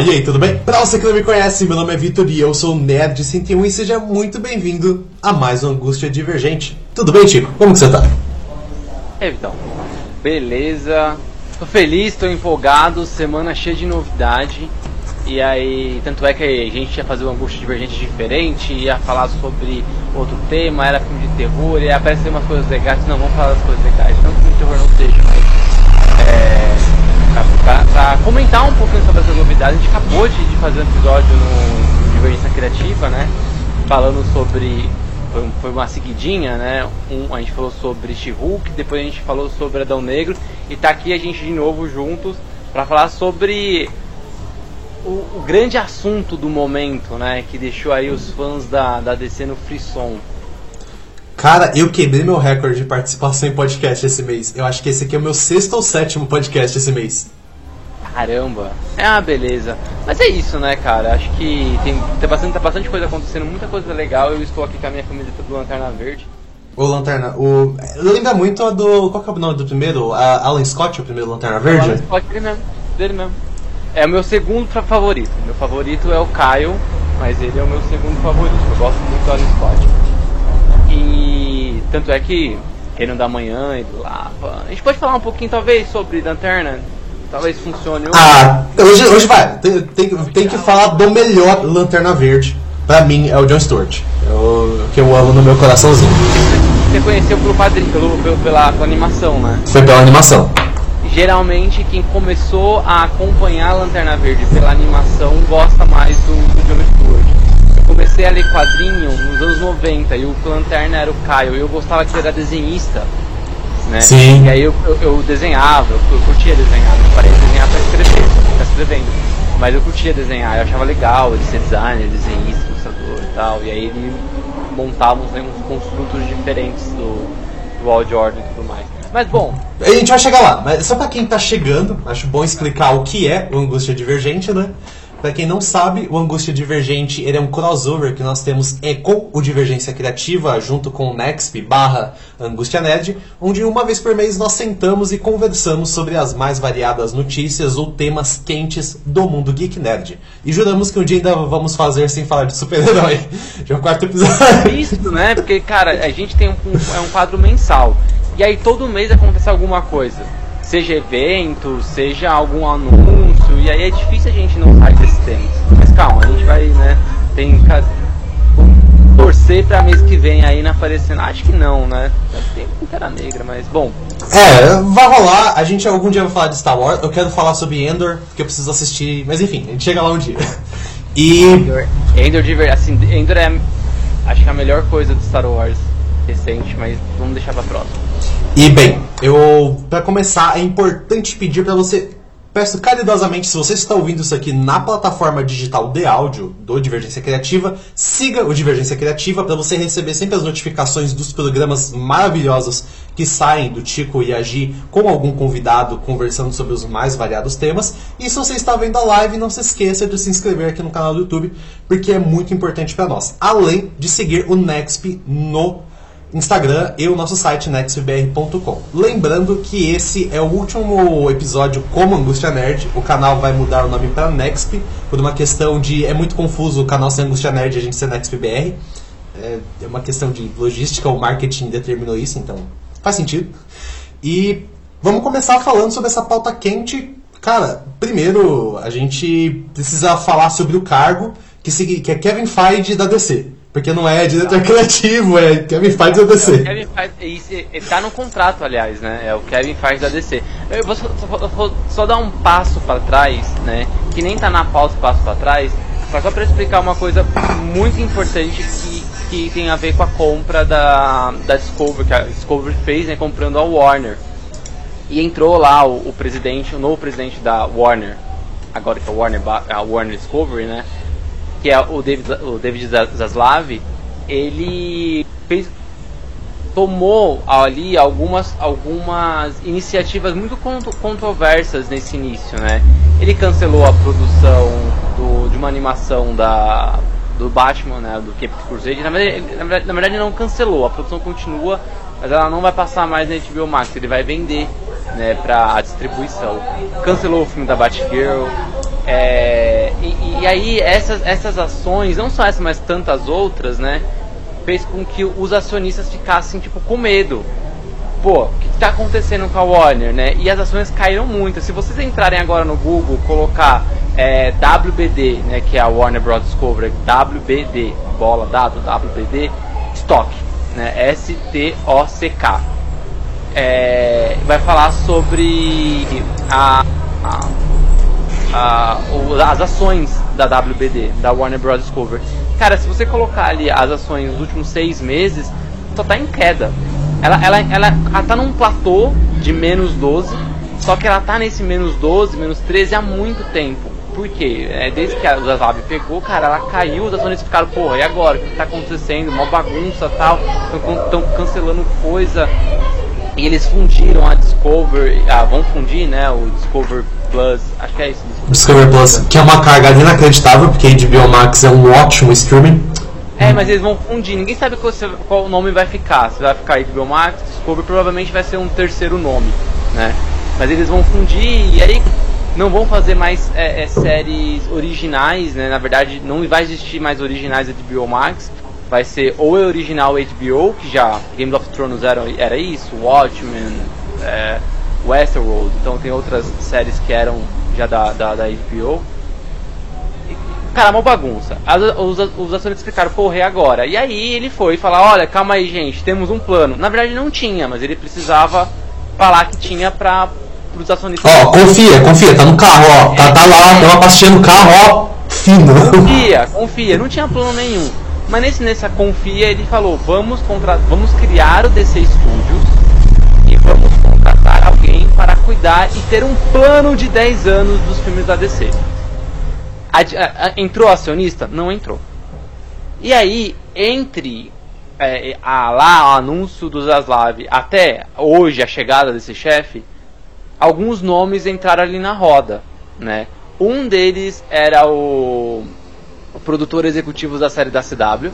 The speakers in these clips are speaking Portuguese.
E aí, tudo bem? Pra você que não me conhece, meu nome é Vitor e eu sou o Nerd101 e seja muito bem-vindo a mais um Angústia Divergente. Tudo bem, Chico? Como que você tá? É, Vitão. Beleza. Tô feliz, tô empolgado, semana cheia de novidade. E aí, tanto é que a gente ia fazer um Angústia Divergente diferente, ia falar sobre outro tema, era filme de terror, e aparecer umas coisas legais, não, vamos falar das coisas legais, não que de terror não seja, mas... Pra, comentar um pouquinho sobre essas novidades, a gente acabou de, de fazer um episódio no Divergência Criativa, né? Falando sobre foi, foi, uma seguidinha, né? Um, a gente falou sobre She-Hulk, depois a gente falou sobre Adão Negro e tá aqui a gente de novo juntos para falar sobre o, o, grande assunto do momento, né? Que deixou aí os fãs da, da DC no frisson. Cara, eu quebrei meu recorde de participação em podcast esse mês. Eu acho que esse aqui é o meu sexto ou sétimo podcast esse mês. Caramba, é uma beleza. Mas é isso, né, cara? Acho que tem, tem, bastante, tem bastante coisa acontecendo, muita coisa legal. Eu estou aqui com a minha camiseta do Lanterna Verde. O Lanterna, o. Lembra muito do. Qual que é o nome do primeiro? A Alan Scott, o primeiro Lanterna Verde? Alan Scott, dele mesmo, dele mesmo. É o meu segundo favorito. Meu favorito é o Kyle, mas ele é o meu segundo favorito. Eu gosto muito do Alan Scott. E tanto é que Reino da Manhã e do Lava. A gente pode falar um pouquinho, talvez, sobre Lanterna? Talvez funcione. Ah, hoje, hoje vai. Tem, tem, tem que falar do melhor Lanterna Verde. Pra mim é o John Stewart. Eu, que eu amo no meu coraçãozinho. Você conheceu pelo quadrinho, pelo, pelo, pela, pela animação, né? Foi pela animação. Geralmente quem começou a acompanhar a Lanterna Verde pela animação gosta mais do, do John Stewart. Eu comecei a ler quadrinho nos anos 90 e o Lanterna era o Caio. Eu gostava que ele era desenhista né? Sim. E aí eu, eu, eu desenhava, eu, eu, curtia desenhar, não parei de desenhar pra escrever, pra escrevendo. Mas eu curtia desenhar, eu achava legal ele ser designer, desenhista, ilustrador e tal. E aí ele montava uns, uns construtos diferentes do, do Wall Jordan e tudo mais. Mas bom. A gente vai chegar lá, mas só pra quem tá chegando, acho bom explicar o que é o Angústia Divergente, né? Para quem não sabe, o Angústia Divergente ele é um crossover que nós temos é, com o Divergência Criativa, junto com o Nexp barra Angústia Nerd, onde uma vez por mês nós sentamos e conversamos sobre as mais variadas notícias ou temas quentes do mundo geek nerd. E juramos que um dia ainda vamos fazer sem falar de super-herói. Já é o quarto episódio. Isso, né? Porque, cara, a gente tem um, é um quadro mensal. E aí todo mês acontece alguma coisa seja evento, seja algum anúncio, e aí é difícil a gente não sair desse tema. Mas calma, a gente vai, né, tem torcer pra mês que vem aí na aparecendo. Acho que não, né? Tem Pantera Negra, mas bom. É, vai rolar. A gente algum dia vai falar de Star Wars. Eu quero falar sobre Endor, porque eu preciso assistir. Mas enfim, a gente chega lá um dia. E. Endor, Endor de verdade. Assim, Endor é. Acho que a melhor coisa do Star Wars recente, mas vamos deixar pra próxima. E bem, eu para começar é importante pedir para você Peço caridosamente, se você está ouvindo isso aqui na plataforma digital de áudio do Divergência Criativa, siga o Divergência Criativa para você receber sempre as notificações dos programas maravilhosos que saem do Tico e Agi com algum convidado conversando sobre os mais variados temas. E se você está vendo a live, não se esqueça de se inscrever aqui no canal do YouTube, porque é muito importante para nós. Além de seguir o Nexp no Instagram e o nosso site nextbr.com. Lembrando que esse é o último episódio como Angústia Nerd. O canal vai mudar o nome para Nexp por uma questão de é muito confuso o canal ser Angústia Nerd e a gente ser NextBR. É, é uma questão de logística, o marketing determinou isso, então faz sentido. E vamos começar falando sobre essa pauta quente. Cara, primeiro a gente precisa falar sobre o cargo que, que é Kevin Feige da DC. Porque não é diretor criativo, é Kevin Feige da DC. É, Kevin Feige, tá no contrato, aliás, né? É o Kevin Feige da DC. Eu vou só, vou só dar um passo para trás, né? Que nem tá na pauta passo para trás, só para explicar uma coisa muito importante que, que tem a ver com a compra da, da Discovery, que a Discovery fez, né? Comprando a Warner. E entrou lá o, o presidente, o novo presidente da Warner, agora que é a Warner, a Warner Discovery, né? Que é o David, o David Zaslav, ele fez, tomou ali algumas, algumas iniciativas muito controversas nesse início, né? Ele cancelou a produção do, de uma animação da, do Batman, né, do Cape Crusade. Na verdade, na verdade, não cancelou, a produção continua, mas ela não vai passar mais na HBO Max, ele vai vender né, para a distribuição. Cancelou o filme da Batgirl, É, e, e, aí essas, essas ações, não só essa, mas tantas outras, né? Fez com que os acionistas ficassem tipo com medo. Pô, o que está acontecendo com a Warner, né? E as ações caíram muito. Se vocês entrarem agora no Google, colocar é, WBD, né? Que é a Warner Bros. Discovery, WBD, bola dado, WBD, Stock, né? S-T-O-C-K. É, vai falar sobre a, a as ações da WBD, da Warner Bros. Discovery. Cara, se você colocar ali as ações dos últimos seis meses, só tá em queda. Ela, ela, ela, ela tá num platô de menos 12, só que ela tá nesse menos 12, menos 13 há muito tempo. Por quê? É, desde que a Zaslav pegou, cara, ela caiu, os acionistas ficaram, porra, e agora? O que tá acontecendo? Uma bagunça tal, estão cancelando coisa. E eles fundiram a Discover, ah, vão fundir, né, o Discover Plus, acho que é isso. Discover Plus, que é uma carga inacreditável, porque HBO Max é um ótimo streaming. É, mas eles vão fundir, ninguém sabe qual, qual nome vai ficar. Se vai ficar HBO Max, Discover, provavelmente vai ser um terceiro nome, né? Mas eles vão fundir e aí não vão fazer mais é, é, séries originais, né? Na verdade, não vai existir mais originais da HBO Max. Vai ser ou é original HBO, que já Game of Thrones era, era isso, Watchmen, é, Westworld, então tem outras séries que eram já da, da, da HBO. cara, uma bagunça. As, os, os acionistas ficaram, porra, e agora? E aí ele foi falar, olha, calma aí, gente, temos um plano. Na verdade não tinha, mas ele precisava falar que tinha pra pros acionistas. Ó, oh, confia, confia, tá no carro, ó. Tá, tá lá, tem uma pastinha no carro, ó, fino. Confia, confia, não tinha plano nenhum. Mas nesse, nessa confia ele falou, vamos, contra, vamos criar o DC Studios cuidar e ter um plano de 10 anos dos filmes da DC. A, a, a, entrou acionista? Não entrou. E aí, entre é, a, lá o anúncio do Zaslav até hoje a chegada desse chefe, alguns nomes entraram ali na roda, né? Um deles era o, o produtor executivo da série da CW,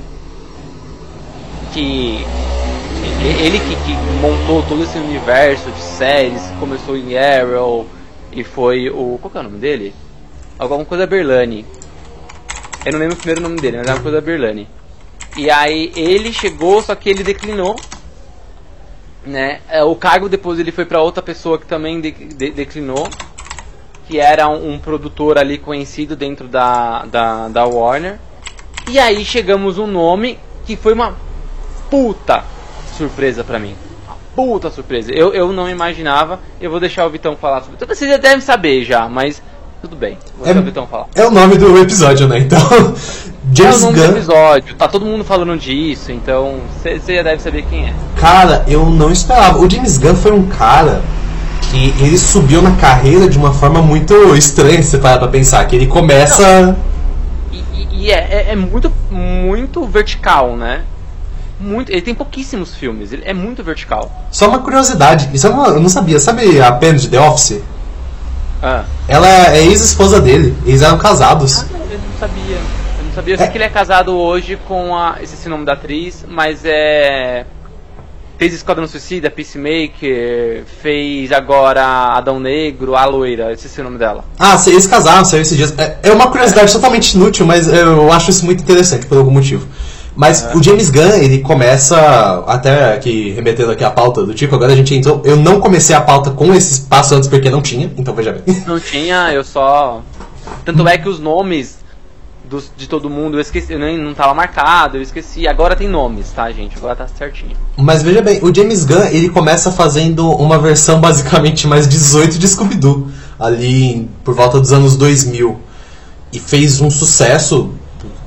que ele que, que, montou todo esse universo de séries, começou em Arrow e foi o. Qual que é o nome dele? Alguma coisa Berlani. Eu não lembro o primeiro nome dele, mas é uma coisa Berlani. E aí ele chegou, só que ele declinou. Né? É, o cargo depois ele foi para outra pessoa que também de, de, declinou. Que era um, um, produtor ali conhecido dentro da, da, da Warner. E aí chegamos um nome que foi uma puta surpresa para mim. Puta surpresa. Eu, eu não imaginava. Eu vou deixar o Vitão falar sobre. Vocês já devem saber já, mas tudo bem. Vou é, deixar o Vitão falar. É o nome do episódio, né? Então. James é o nome Gunn... do episódio. Tá todo mundo falando disso, então você já deve saber quem é. Cara, eu não esperava. O James Gunn foi um cara que ele subiu na carreira de uma forma muito estranha, se parar pra pensar. Que ele começa. E, e, e é, é, é muito, muito vertical, né? Muito. Ele tem pouquíssimos filmes, ele é muito vertical. Só uma curiosidade, isso é uma, eu não sabia. Sabe a Penny de The Office? Ah. Ela é ex-esposa dele, eles eram casados. Ah, eu não sabia. Eu não sabia. Eu sei é. que ele é casado hoje com a. Esse é o nome da atriz, mas é. Fez Esquadrão Suicida, Peacemaker, fez agora Adão Negro, a loira, esse é o nome dela. Ah, eles casaram, saiu esses dias. É, é uma curiosidade totalmente inútil, mas eu acho isso muito interessante por algum motivo. Mas é. o James Gunn, ele começa, até aqui remetendo aqui a pauta do tipo, agora a gente entrou. Eu não comecei a pauta com esses passos antes porque não tinha, então veja bem. Não tinha, eu só. Tanto é que os nomes dos, de todo mundo eu esqueci, eu nem, não tava marcado, eu esqueci. Agora tem nomes, tá, gente? Agora tá certinho. Mas veja bem, o James Gunn, ele começa fazendo uma versão basicamente mais 18 de Scooby-Doo, ali por volta dos anos 2000. E fez um sucesso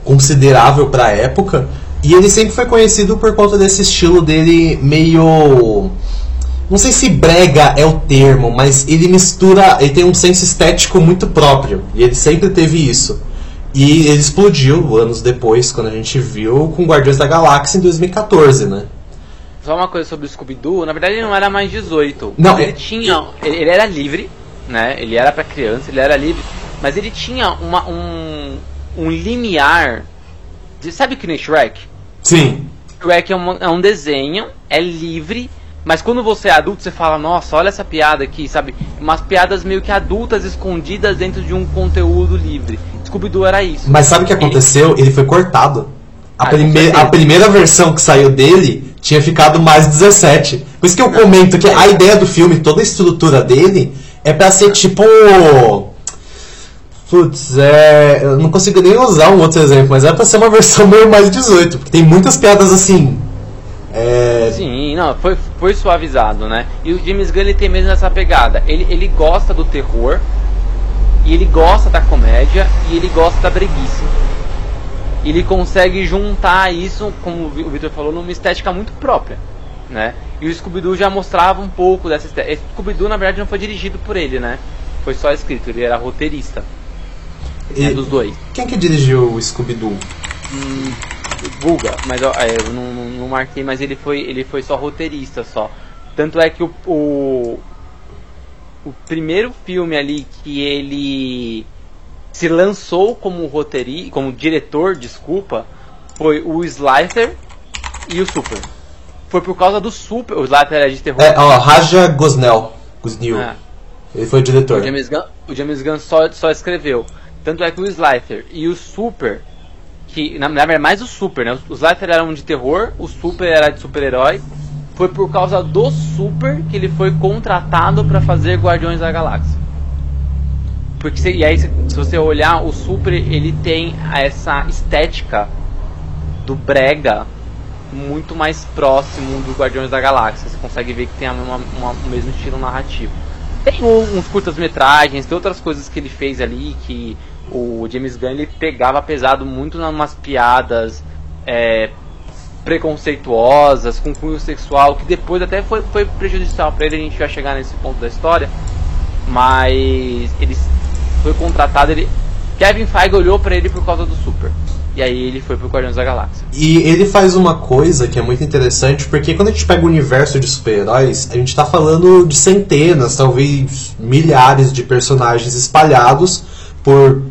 considerável para a época. E ele sempre foi conhecido por conta desse estilo dele meio. Não sei se brega é o termo, mas ele mistura. Ele tem um senso estético muito próprio. E ele sempre teve isso. E ele explodiu anos depois, quando a gente viu com Guardiões da Galáxia em 2014, né? Só uma coisa sobre o Scooby-Doo, na verdade ele não era mais 18. Não, ele é... tinha. Ele, ele, era livre, né? Ele era para criança, ele era livre. Mas ele tinha uma, um, um limiar. De, sabe que nem Shrek? Sim. Shrek é um, é um desenho, é livre, Mas quando você é adulto, você fala, nossa, olha essa piada aqui, sabe? Umas piadas meio que adultas escondidas dentro de um conteúdo livre. Scooby-Doo era isso. Mas sabe o que aconteceu? Ele foi cortado. A, Ah, a primeira versão que saiu dele tinha ficado mais 17. Por isso que eu comento que a ideia do filme, toda a estrutura dele, é pra ser tipo. Putz, é. Eu não consigo nem usar um outro exemplo, mas é pra ser uma versão meio mais 18. Porque tem muitas piadas assim. É. Sim, não, foi, foi suavizado, né? E o James Gunn ele tem mesmo essa pegada. Ele, ele gosta do terror, e ele gosta da comédia, e ele gosta da breguice. Ele consegue juntar isso, como o Vi- o Victor falou, numa estética muito própria, né? E o Scooby-Doo já mostrava um pouco dessa estética. Scooby-Doo, na verdade, não foi dirigido por ele, né? Foi só escrito, ele era roteirista e- né, dos dois. Quem que dirigiu o Scooby-Doo? Hum, Buga, mas ó, é, eu não, não, marquei, mas ele foi, ele foi só roteirista só. Tanto é que o, o, o primeiro filme ali que ele se lançou como roteirista, como diretor, desculpa, foi o Slicer e o Super. Foi por causa do Super, o Slicer era de terror. É, ó, Raja Gosnell. Gosnell. Ah. Ele foi o diretor. O James Gunn, o James Gunn só, só escreveu. Tanto é que o Slicer e o Super, que na, verdade mais o Super, né? O Slicer era um de terror, o Super era de super-herói. Foi por causa do Super que ele foi contratado para fazer Guardiões da Galáxia. Porque e aí se, você olhar o Super, ele tem essa estética do brega muito mais próximo do Guardiões da Galáxia. Você consegue ver que tem a mesma- uma- o mesmo estilo narrativo. Tem uns curtas-metragens, tem outras coisas que ele fez ali que o James Gunn ele pegava pesado muito em umas piadas é, preconceituosas, com cunho sexual, que depois até foi, foi prejudicial para ele, a gente vai chegar nesse ponto da história. Mas ele foi contratado, ele Kevin Feige olhou para ele por causa do Super. E aí ele foi pro Guardiões da Galáxia. E ele faz uma coisa que é muito interessante, porque quando a gente pega o universo de super-heróis, a gente tá falando de centenas, talvez milhares de personagens espalhados por.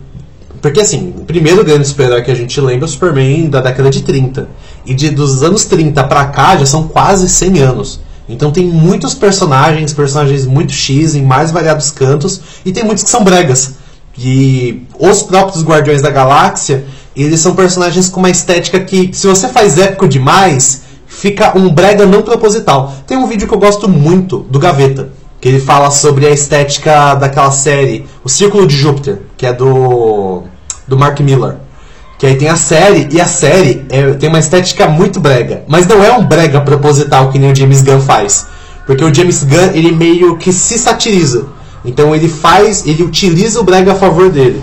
Porque assim, o primeiro grande super-herói que a gente lembra é o Superman da década de 30. E de, dos anos 30 pra cá já são quase 100 anos. Então tem muitos personagens, personagens muito X em mais variados cantos, e tem muitos que são bregas. E os próprios Guardiões da Galáxia, eles são personagens com uma estética que, se você faz épico demais, fica um brega não proposital. Tem um vídeo que eu gosto muito do Gaveta, que ele fala sobre a estética daquela série, O Círculo de Júpiter, que é do do Mark Miller. Que aí tem a série, e a série é- tem uma estética muito brega. Mas não é um brega proposital que nem o James Gunn faz. Porque o James Gunn, ele meio que se satiriza. Então ele faz, ele utiliza o brega a favor dele.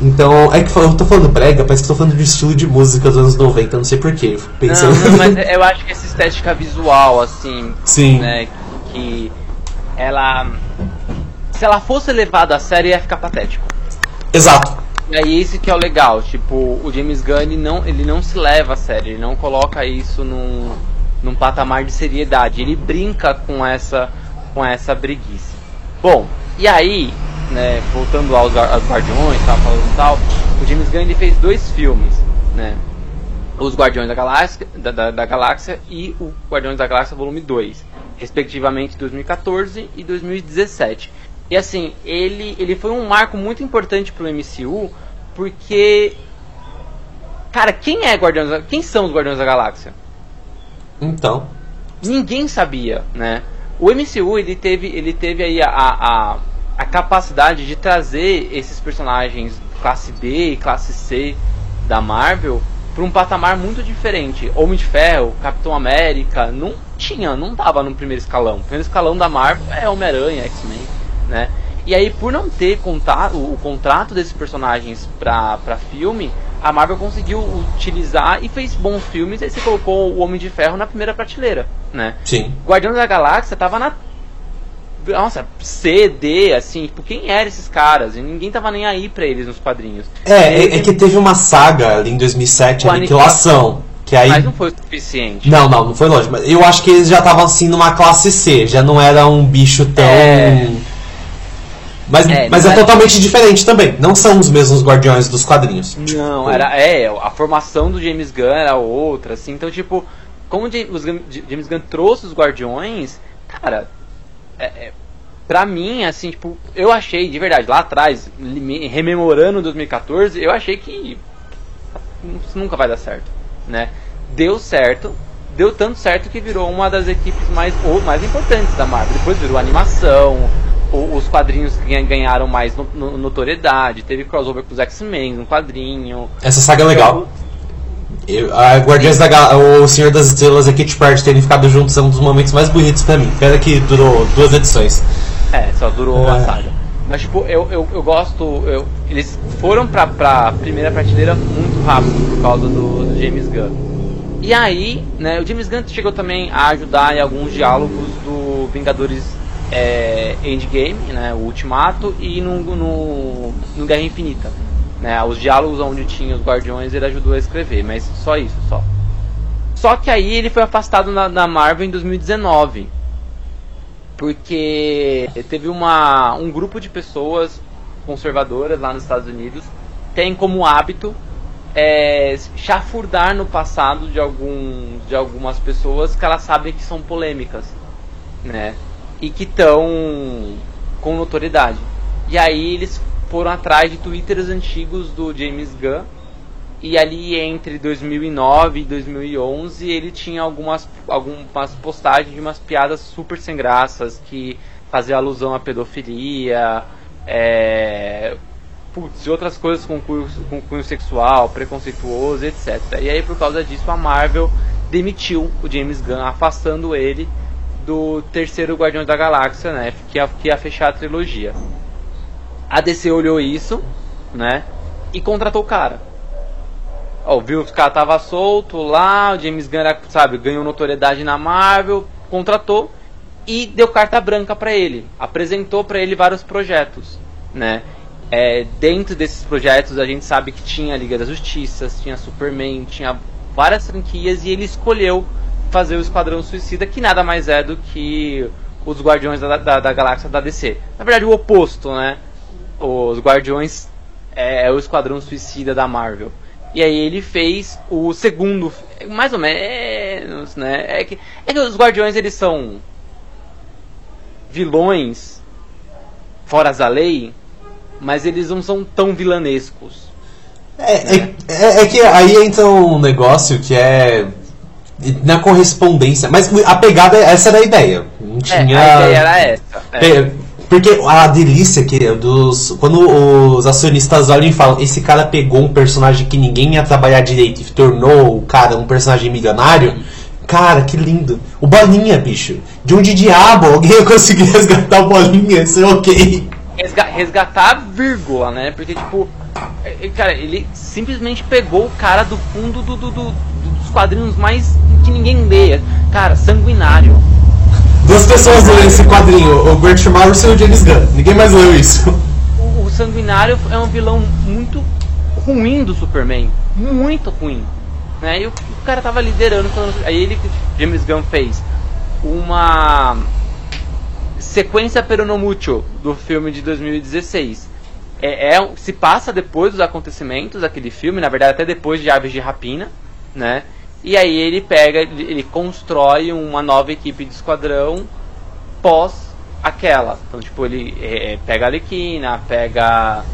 Então, é que eu tô falando brega, parece que eu tô falando de estilo de música dos anos 90, não sei porquê. Fico Não, pensando. não, mas eu acho que essa estética visual, assim, Sim. né, que ela. Se ela fosse levada a sério, ia ficar patético. Exato. E aí esse que é o legal, tipo, o James Gunn ele não, ele não se leva a sério, ele não coloca isso num, num patamar de seriedade, ele brinca com essa com essa breguice. Bom, e aí, né, voltando aos, aos Guardiões, tava falando e tal, o James Gunn ele fez dois filmes, né? Os Guardiões da Galáxia, da, da, da Galáxia e o Guardiões da Galáxia Volume 2, respectivamente 2014 e 2017. E assim, ele, ele foi um marco muito importante pro MCU, porque cara, quem é Guardiões, da- quem são os Guardiões da Galáxia? Então. ninguém sabia, né? O MCU ele teve, ele teve aí a, a, a capacidade de trazer esses personagens classe B e classe C da Marvel para um patamar muito diferente. Homem de Ferro, Capitão América, não tinha, não tava no primeiro escalão. O primeiro escalão da Marvel é Homem-Aranha, X-Men, né? E aí, por não ter contato, o, contrato desses personagens pra, pra filme, a Marvel conseguiu utilizar e fez bons filmes. Aí você colocou o Homem de Ferro na primeira prateleira, né? Sim. Guardiões da Galáxia tava na. Nossa, C, D, assim, tipo, quem eram esses caras? E ninguém tava nem aí pra eles nos quadrinhos. É, é, é que teve uma saga ali em 2007, O a Aniquilação. Que aí. Mas não foi o suficiente. Não, não, não foi longe. Mas eu acho que eles já estavam assim numa classe C, já não era um bicho tão. É. Mas, É, mas é era- totalmente diferente também. Não são os mesmos guardiões dos quadrinhos. Não, era. É, a formação do James Gunn era outra, assim, então, tipo. como o James Gunn trouxe os Guardiões, cara, é, é, pra mim, assim, tipo, eu achei, de verdade, lá atrás, rememorando 2014, eu achei que isso nunca vai dar certo, né? Deu certo, deu tanto certo que virou uma das equipes mais, ou mais importantes da Marvel. Depois virou animação, os quadrinhos ganharam mais notoriedade, teve crossover com os X-Men no quadrinho. Essa saga é legal. Eu, a Guardiões da Gal o Senhor das Estrelas e Kit Part terem ficado juntos são um dos momentos mais bonitos pra mim. Pena que durou duas edições. É, só durou é. a saga. Mas tipo, eu, eu, eu gosto. Eu, eles foram pra, pra primeira prateleira muito rápido por causa do, do James Gunn. E aí, né, o James Gunn chegou também a ajudar em alguns diálogos do Vingadores é, Endgame, né, o Ultimato, e no, no, no Guerra Infinita. Né, os diálogos onde tinha os Guardiões ele ajudou a escrever, mas só isso, só. Só que aí ele foi afastado na, na Marvel em 2019. Porque teve uma, um grupo de pessoas conservadoras lá nos Estados Unidos tem como hábito é, chafurdar no passado de, algum, de algumas pessoas que elas sabem que são polêmicas, né? E que estão com notoriedade. E aí eles foram atrás de twitters antigos do James Gunn. E ali entre 2009 e 2011 ele tinha algumas, algumas postagens de umas piadas super sem graças que faziam alusão à pedofilia, é, putz, e outras coisas com cunho, com cunho sexual, preconceituoso, etc. E aí, por causa disso, a Marvel demitiu o James Gunn, afastando ele do terceiro Guardiões da Galáxia, né? Que ia, que ia fechar a trilogia. A DC olhou isso, né? E contratou o cara. Ó, viu que o cara tava solto lá, o James Gunn, sabe, ganhou notoriedade na Marvel, contratou e deu carta branca para ele. Apresentou para ele vários projetos, né? É, dentro desses projetos a gente sabe que tinha a Liga da Justiça, tinha Superman, tinha várias franquias e ele escolheu fazer o Esquadrão Suicida, que nada mais é do que os Guardiões da, da, da Galáxia da DC. Na verdade, o oposto, né? Os Guardiões é, é, o Esquadrão Suicida da Marvel. E aí ele fez o segundo, mais ou menos, né? É que, é que os Guardiões eles são vilões fora da lei, mas eles não são tão vilanescos. É, né? é, é, que aí entra um negócio que é na correspondência, mas a pegada essa era a ideia. Não tinha. É, a ideia era essa. É. Porque a delícia que é dos. Quando os acionistas olham e falam, esse cara pegou um personagem que ninguém ia trabalhar direito e tornou o cara um personagem milionário. Cara, que lindo. O Bolinha, bicho. De onde diabo alguém ia conseguir resgatar o Bolinha? Isso é ok resgatar a vírgula, né? Porque, tipo, é, é, cara, ele simplesmente pegou o cara do fundo do, do, do, dos quadrinhos mais que ninguém lê. Cara, sanguinário. Duas pessoas leram esse quadrinho, o Grant Morrison e o James Gunn. Ninguém mais leu isso. O, o Sanguinário é um vilão muito ruim do Superman. Muito ruim. Né? E o, o cara tava liderando. Falando, aí ele, James Gunn fez uma sequência Peronomucho do filme de 2016. É, é, se passa depois dos acontecimentos daquele filme, na verdade até depois de Aves de Rapina, né? E aí ele pega, ele constrói uma nova equipe de esquadrão pós aquela. Então tipo ele é, é pega a Alequina, pega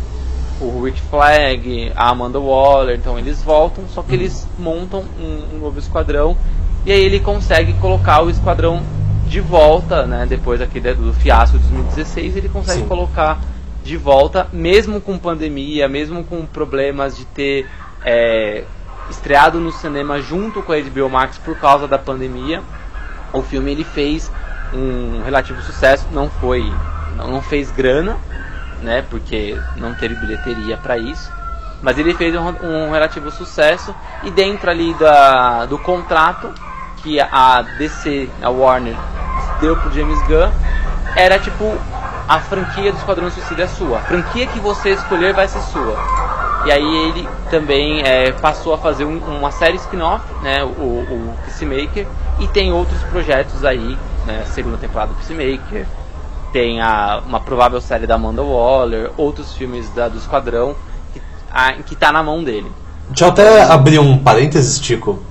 o Rick Flag, a Amanda Waller, então eles voltam, só que eles montam um, um novo esquadrão e aí ele consegue colocar o esquadrão de volta, né, depois aqui do fiasco de 2016, ele consegue Sim. colocar de volta, mesmo com pandemia, mesmo com problemas de ter é, estreado no cinema junto com a HBO Max por causa da pandemia. O filme ele fez um relativo sucesso, não foi, não, fez grana, né, porque não teve bilheteria para isso. Mas ele fez um, um, relativo sucesso e dentro ali da, do contrato que a DC, a Warner, deu pro James Gunn era tipo a franquia do Esquadrão Suicida é sua. A franquia que você escolher vai ser sua. E aí ele também é, passou a fazer um, uma série spin-off, né, o, o Peacemaker, e tem outros projetos aí, né, segunda temporada do Peacemaker, tem a, uma provável série da Amanda Waller, outros filmes da, do Esquadrão, que, a, que tá na mão dele. Deixa eu até abrir um parênteses, Tico.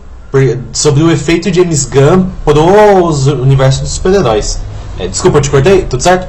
sobre o efeito James Gunn pros universos dos super-heróis. É, desculpa, eu te cortei? Tudo certo?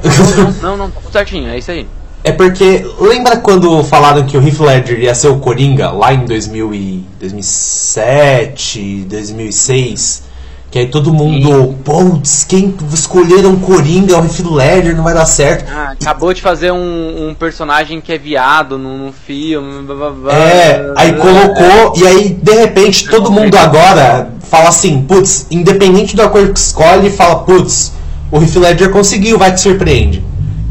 Não, não, não, tá tudo certinho, é isso aí. É porque, lembra quando falaram que o Heath Ledger ia ser o Coringa lá em 2000 e 2007, 2006? Que aí todo mundo, putz, quem escolheram Coringa é o Heath Ledger, não vai dar certo. Ah, acabou de fazer um, um personagem que é viado num, filme. blá, blá, blá. É, aí colocou, e aí de repente todo mundo agora fala assim, putz, independente do acordo que escolhe, fala, putz, o Heath Ledger conseguiu, vai te surpreende.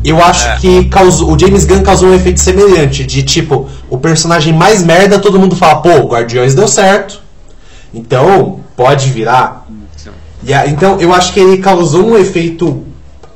Eu acho É. que causou, o James Gunn causou um efeito semelhante, de tipo, o personagem mais merda, todo mundo fala, pô, Guardiões deu certo. Então, pode virar. E então, eu acho que ele causou um efeito,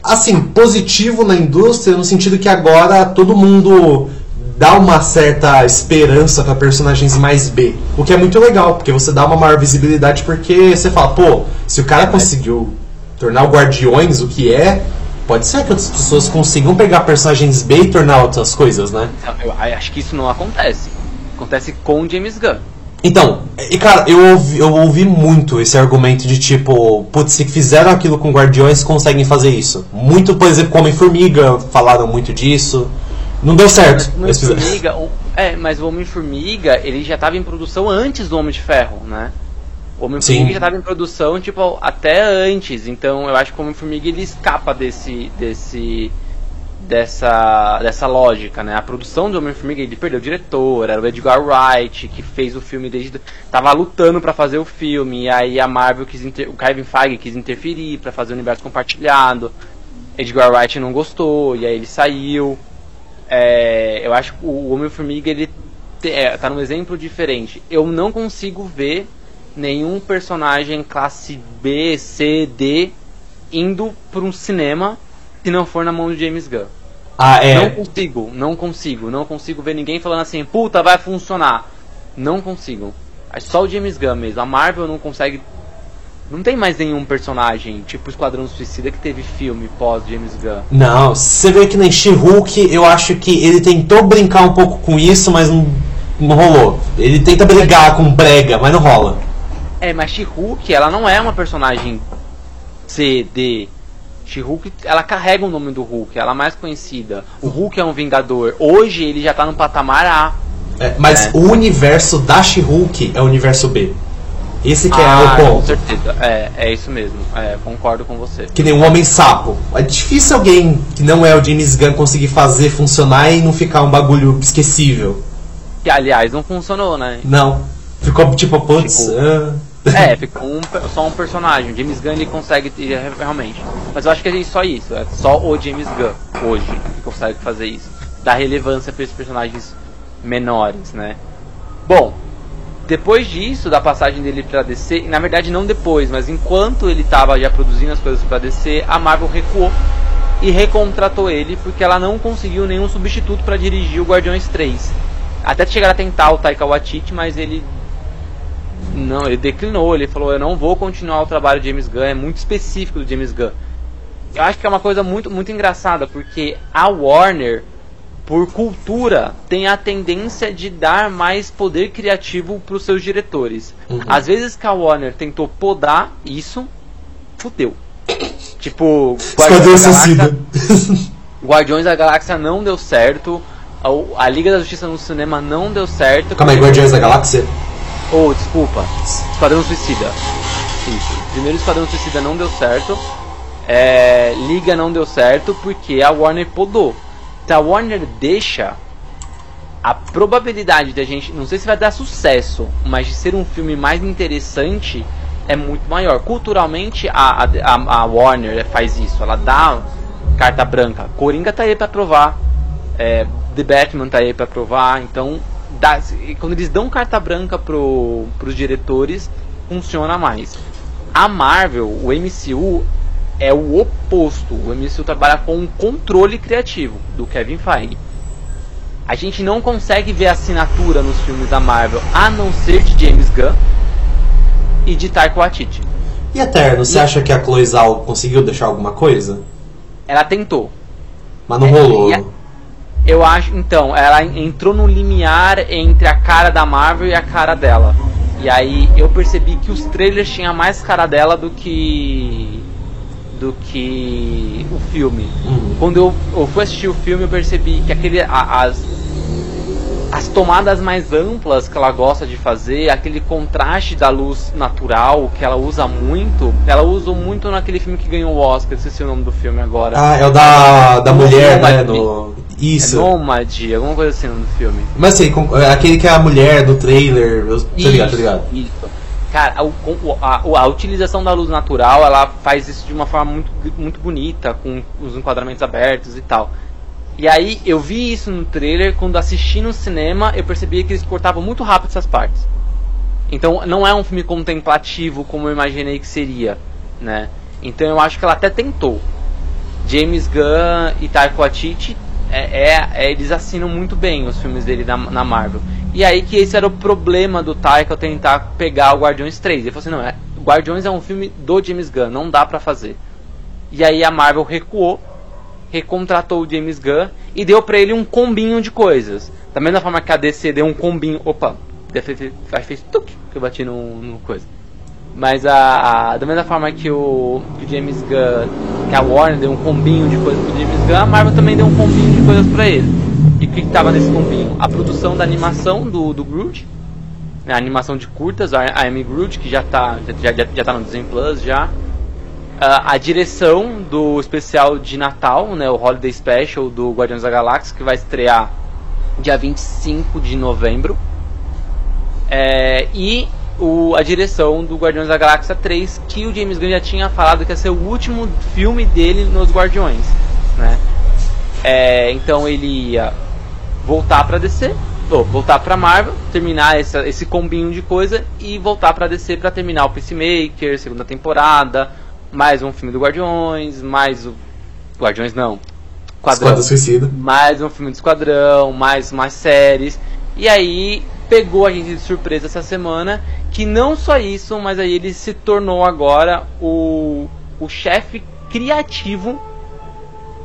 assim, positivo na indústria, no sentido que agora todo mundo dá uma certa esperança para personagens mais B. O que é muito legal, porque você dá uma maior visibilidade, porque você fala, pô, se o cara conseguiu tornar o Guardiões o que é, pode ser que outras pessoas consigam pegar personagens B e tornar outras coisas, né? Eu acho que isso não acontece. Acontece com o James Gunn. Então, e cara, eu ouvi, eu ouvi muito esse argumento de tipo, putz, se fizeram aquilo com Guardiões, conseguem fazer isso. Muito, por exemplo, com Homem-Formiga, falaram muito disso. Não deu certo. Homem-Formiga, é, mas o Homem-Formiga, ele já estava em produção antes do Homem de Ferro, né? O Homem-Formiga já estava em produção, tipo, até antes. Então, eu acho que o Homem-Formiga, ele escapa desse... desse dessa, dessa lógica, né? A produção do Homem-Formiga, ele perdeu o diretor, era o Edgar Wright, que fez o filme desde... Tava lutando pra fazer o filme, e aí a Marvel quis... Inter... O Kevin Feige quis interferir pra fazer o universo compartilhado. Edgar Wright não gostou, e aí ele saiu. É, eu acho que o Homem-Formiga ele te- é, tá num exemplo diferente. Eu não consigo ver nenhum personagem classe B, C, D indo para um cinema se não for na mão do James Gunn. Ah, Não é. consigo, não consigo, não consigo ver ninguém falando assim, puta, vai funcionar. Não consigo. É só o James Gunn mesmo. A Marvel não consegue. Não tem mais nenhum personagem, tipo Esquadrão Suicida, que teve filme pós James Gunn. Não, você vê que nem She-Hulk, eu acho que ele tentou brincar um pouco com isso, mas não, não rolou. Ele tenta brigar com brega, mas não rola. É, mas She-Hulk, ela não é uma personagem C, D. She-Hulk, ela carrega o nome do Hulk, ela é mais conhecida. O Hulk é um vingador. Hoje ele já tá no patamar A. É, mas É. o universo da She-Hulk é o universo B. Esse que Ah, é o com ponto. certeza. É, é isso mesmo. É, concordo com você. Que nem um Homem-Sapo. É difícil alguém que não é o James Gunn conseguir fazer funcionar e não ficar um bagulho esquecível. Que aliás não funcionou, né? Não. Ficou tipo, putz. Tipo, ah. É, ficou um, só um personagem. O James Gunn ele consegue é, realmente. Mas eu acho que é só isso. É só o James Gunn hoje que consegue fazer isso. Dar relevância para esses personagens menores, né? Bom, depois disso, da passagem dele pra DC, na verdade não depois, mas enquanto ele tava já produzindo as coisas pra DC, a Marvel recuou e recontratou ele porque ela não conseguiu nenhum substituto pra dirigir o Guardiões 3. Até chegar a tentar o Taika Waititi, mas ele não, ele declinou, ele falou, eu não vou continuar o trabalho de James Gunn, é muito específico do James Gunn. Eu acho que é uma coisa muito, muito engraçada, porque a Warner, por cultura, tem a tendência de dar mais poder criativo para os seus diretores. Uhum. Às vezes que a Warner tentou podar isso, fudeu. Tipo, Esquadrão da. Galáxia- Guardiões da Galáxia não deu certo, a, a Liga da Justiça no cinema não deu certo. Calma aí, Guardiões da Galáxia? Oh, desculpa. Esquadrão Suicida. Isso. Primeiro Esquadrão Suicida não deu certo. É, Liga não deu certo porque a Warner podou. Se a Warner deixa, a probabilidade da gente, não sei se vai dar sucesso, mas de ser um filme mais interessante é muito maior. Culturalmente, a, a, a Warner faz isso. Ela dá carta branca. Coringa tá aí pra provar. É, The Batman tá aí pra provar. Então, dá, quando eles dão carta branca pro, pros diretores, funciona mais. A Marvel, o MCU, é o oposto. O MCU trabalha com um controle criativo do Kevin Feige. A gente não consegue ver assinatura nos filmes da Marvel, a não ser de James Gunn e de Taika Waititi. E Eterno, você acha que a Chloe Zhao conseguiu deixar alguma coisa? Ela tentou. Mas não É, rolou. Eu acho, então, ela en- entrou no limiar entre a cara da Marvel e a cara dela. E aí eu percebi que os trailers tinham mais cara dela do que do que o filme. Uhum. Quando eu, eu fui assistir o filme, eu percebi que aquele a- as as tomadas mais amplas que ela gosta de fazer, aquele contraste da luz natural que ela usa muito, ela usa muito naquele filme que ganhou o Oscar, esqueci o nome do filme agora. Ah, é o da, da mulher, né? Nômade. No... É Isso. Nômade, alguma coisa assim no filme. Mas assim, com- é aquele que é a mulher do trailer. Eu, tô ligado, tô ligado. Isso. Cara, a, a- a utilização da luz natural, ela faz isso de uma forma muito, muito bonita, com os enquadramentos abertos e tal. E aí, eu vi isso no trailer, quando assisti no cinema, eu percebi que eles cortavam muito rápido essas partes. Então, não é um filme contemplativo como eu imaginei que seria, né? Então, eu acho que ela até tentou. James Gunn e Taika Waititi, é, é- é- eles assinam muito bem os filmes dele na, na Marvel. E aí que esse era o problema do Taika tentar pegar o Guardiões 3. Ele falou assim, não, é, Guardiões é um filme do James Gunn, não dá pra fazer. E aí a Marvel recuou, recontratou o James Gunn e deu pra ele um combinho de coisas. Da mesma forma que a DC deu um combinho... Opa, fez, fez, tuc, que eu bati no, no coisa. Mas a, a- da mesma forma que o, que o James Gunn, que a Warner deu um combinho de coisas pro James Gunn, a Marvel também deu um combinho de coisas pra ele. E o que, que tava nesse combinho? A produção da animação do, do Groot, né, a animação de curtas, a I Am Groot, que já tá, já, já, já tá no Disney Plus já. Ah, a direção do especial de Natal, né, o Holiday Special do Guardiões da Galáxia, que vai estrear dia 25 de novembro. É, e o, a direção do Guardiões da Galáxia 3, que o James Gunn já tinha falado que ia ser o último filme dele nos Guardiões. Né? É, então ele ia voltar pra DC, ou voltar pra Marvel, terminar essa, esse combinho de coisa e voltar pra DC pra terminar o Peacemaker, segunda temporada, mais um filme do Guardiões, mais o. Guardiões não. Quadrão Esquadrão Suicida. mais um filme de esquadrão, mais mais séries. E aí pegou a gente de surpresa essa semana que não só isso, mas aí ele se tornou agora o, o chefe criativo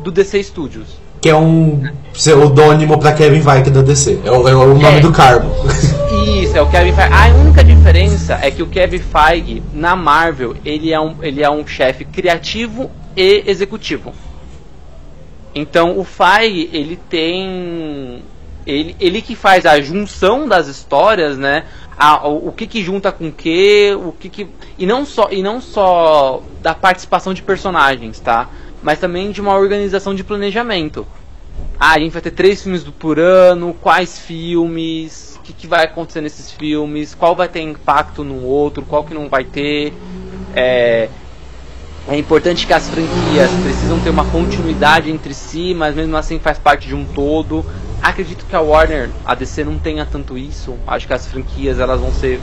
do DC Studios. Que é um pseudônimo pra Kevin Feige da DC. É o, é o nome É. do cargo. Isso, é o Kevin Feige. A única diferença é que o Kevin Feige na Marvel, ele é um ele é um chefe criativo e executivo. Então o Feige, ele tem ele, ele que faz a junção das histórias, né? A, o, o que que junta com o que, o que que e não só e não só da participação de personagens, tá? Mas também de uma organização de planejamento. Ah, a gente vai ter três filmes por ano, quais filmes, que, que vai acontecer nesses filmes, qual vai ter impacto no outro, qual que não vai ter. É, é importante que as franquias precisam ter uma continuidade entre si, mas mesmo assim faz parte de um todo. Acredito que a Warner, a DC não tenha tanto isso. Acho que as franquias elas vão ser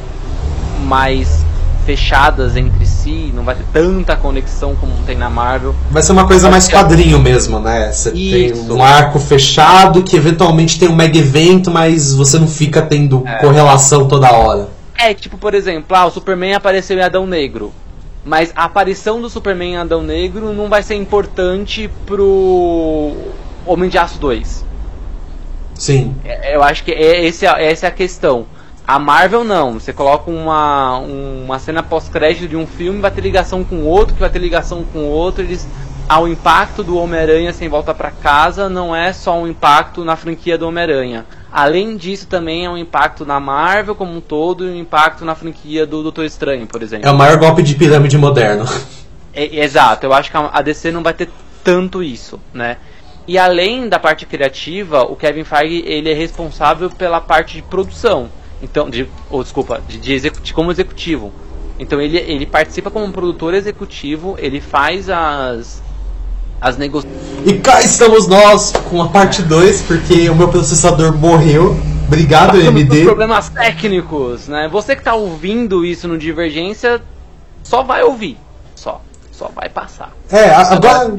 mais fechadas entre si, não vai ter tanta conexão como tem na Marvel. Vai ser uma coisa mais quadrinho mesmo, né? Você tem um arco fechado que eventualmente tem um mega evento, mas você não fica tendo correlação toda hora. É, tipo, por exemplo, ah, o Superman apareceu em Adão Negro. Mas a aparição do Superman em Adão Negro não vai ser importante pro Homem de Aço 2. Sim. É, Eu acho que é, esse, é- essa é a questão. A Marvel não. Você coloca uma, uma cena pós-crédito de um filme, vai ter ligação com outro, que vai ter ligação com outro. Eles, ah, o impacto do Homem-Aranha sem volta pra casa não é só um impacto na franquia do Homem-Aranha. Além disso, também é um impacto na Marvel como um todo e um impacto na franquia do Doutor Estranho, por exemplo. É o maior golpe de pirâmide moderno. É, exato, eu acho que a a DC não vai ter tanto isso, né? E além da parte criativa, o Kevin Feige ele é responsável pela parte de produção. Então, de, ou desculpa, de, de executi- como executivo. Então ele, ele participa como produtor executivo, ele faz as as negociações. E cá estamos nós com a parte 2, porque o meu processador morreu. Obrigado, AMD. problemas técnicos, né? Você que tá ouvindo isso no Divergência, só vai ouvir, só, só vai passar. É, Agora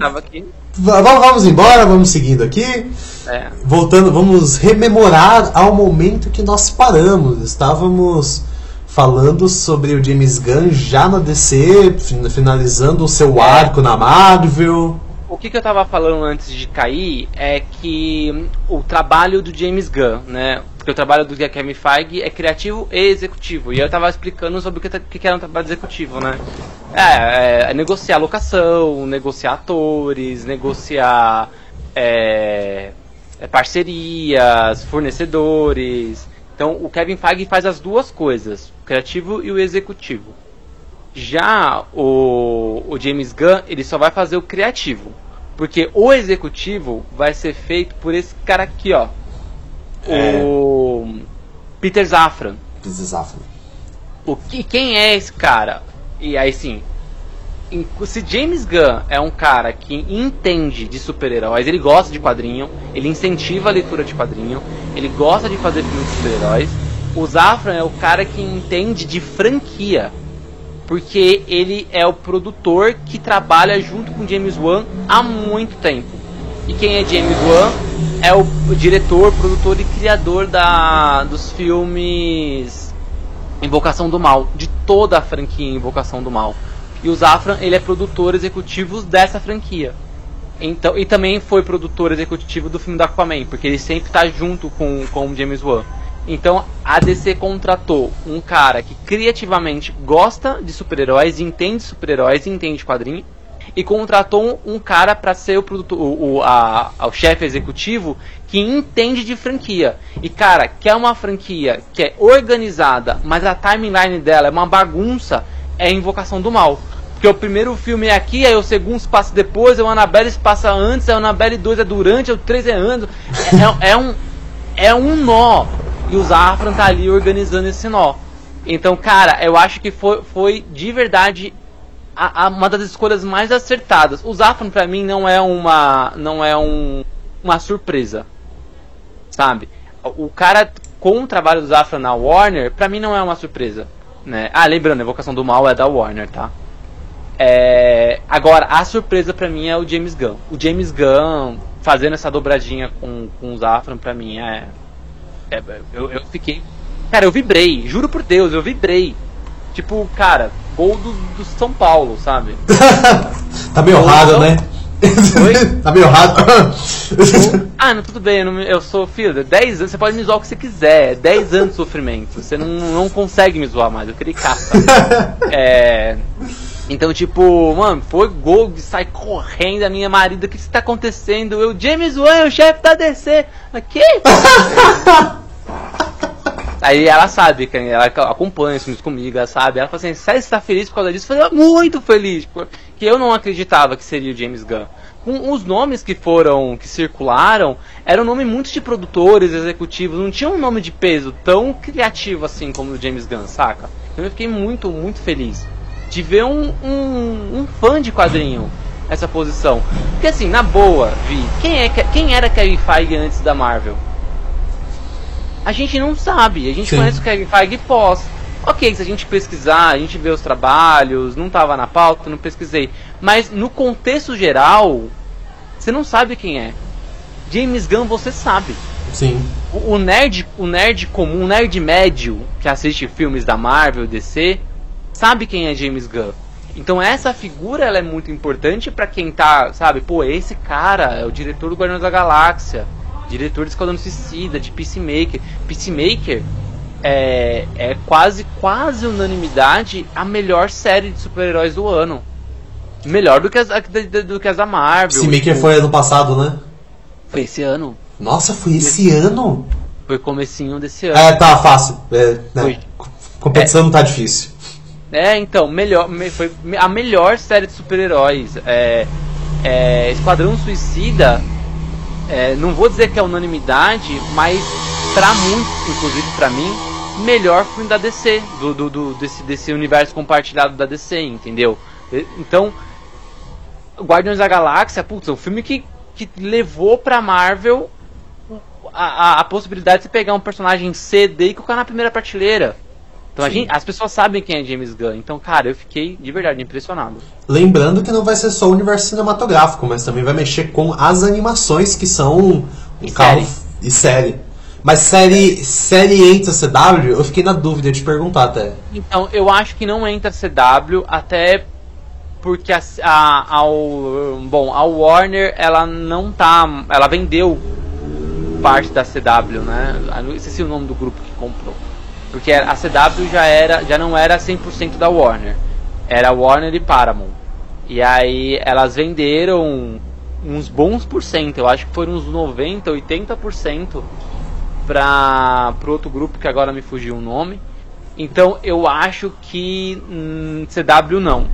Vamos embora, vamos seguindo aqui. É, Voltando, vamos rememorar ao momento que nós paramos. Estávamos falando sobre o James Gunn já na DC, fin- finalizando o seu É. arco na Marvel. o que, que eu tava falando antes de cair é que o trabalho do James Gunn, né? Porque o trabalho do Kevin Feige é criativo e executivo. E eu tava explicando sobre o que, que era um trabalho executivo, né? É, é negociar locação, negociar atores, negociar é, é, parcerias, fornecedores. Então o Kevin Feige faz as duas coisas, o criativo e o executivo. Já o, o James Gunn, ele só vai fazer o criativo. Porque o executivo vai ser feito por esse cara aqui, ó. É. O Peter Zafran. Peter Zafran. O que, quem é esse cara? E aí sim, se James Gunn é um cara que entende de super-heróis, ele gosta de quadrinho, ele incentiva a leitura de quadrinho, ele gosta de fazer filmes de super-heróis. O Zafran é o cara que entende de franquia, porque ele é o produtor que trabalha junto com James Wan há muito tempo. E quem é James Wan é o diretor, produtor e criador da, dos filmes Invocação do Mal, de toda a franquia Invocação do Mal. E o Zafran, ele é produtor executivo dessa franquia. Então, e também foi produtor executivo do filme do Aquaman, porque ele sempre está junto com, com o James Wan. Então a DC contratou um cara que criativamente gosta de super-heróis, entende super-heróis, entende quadrinho, e contratou um, cara para ser o produtor, o, o, a, o chefe executivo que entende de franquia. E cara, que é uma franquia que é organizada, mas a timeline dela é uma bagunça, é Invocação do Mal. Porque o primeiro filme é aqui, aí o segundo se passa depois, o Annabelle se passa antes, aí o Annabelle 2 é durante, o 3 é antes. É, é, um, é um nó. E o Zafran tá ali organizando esse nó. Então, cara, eu acho que foi, foi de verdade a, a, uma das escolhas mais acertadas. O Zafran pra mim não é uma. não é um, uma surpresa. Sabe? O cara com o trabalho do Zafran na Warner, pra mim não é uma surpresa. Né? Ah, lembrando, a Evocação do Mal é da Warner, tá? É, agora, a surpresa para mim é o James Gunn. O James Gunn fazendo essa dobradinha com, com o Zafran, pra mim é. é eu, eu fiquei. Cara, eu vibrei, juro por Deus, eu vibrei. Tipo, cara, gol do, do São Paulo, sabe? tá meio raro, né? Oi? tá meio raro. ah, não, tudo bem, eu, não, eu sou filho, 10 anos, você pode me zoar o que você quiser, 10 anos de sofrimento, você não, não consegue me zoar mais, eu queria caça. é. Então, tipo, mano, foi gol sai correndo a minha marida, o que está acontecendo? Eu, James Wan, o chefe da DC. Aqui? Aí ela sabe, ela acompanha os filmes comigo, ela sabe. Ela fala assim, sério, você tá feliz por causa disso? Eu falei, muito feliz, porque eu não acreditava que seria o James Gunn. Com os nomes que foram, que circularam, eram nome muito de produtores, executivos, não tinha um nome de peso tão criativo assim como o James Gunn, saca? Então eu fiquei muito, muito feliz de ver um, um, um fã de quadrinho essa posição. Porque assim, na boa, Vi, quem, é, quem era Kevin Feige antes da Marvel? A gente não sabe, a gente Sim. conhece o Kevin Feige pós. Ok, se a gente pesquisar, a gente vê os trabalhos, não estava na pauta, não pesquisei. Mas no contexto geral, você não sabe quem é. James Gunn você sabe. Sim. O, o nerd, o nerd comum, o nerd médio que assiste filmes da Marvel, DC, sabe quem é James Gunn. Então essa figura ela é muito importante para quem tá, sabe, pô, esse cara é o diretor do Guardiões da Galáxia, diretor de Esquadrão Suicida, de Peacemaker. Peacemaker é, é quase, quase unanimidade a melhor série de super-heróis do ano. Melhor do que as, do que as da Marvel. Peacemaker tipo, foi ano passado, né? Foi esse ano. Nossa, foi esse, esse ano? Foi comecinho desse ano. É, tá fácil. É, né? Competição é, não tá difícil. É, então, melhor, foi a melhor série de super-heróis. É, é, Esquadrão Suicida, é, não vou dizer que é unanimidade, mas pra muitos, inclusive pra mim, melhor filme da DC, do, do, do, desse, desse universo compartilhado da DC, entendeu? Então, Guardiões da Galáxia, putz, é um filme que, que levou pra Marvel a, a, a possibilidade de você pegar um personagem CD e colocar na primeira prateleira. Então gente, as pessoas sabem quem é James Gunn. Então, cara, eu fiquei de verdade impressionado. Lembrando que não vai ser só o universo cinematográfico, mas também vai mexer com as animações que são um e carro série. e série. Mas série, série entra CW? Eu fiquei na dúvida de perguntar até. Então, eu acho que não entra CW até porque a, a, ao, bom, a Warner ela não tá, ela vendeu parte da CW, né? Eu esqueci o nome do grupo que comprou. Porque a CW já era, já não era 100% da Warner. Era Warner e Paramount. E aí elas venderam uns bons por cento, eu acho que foram uns 90, 80% para pro outro grupo que agora me fugiu o nome. Então eu acho que hum, CW não.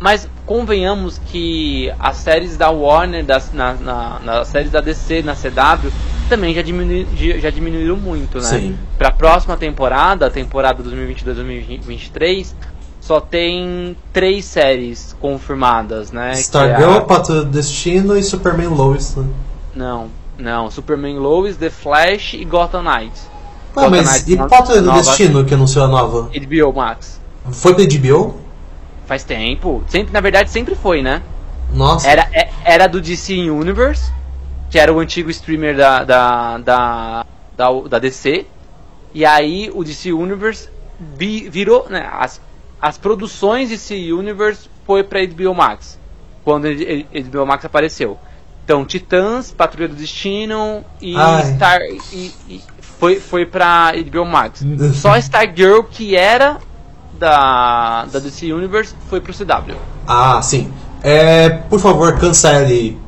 Mas convenhamos que as séries da Warner, das, na, na, nas séries da DC na CW, também já, diminui, já diminuíram muito, né? Sim. Pra próxima temporada, a temporada 2022-2023, só tem três séries confirmadas, né? que é Stargirl, a- Patrulha do Destino e Superman Lois. Né? Não, não. Superman Lois, The Flash e Gotham Knights. Ah, Gotham mas Knights e no- Patrulha do Destino que anunciou a nova? HBO Max. Foi pra HBO? Faz tempo. Sempre, na verdade, sempre foi, né? Nossa. Era, é- era do DC Universe, que era o antigo streamer da, da, da, da, da DC. E aí o DC Universe vi- virou. Né, as, as produções DC Universe foi pra HBO Max. Quando HBO Max apareceu. Então, Titãs, Patrulha do Destino e Ai. Star. E, e foi, foi pra HBO Max. Só Stargirl, que era da, da DC Universe, foi pro CW. Ah, sim. É, por favor, cancele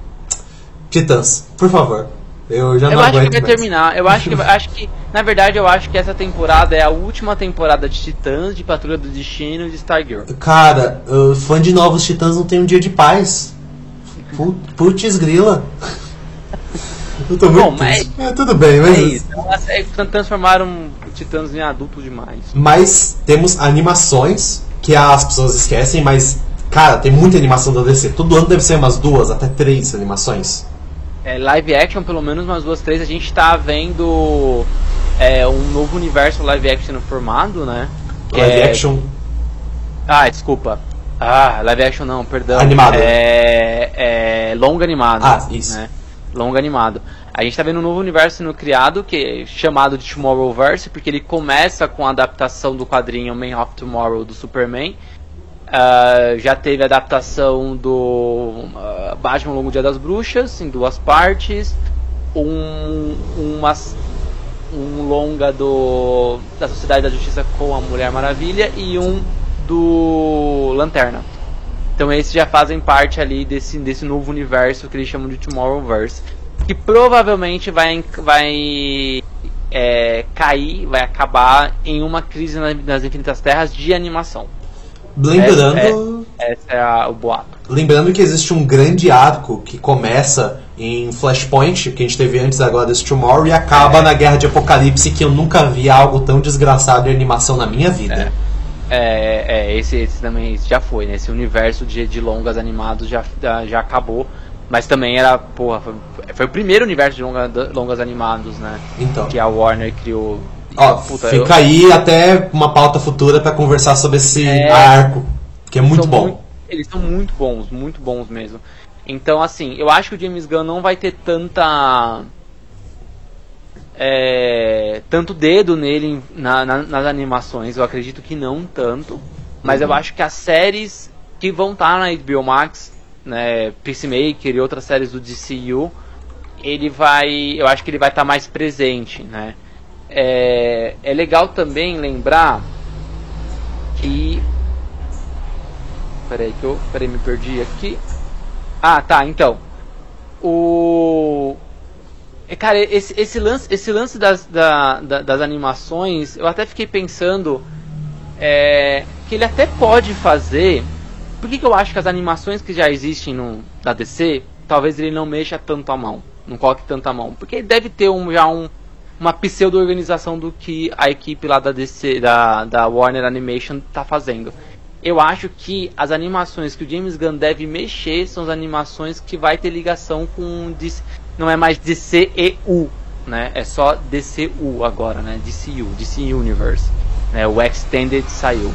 Titãs. Por favor. Eu já Eu não acho que vai mais. terminar. Eu acho que, acho que, na verdade, eu acho que essa temporada é a última temporada de Titãs, de Patrulha do Destino e de Stargirl. Cara, fã de Novos Titãs não tem um dia de paz. Pu- Putz grila. Eu tô muito Bom, mas-. É, tudo bem, mas... É isso. Elas, é, transformaram Titãs em adultos demais. Mas temos animações que as pessoas esquecem, mas, cara, tem muita animação da DC. Todo ano deve ser umas duas, até três animações. É, live action, pelo menos umas duas, três. A gente tá vendo é, um novo universo live action formado, né? Live é- action. Ah, desculpa. Ah, live action não, perdão. Animado. É, é longa animado. Ah, isso. Né? Longa animado. A gente tá vendo um novo universo sendo criado, que é chamado de Tomorrowverse, porque ele começa com a adaptação do quadrinho Man of Tomorrow do Superman. Ah, já teve a adaptação do ah, Batman Longo Dia das Bruxas, em duas partes. Um, umas, um longa do da Sociedade da Justiça com a Mulher Maravilha e um do Lanterna. Então esses já fazem parte ali desse, desse novo universo que eles chamam de Tomorrowverse. Que provavelmente vai, vai é, cair, vai acabar em uma crise na- nas Infinitas Terras de animação. Lembrando, Esse é a- o boato. lembrando que existe um grande arco que começa em Flashpoint, que a gente teve antes agora desse Tomorrow, e acaba É. na Guerra de Apocalipse, que eu nunca vi algo tão desgraçado em animação na minha vida. É, é, esse, esse também esse já foi, né? Esse universo de, de longas animados já, já, acabou. Mas também era, porra, foi, foi o primeiro universo de longa, longas animados, né? Então. Que a Warner criou. Ó, Puta, fica eu- aí até uma pauta futura pra conversar sobre esse É. arco, que é muito são bom. muito- eles são muito bons, muito bons mesmo. Então, assim, eu acho que o James Gunn não vai ter tanta. É, tanto dedo nele na- na- nas animações, eu acredito que não tanto. Mas Uhum. eu acho que as séries que vão estar na HBO Max, né, Peacemaker e outras séries do DCU, ele vai. Eu acho que ele vai estar mais presente, né? É, é legal também lembrar que Peraí que eu. Peraí, me perdi aqui. Ah, tá, então. O. é, Cara, esse, esse lance, esse lance das, da- da- das animações, eu até fiquei pensando é, que ele até pode fazer. Por que, que eu acho que as animações que já existem no, da DC, talvez ele não mexa tanto a mão, não coloque tanto a mão? Porque deve ter um, já um, uma pseudo-organização do que a equipe lá da DC, da, da Warner Animation tá fazendo. Eu acho que as animações que o James Gunn deve mexer são as animações que vai ter ligação com não é mais DCEU, né? É só DCU agora, né? DCU, DC Universe, né? O Extended saiu.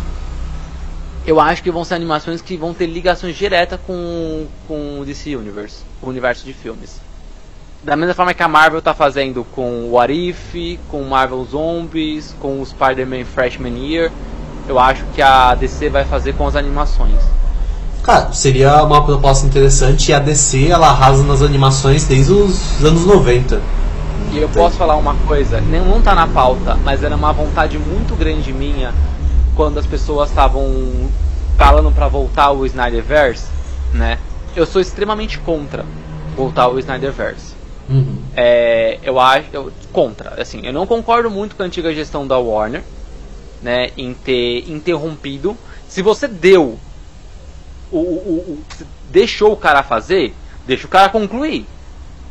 Eu acho que vão ser animações que vão ter ligações diretas com, com o DC Universe, o universo de filmes. Da mesma forma que a Marvel tá fazendo com o What If, com Marvel Zombies, com o Spider-Man Freshman Year, eu acho que a DC vai fazer com as animações. Cara, seria uma proposta interessante e a DC ela arrasa nas animações desde os anos 90. E eu posso falar uma coisa, não tá na pauta, mas era uma vontade muito grande minha quando as pessoas estavam falando para voltar o Snyderverse, né? Eu sou extremamente contra voltar o Snyderverse. Uhum. É, eu acho eu, contra, assim, eu não concordo muito com a antiga gestão da Warner, né, em ter interrompido. Se você deu o, o, o, deixou o cara fazer, deixa o cara concluir.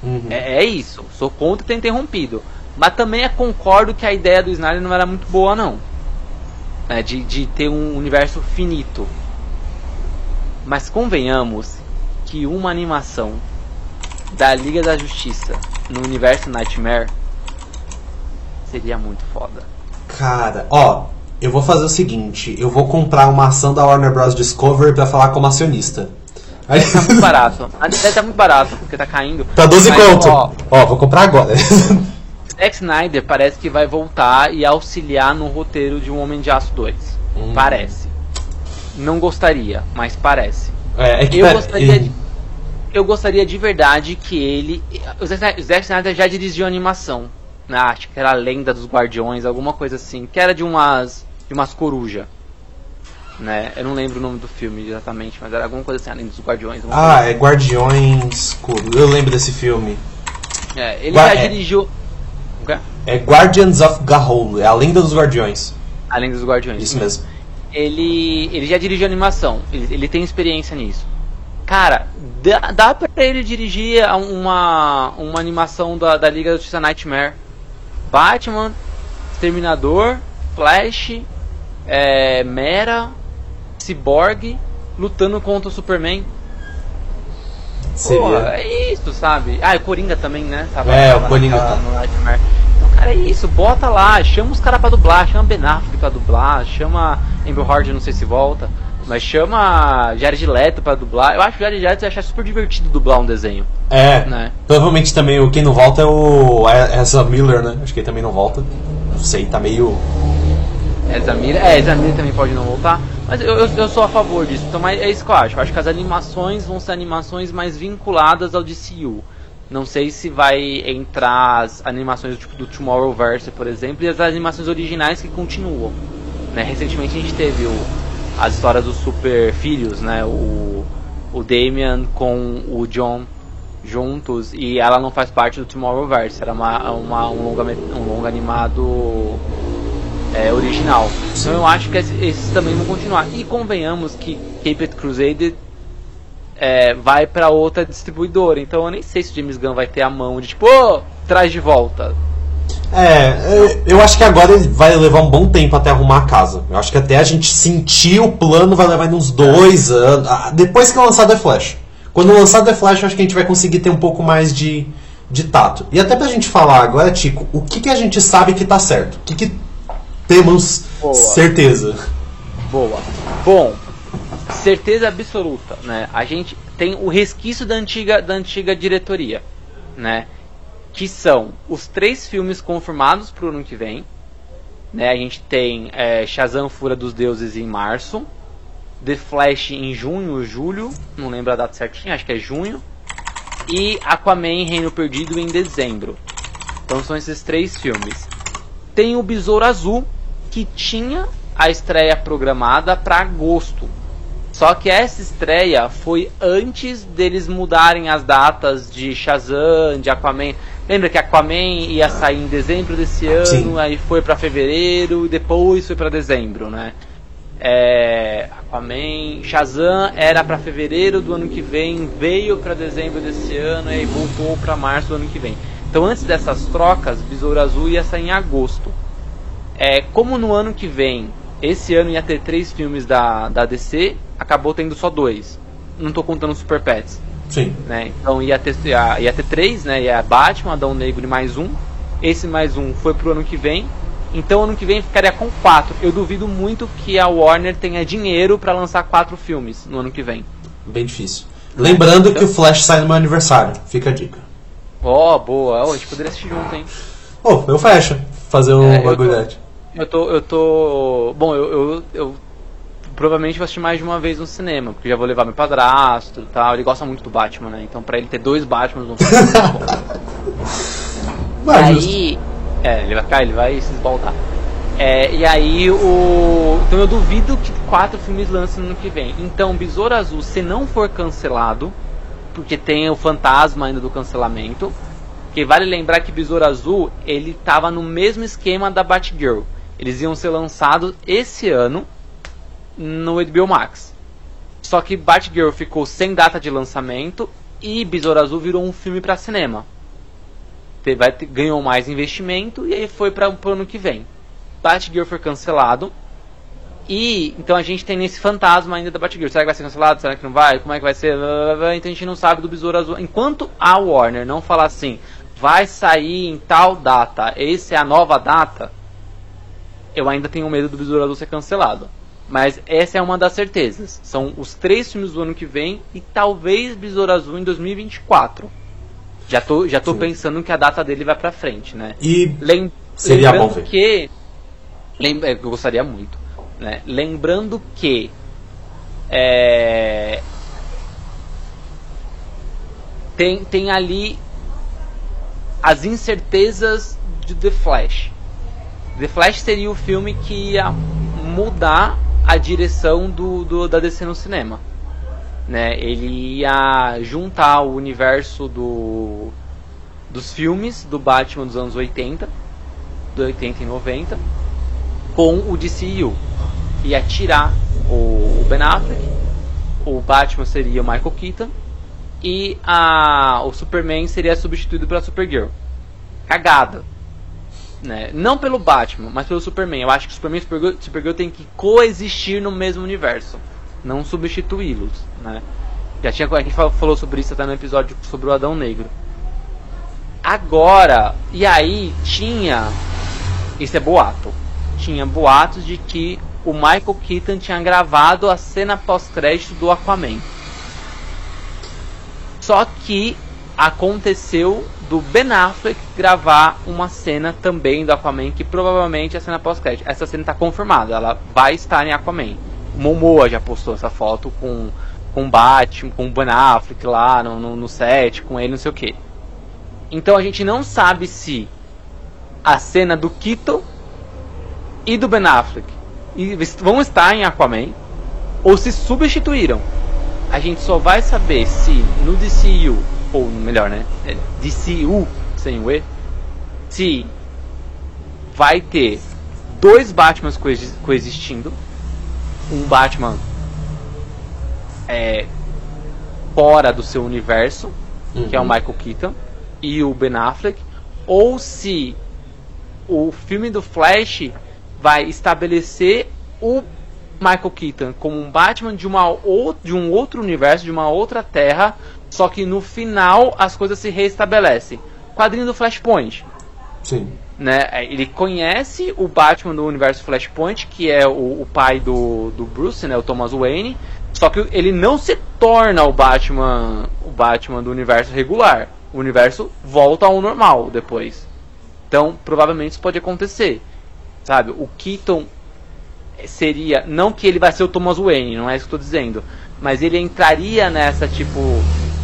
Uhum. É, é, isso. Sou contra ter interrompido. Mas também é concordo que a ideia do Snyder não era muito boa, não. É, de, de ter um universo finito. Mas convenhamos que uma animação da Liga da Justiça no universo Nightmare seria muito foda. Cara, ó, eu vou fazer o seguinte, eu vou comprar uma ação da Warner Bros. Discovery pra falar como acionista. Aí... Tá muito barato. Deve tá muito barato, porque tá caindo. Tá 12 Mas, conto. Ó, ó, vou comprar agora. Zack Snyder parece que vai voltar e auxiliar no roteiro de Um Homem de Aço 2. Hum. Parece. Não gostaria, mas parece. É, é que eu gostaria de, eu gostaria de verdade que ele. O Zack Snyder já dirigiu animação. Né? Acho que era a Lenda dos Guardiões, alguma coisa assim. Que era de umas. De umas coruja. Né? Eu não lembro o nome do filme exatamente, mas era alguma coisa assim, além dos Guardiões. Ah, é Guardiões. Eu lembro desse filme. É, ele Gua já é. dirigiu. É Guardians of Gahul, é a lenda dos Guardiões. A lenda dos Guardiões. Isso mesmo. Ele, ele já dirigiu animação, ele, ele tem experiência nisso. Cara, dá, dá pra ele dirigir uma, uma animação da, da Liga da Justiça Nightmare. Batman, Exterminador, Flash, é, Mera, Cyborg lutando contra o Superman. Pô, é isso, sabe? Ah, e o Coringa também, né? Tava, é, tava o Coringa tá. no Nightmare. Então, cara, é isso, bota lá, chama os caras pra dublar, chama Ben Affleck pra dublar, chama Amber Hard, não sei se volta, mas chama Jared Leto pra dublar. Eu acho que o Jared Leto ia achar super divertido dublar um desenho. É, né? provavelmente também o quem não volta é o essa Miller, né? Acho que ele também não volta. Não sei, tá meio Ezra Miller, é, Miller também pode não voltar, mas eu, eu, eu, sou a favor disso, então mas é isso que eu acho. Eu acho que as animações vão ser animações mais vinculadas ao DCU. Não sei se vai entrar as animações tipo do Tomorrowverse, por exemplo, e as animações originais que continuam. Né? Recentemente a gente teve o, as histórias dos super filhos, né? O, o Damian com o John juntos e ela não faz parte do Tomorrowverse, era uma, uma um, longa, um longa animado é, original. Então eu acho que esses também vão continuar. E convenhamos que Caped Crusade é, vai para outra distribuidora. Então eu nem sei se o James Gunn vai ter a mão de tipo, oh, traz de volta. É, eu acho que agora ele vai levar um bom tempo até arrumar a casa. Eu acho que até a gente sentir o plano vai levar uns dois anos. Ah, depois que lançar The Flash. Quando lançar The Flash, eu acho que a gente vai conseguir ter um pouco mais de, de tato. E até pra gente falar agora, Tico, o que, que a gente sabe que tá certo? O que, que temos Boa. certeza. Boa. Bom, certeza absoluta, né? A gente tem o resquício da antiga, da antiga diretoria, né? Que são os três filmes confirmados para o ano que vem. Né? A gente tem é, Shazam Fura dos Deuses em março. The Flash em junho ou julho. Não lembro a data certinha, acho que é junho. E Aquaman Reino Perdido em dezembro. Então são esses três filmes. Tem o Besouro Azul, que tinha a estreia programada para agosto. Só que essa estreia foi antes deles mudarem as datas de Shazam, de Aquaman. Lembra que Aquaman ia sair em dezembro desse ano, Sim. aí foi para fevereiro e depois foi para dezembro, né? É, Aquaman, Shazam era para fevereiro do ano que vem, veio para dezembro desse ano e voltou para março do ano que vem. Então antes dessas trocas, Besouro Azul ia sair em agosto. É, como no ano que vem, esse ano ia ter três filmes da, da DC, acabou tendo só dois. Não estou contando Super Pets. Sim. Né? Então ia ter, ia, ia ter três, né? Ia Batman, Adão Negro e mais um. Esse mais um foi pro ano que vem. Então ano que vem ficaria com quatro. Eu duvido muito que a Warner tenha dinheiro para lançar quatro filmes no ano que vem. Bem difícil. Lembrando então, que o Flash sai no meu aniversário. Fica a dica. Ó, oh, boa. Oh, a gente poderia assistir junto, hein? Pô, oh, eu fecho. Fazer um é, bagulho eu tô, eu tô. Bom, eu, eu, eu provavelmente vou assistir mais de uma vez no cinema, porque já vou levar meu padrasto e tal. Ele gosta muito do Batman, né? Então pra ele ter dois Batman no filme. Ué, aí. É, ele vai ficar, ele vai se esbaldar. É, e aí o. Então eu duvido que quatro filmes lancem no ano que vem. Então, Besouro Azul, se não for cancelado, porque tem o fantasma ainda do cancelamento. Que vale lembrar que Besouro Azul ele tava no mesmo esquema da Batgirl. Eles iam ser lançados esse ano no HBO Max. Só que Batgirl ficou sem data de lançamento e Besouro Azul virou um filme para cinema. Vai, ganhou mais investimento e aí foi para o ano que vem. Batgirl foi cancelado. E então a gente tem esse fantasma ainda da Batgirl. Será que vai ser cancelado? Será que não vai? Como é que vai ser? Então a gente não sabe do Besouro Azul. Enquanto a Warner não falar assim, vai sair em tal data, essa é a nova data, eu ainda tenho medo do Besouro Azul ser cancelado. Mas essa é uma das certezas. São os três filmes do ano que vem e talvez Besouro Azul em 2024. Já tô, já tô pensando que a data dele vai pra frente, né? E Lem seria lembrando bom ver. que lembra, eu gostaria muito, né? Lembrando que é, tem, tem ali as incertezas de The Flash. The Flash seria o filme que ia mudar a direção do, do, da DC no cinema. Né? Ele ia juntar o universo do, dos filmes do Batman dos anos 80, do 80 e 90, com o DCU. Ia tirar o, o Ben Affleck, o Batman seria o Michael Keaton e a, o Superman seria substituído pela Supergirl. Cagada. Né? Não pelo Batman, mas pelo Superman. Eu acho que o Superman e Supergirl, Supergirl tem que coexistir no mesmo universo, não substituí-los. Né? Já tinha, a gente falou sobre isso até no episódio sobre o Adão Negro. Agora, e aí tinha. Isso é boato. Tinha boatos de que o Michael Keaton tinha gravado a cena pós-crédito do Aquaman. Só que aconteceu do Ben Affleck gravar uma cena também do Aquaman, que provavelmente é a cena pós-crédito. Essa cena está confirmada, ela vai estar em Aquaman. O Momoa já postou essa foto com com Batman, com o Ben Affleck lá no, no, no set, com ele, não sei o que. Então a gente não sabe se a cena do Keaton e do Ben Affleck vão estar em Aquaman ou se substituíram a gente só vai saber se no DCU, ou melhor, né? É DCU sem o E, se vai ter dois Batmans coexistindo. Um Batman é, fora do seu universo, uhum. que é o uhum. Michael Keaton, e o Ben Affleck, ou se o filme do Flash vai estabelecer o Michael Keaton como um Batman de, uma, ou, de um outro universo, de uma outra terra, só que no final as coisas se restabelecem. Quadrinho do Flashpoint. Sim. Né? É, ele conhece o Batman do universo Flashpoint, que é o, o pai do, do Bruce, né, o Thomas Wayne. Só que ele não se torna o Batman, o Batman do universo regular. O universo volta ao normal depois. Então, provavelmente isso pode acontecer. Sabe? O Keaton seria. Não que ele vai ser o Thomas Wayne, não é isso que eu tô dizendo. Mas ele entraria nessa, tipo.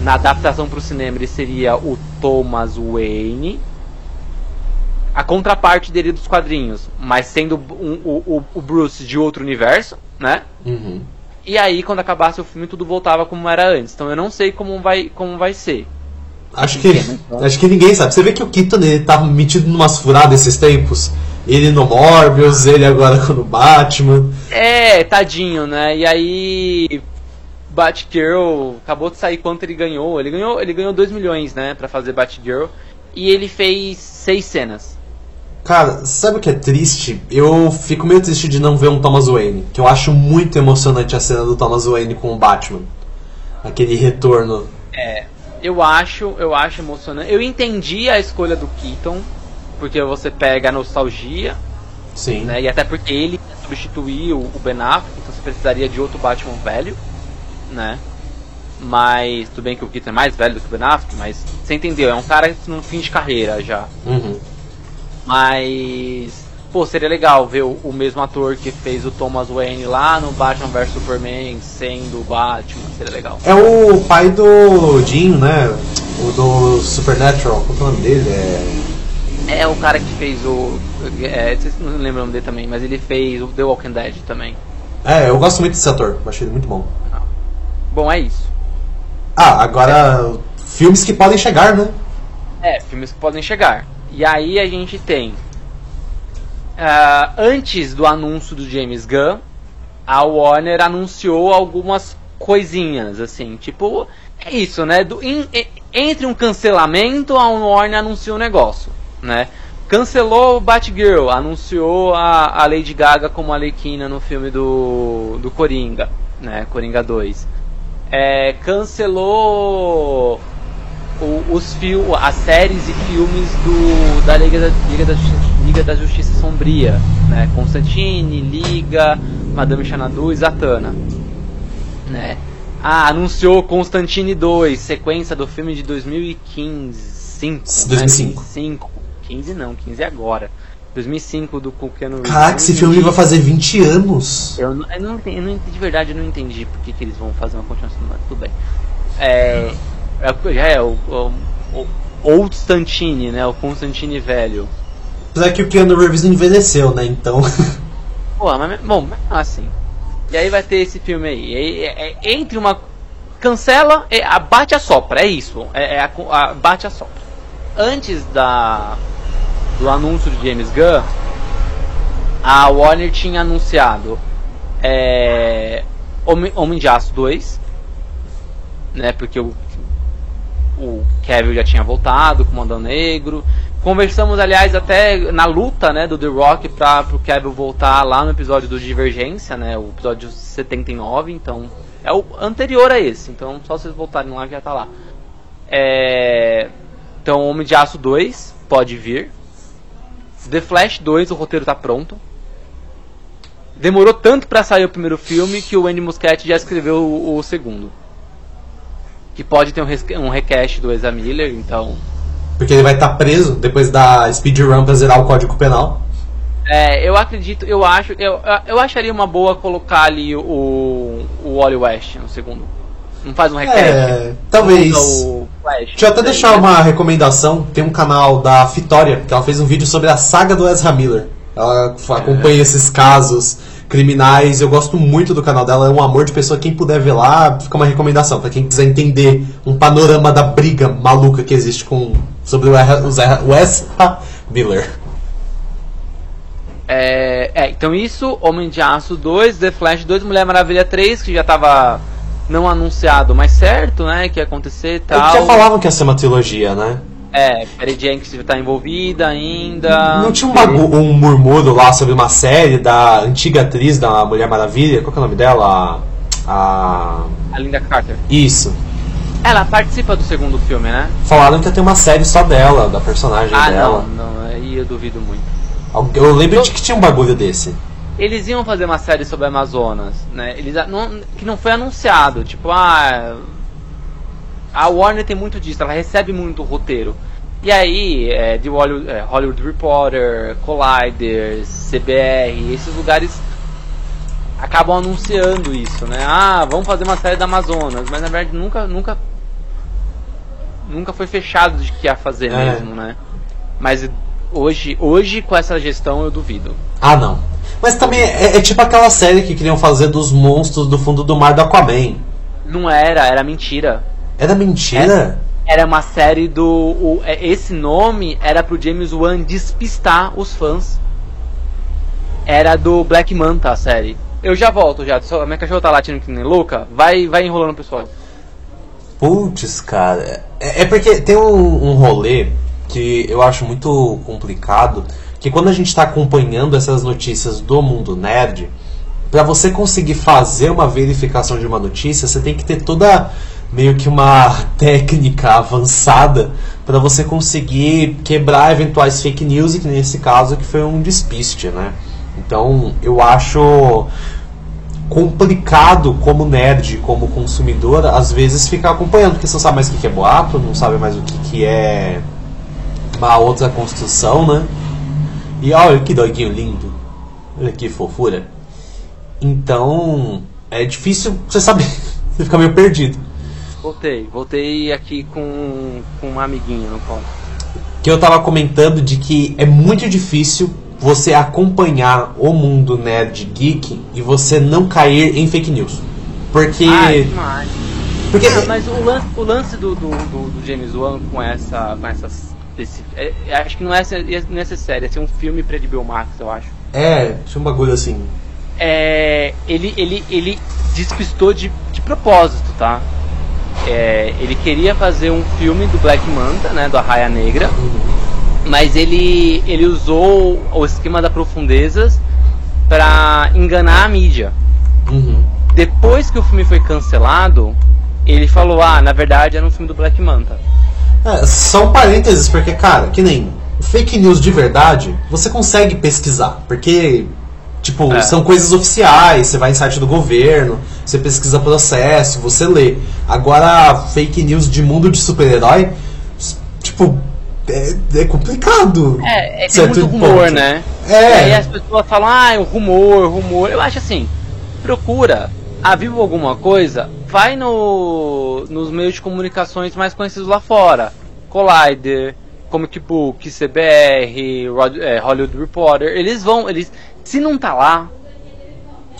Na adaptação para o cinema, ele seria o Thomas Wayne. A contraparte dele dos quadrinhos, mas sendo um, o, o, Bruce de outro universo, né? Uhum. E aí, quando acabasse o filme, tudo voltava como era antes. Então eu não sei como vai, como vai ser. Acho que, acho que ninguém sabe. Você vê que o Keaton ele tá metido numas furadas esses tempos. Ele no Morbius, ele agora com o Batman. É, tadinho, né? E aí. Batgirl acabou de sair quanto ele ganhou. Ele ganhou, ele ganhou 2 milhões, né, para fazer Batgirl. E ele fez seis cenas. Cara, sabe o que é triste? Eu fico meio triste de não ver um Thomas Wayne, que eu acho muito emocionante a cena do Thomas Wayne com o Batman. Aquele retorno. É, eu acho, eu acho emocionante. Eu entendi a escolha do Keaton, porque você pega a nostalgia. Sim. Né? E até porque ele substituiu o Ben Affleck, então você precisaria de outro Batman velho, né? Mas tudo bem que o Keaton é mais velho do que o Ben Affleck, mas você entendeu, é um cara no fim de carreira já. Uhum. Mas pô, seria legal ver o, o, mesmo ator que fez o Thomas Wayne lá no Batman vs Superman sendo o Batman, seria legal. É o pai do Jim, né? O do Supernatural, qual é o nome dele? É... é o cara que fez o. É, não lembram o nome dele também, mas ele fez o The Walking Dead também. É, eu gosto muito desse ator, achei ele muito bom. Bom, é isso. Ah, agora. Filmes que podem chegar, né? É, filmes que podem chegar. E aí a gente tem Uh, antes do anúncio do James Gunn, a Warner anunciou algumas coisinhas, assim, tipo, é isso, né? Do, in, entre um cancelamento, a Warner anunciou um negócio, né? Cancelou Batgirl, anunciou a, a Lady Gaga como Alequina no filme do, do Coringa, né? Coringa 2. É, cancelou o, os fil as séries e filmes do, da Liga da, Liga da, Liga da Justiça Sombria, né? Constantine, Liga, Madame Xanadu e Zatanna, né? Ah, anunciou Constantine 2, sequência do filme de 2015, 5, 2005. Né? 15 não, 15 agora. 2005 do Keanu Reeves. Caraca, esse filme vai fazer 20 anos. Eu, não, eu não, eu não, de verdade eu não entendi porque que eles vão fazer uma continuação, mas tudo bem. É, é, já é o, o, o Old Stantini, né? O Constantine velho. Apesar que o Keanu Reeves envelheceu, né? Então. Pô, mas, bom, assim. E aí vai ter esse filme aí. É, é, é entre uma. Cancela, é, bate a sopra, é isso. É, é a, a, bate a sopra. Antes da do anúncio de James Gunn, a Warner tinha anunciado é, Homem, Homem de Aço 2, né? Porque o o Kevin já tinha voltado com o Mandão Negro. Conversamos, aliás, até na luta né, do The Rock para o Kevin voltar lá no episódio do Divergência, né, o episódio 79, então é o anterior a esse, então só vocês voltarem lá que já tá lá. É... Então, Homem de Aço 2 pode vir. The Flash 2, o roteiro tá pronto. Demorou tanto para sair o primeiro filme que o Andy Muschietti já escreveu o, o segundo que pode ter um, um request do Ezra Miller, então. Porque ele vai estar tá preso depois da speedrun pra zerar o código penal. É, eu acredito, eu acho, eu, eu acharia uma boa colocar ali o, o Wally West no segundo. Não faz um request? É, talvez. Flash, Deixa eu até deixar uma recomendação. Tem um canal da Vitória, que ela fez um vídeo sobre a saga do Ezra Miller. Ela acompanha é. esses casos criminais. Eu gosto muito do canal dela, é um amor de pessoa. Quem puder ver lá, fica uma recomendação para quem quiser entender um panorama da briga maluca que existe com sobre o Wes Miller. É, é, então isso, Homem de Aço 2, The Flash 2, Mulher Maravilha 3, que já tava não anunciado, mas certo, né, que ia acontecer e tal. Já falavam que ia ser uma trilogia, né? É, Perry Jenkins está envolvida ainda. Não tinha um, bagu um murmúrio lá sobre uma série da antiga atriz da Mulher Maravilha? Qual é o nome dela? A. A Linda Carter. Isso. Ela participa do segundo filme, né? Falaram que ia ter uma série só dela, da personagem ah, dela. Não, não, aí eu duvido muito. Eu lembro de que tinha um bagulho desse. Eles iam fazer uma série sobre Amazonas, né? Eles, não, que não foi anunciado, tipo, ah a Warner tem muito disso, ela recebe muito roteiro. E aí, é, de Hollywood, é, Hollywood Reporter, Collider, CBR, esses lugares acabam anunciando isso, né? Ah, vamos fazer uma série da Amazonas, mas na verdade nunca, nunca, nunca foi fechado de que ia fazer é. mesmo, né? Mas hoje, hoje com essa gestão eu duvido. Ah, não. Mas também é, é tipo aquela série que queriam fazer dos monstros do fundo do mar do Aquaman. Não era, era mentira. Era mentira? era uma série do. O, é, esse nome era pro James Wan despistar os fãs. Era do Black Manta a série. Eu já volto já. A minha cachorra tá latindo que nem louca. Vai, vai enrolando o pessoal. Putz, cara. É, é porque tem um, um rolê que eu acho muito complicado. Que quando a gente está acompanhando essas notícias do mundo nerd, para você conseguir fazer uma verificação de uma notícia, você tem que ter toda meio que uma técnica avançada para você conseguir quebrar eventuais fake news, que nesse caso que foi um despiste, né? Então eu acho complicado como nerd, como consumidor, às vezes ficar acompanhando, porque você não sabe mais o que é boato, não sabe mais o que é uma outra construção, né? E olha que doguinho lindo. Olha que fofura. Então, é difícil você saber. você fica meio perdido. Voltei, voltei aqui com, com um amiguinho no ponto. Que eu tava comentando de que é muito difícil você acompanhar o mundo nerd geek e você não cair em fake news. Porque. Ah, é demais. porque Ah, mas o lance, o lance do, do, do, do James Wan com essa. Com essas é, é, acho que não é se- necessário, é ser um filme pra HBO Max, eu acho. é, tinha um bagulho assim. É, ele, ele, ele despistou de, de propósito, tá? É, ele queria fazer um filme do Black Manta, né, do Arraia Negra, mas ele, ele usou o esquema da profundezas pra enganar a mídia. Uhum. Depois que o filme foi cancelado, ele falou, ah, na verdade era um filme do Black Manta. É, são parênteses, porque, cara, que nem fake news de verdade, você consegue pesquisar, porque, tipo, É. são coisas oficiais, você vai em site do governo, você pesquisa processo, você lê. Agora, fake news de mundo de super-herói, tipo, é, é complicado. É, é tem certo muito rumor, ponto. né? É. E aí as pessoas falam, ah, é um rumor, rumor. Eu acho assim, procura. Ah, viu alguma coisa? Vai no, nos meios de comunicações mais conhecidos lá fora. Collider, Comic Book, CBR, Rod- é, Hollywood Reporter. Eles vão, eles. Se não tá lá,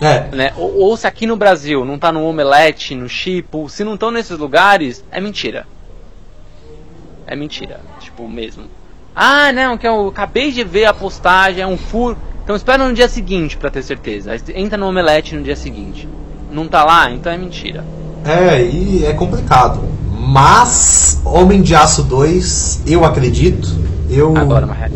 É, né? Ou, ou se aqui no Brasil não tá no Omelete, no Chipo, se não estão nesses lugares, é mentira. É mentira, tipo, mesmo. Ah, não, que eu acabei de ver a postagem, é um furo. Então espera no dia seguinte pra ter certeza. Entra no Omelete no dia seguinte. Não tá lá, então é mentira. é, e é complicado. Mas, Homem de Aço 2, eu acredito. Eu. Agora, Marré.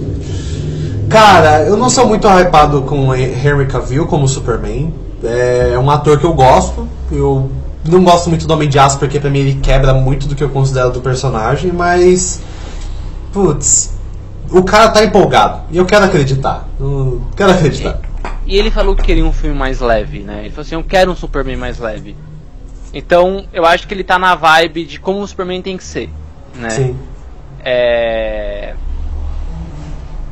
Cara, eu não sou muito hypado com Henry Cavill como Superman. É um ator que eu gosto. Eu não gosto muito do Homem de Aço porque pra mim ele quebra muito do que eu considero do personagem, mas. Putz. O cara tá empolgado. E eu quero acreditar. Eu quero acreditar. E ele falou que queria um filme mais leve, né? Ele falou assim, eu quero um Superman mais leve. Então, eu acho que ele tá na vibe de como o Superman tem que ser, né? Sim. É...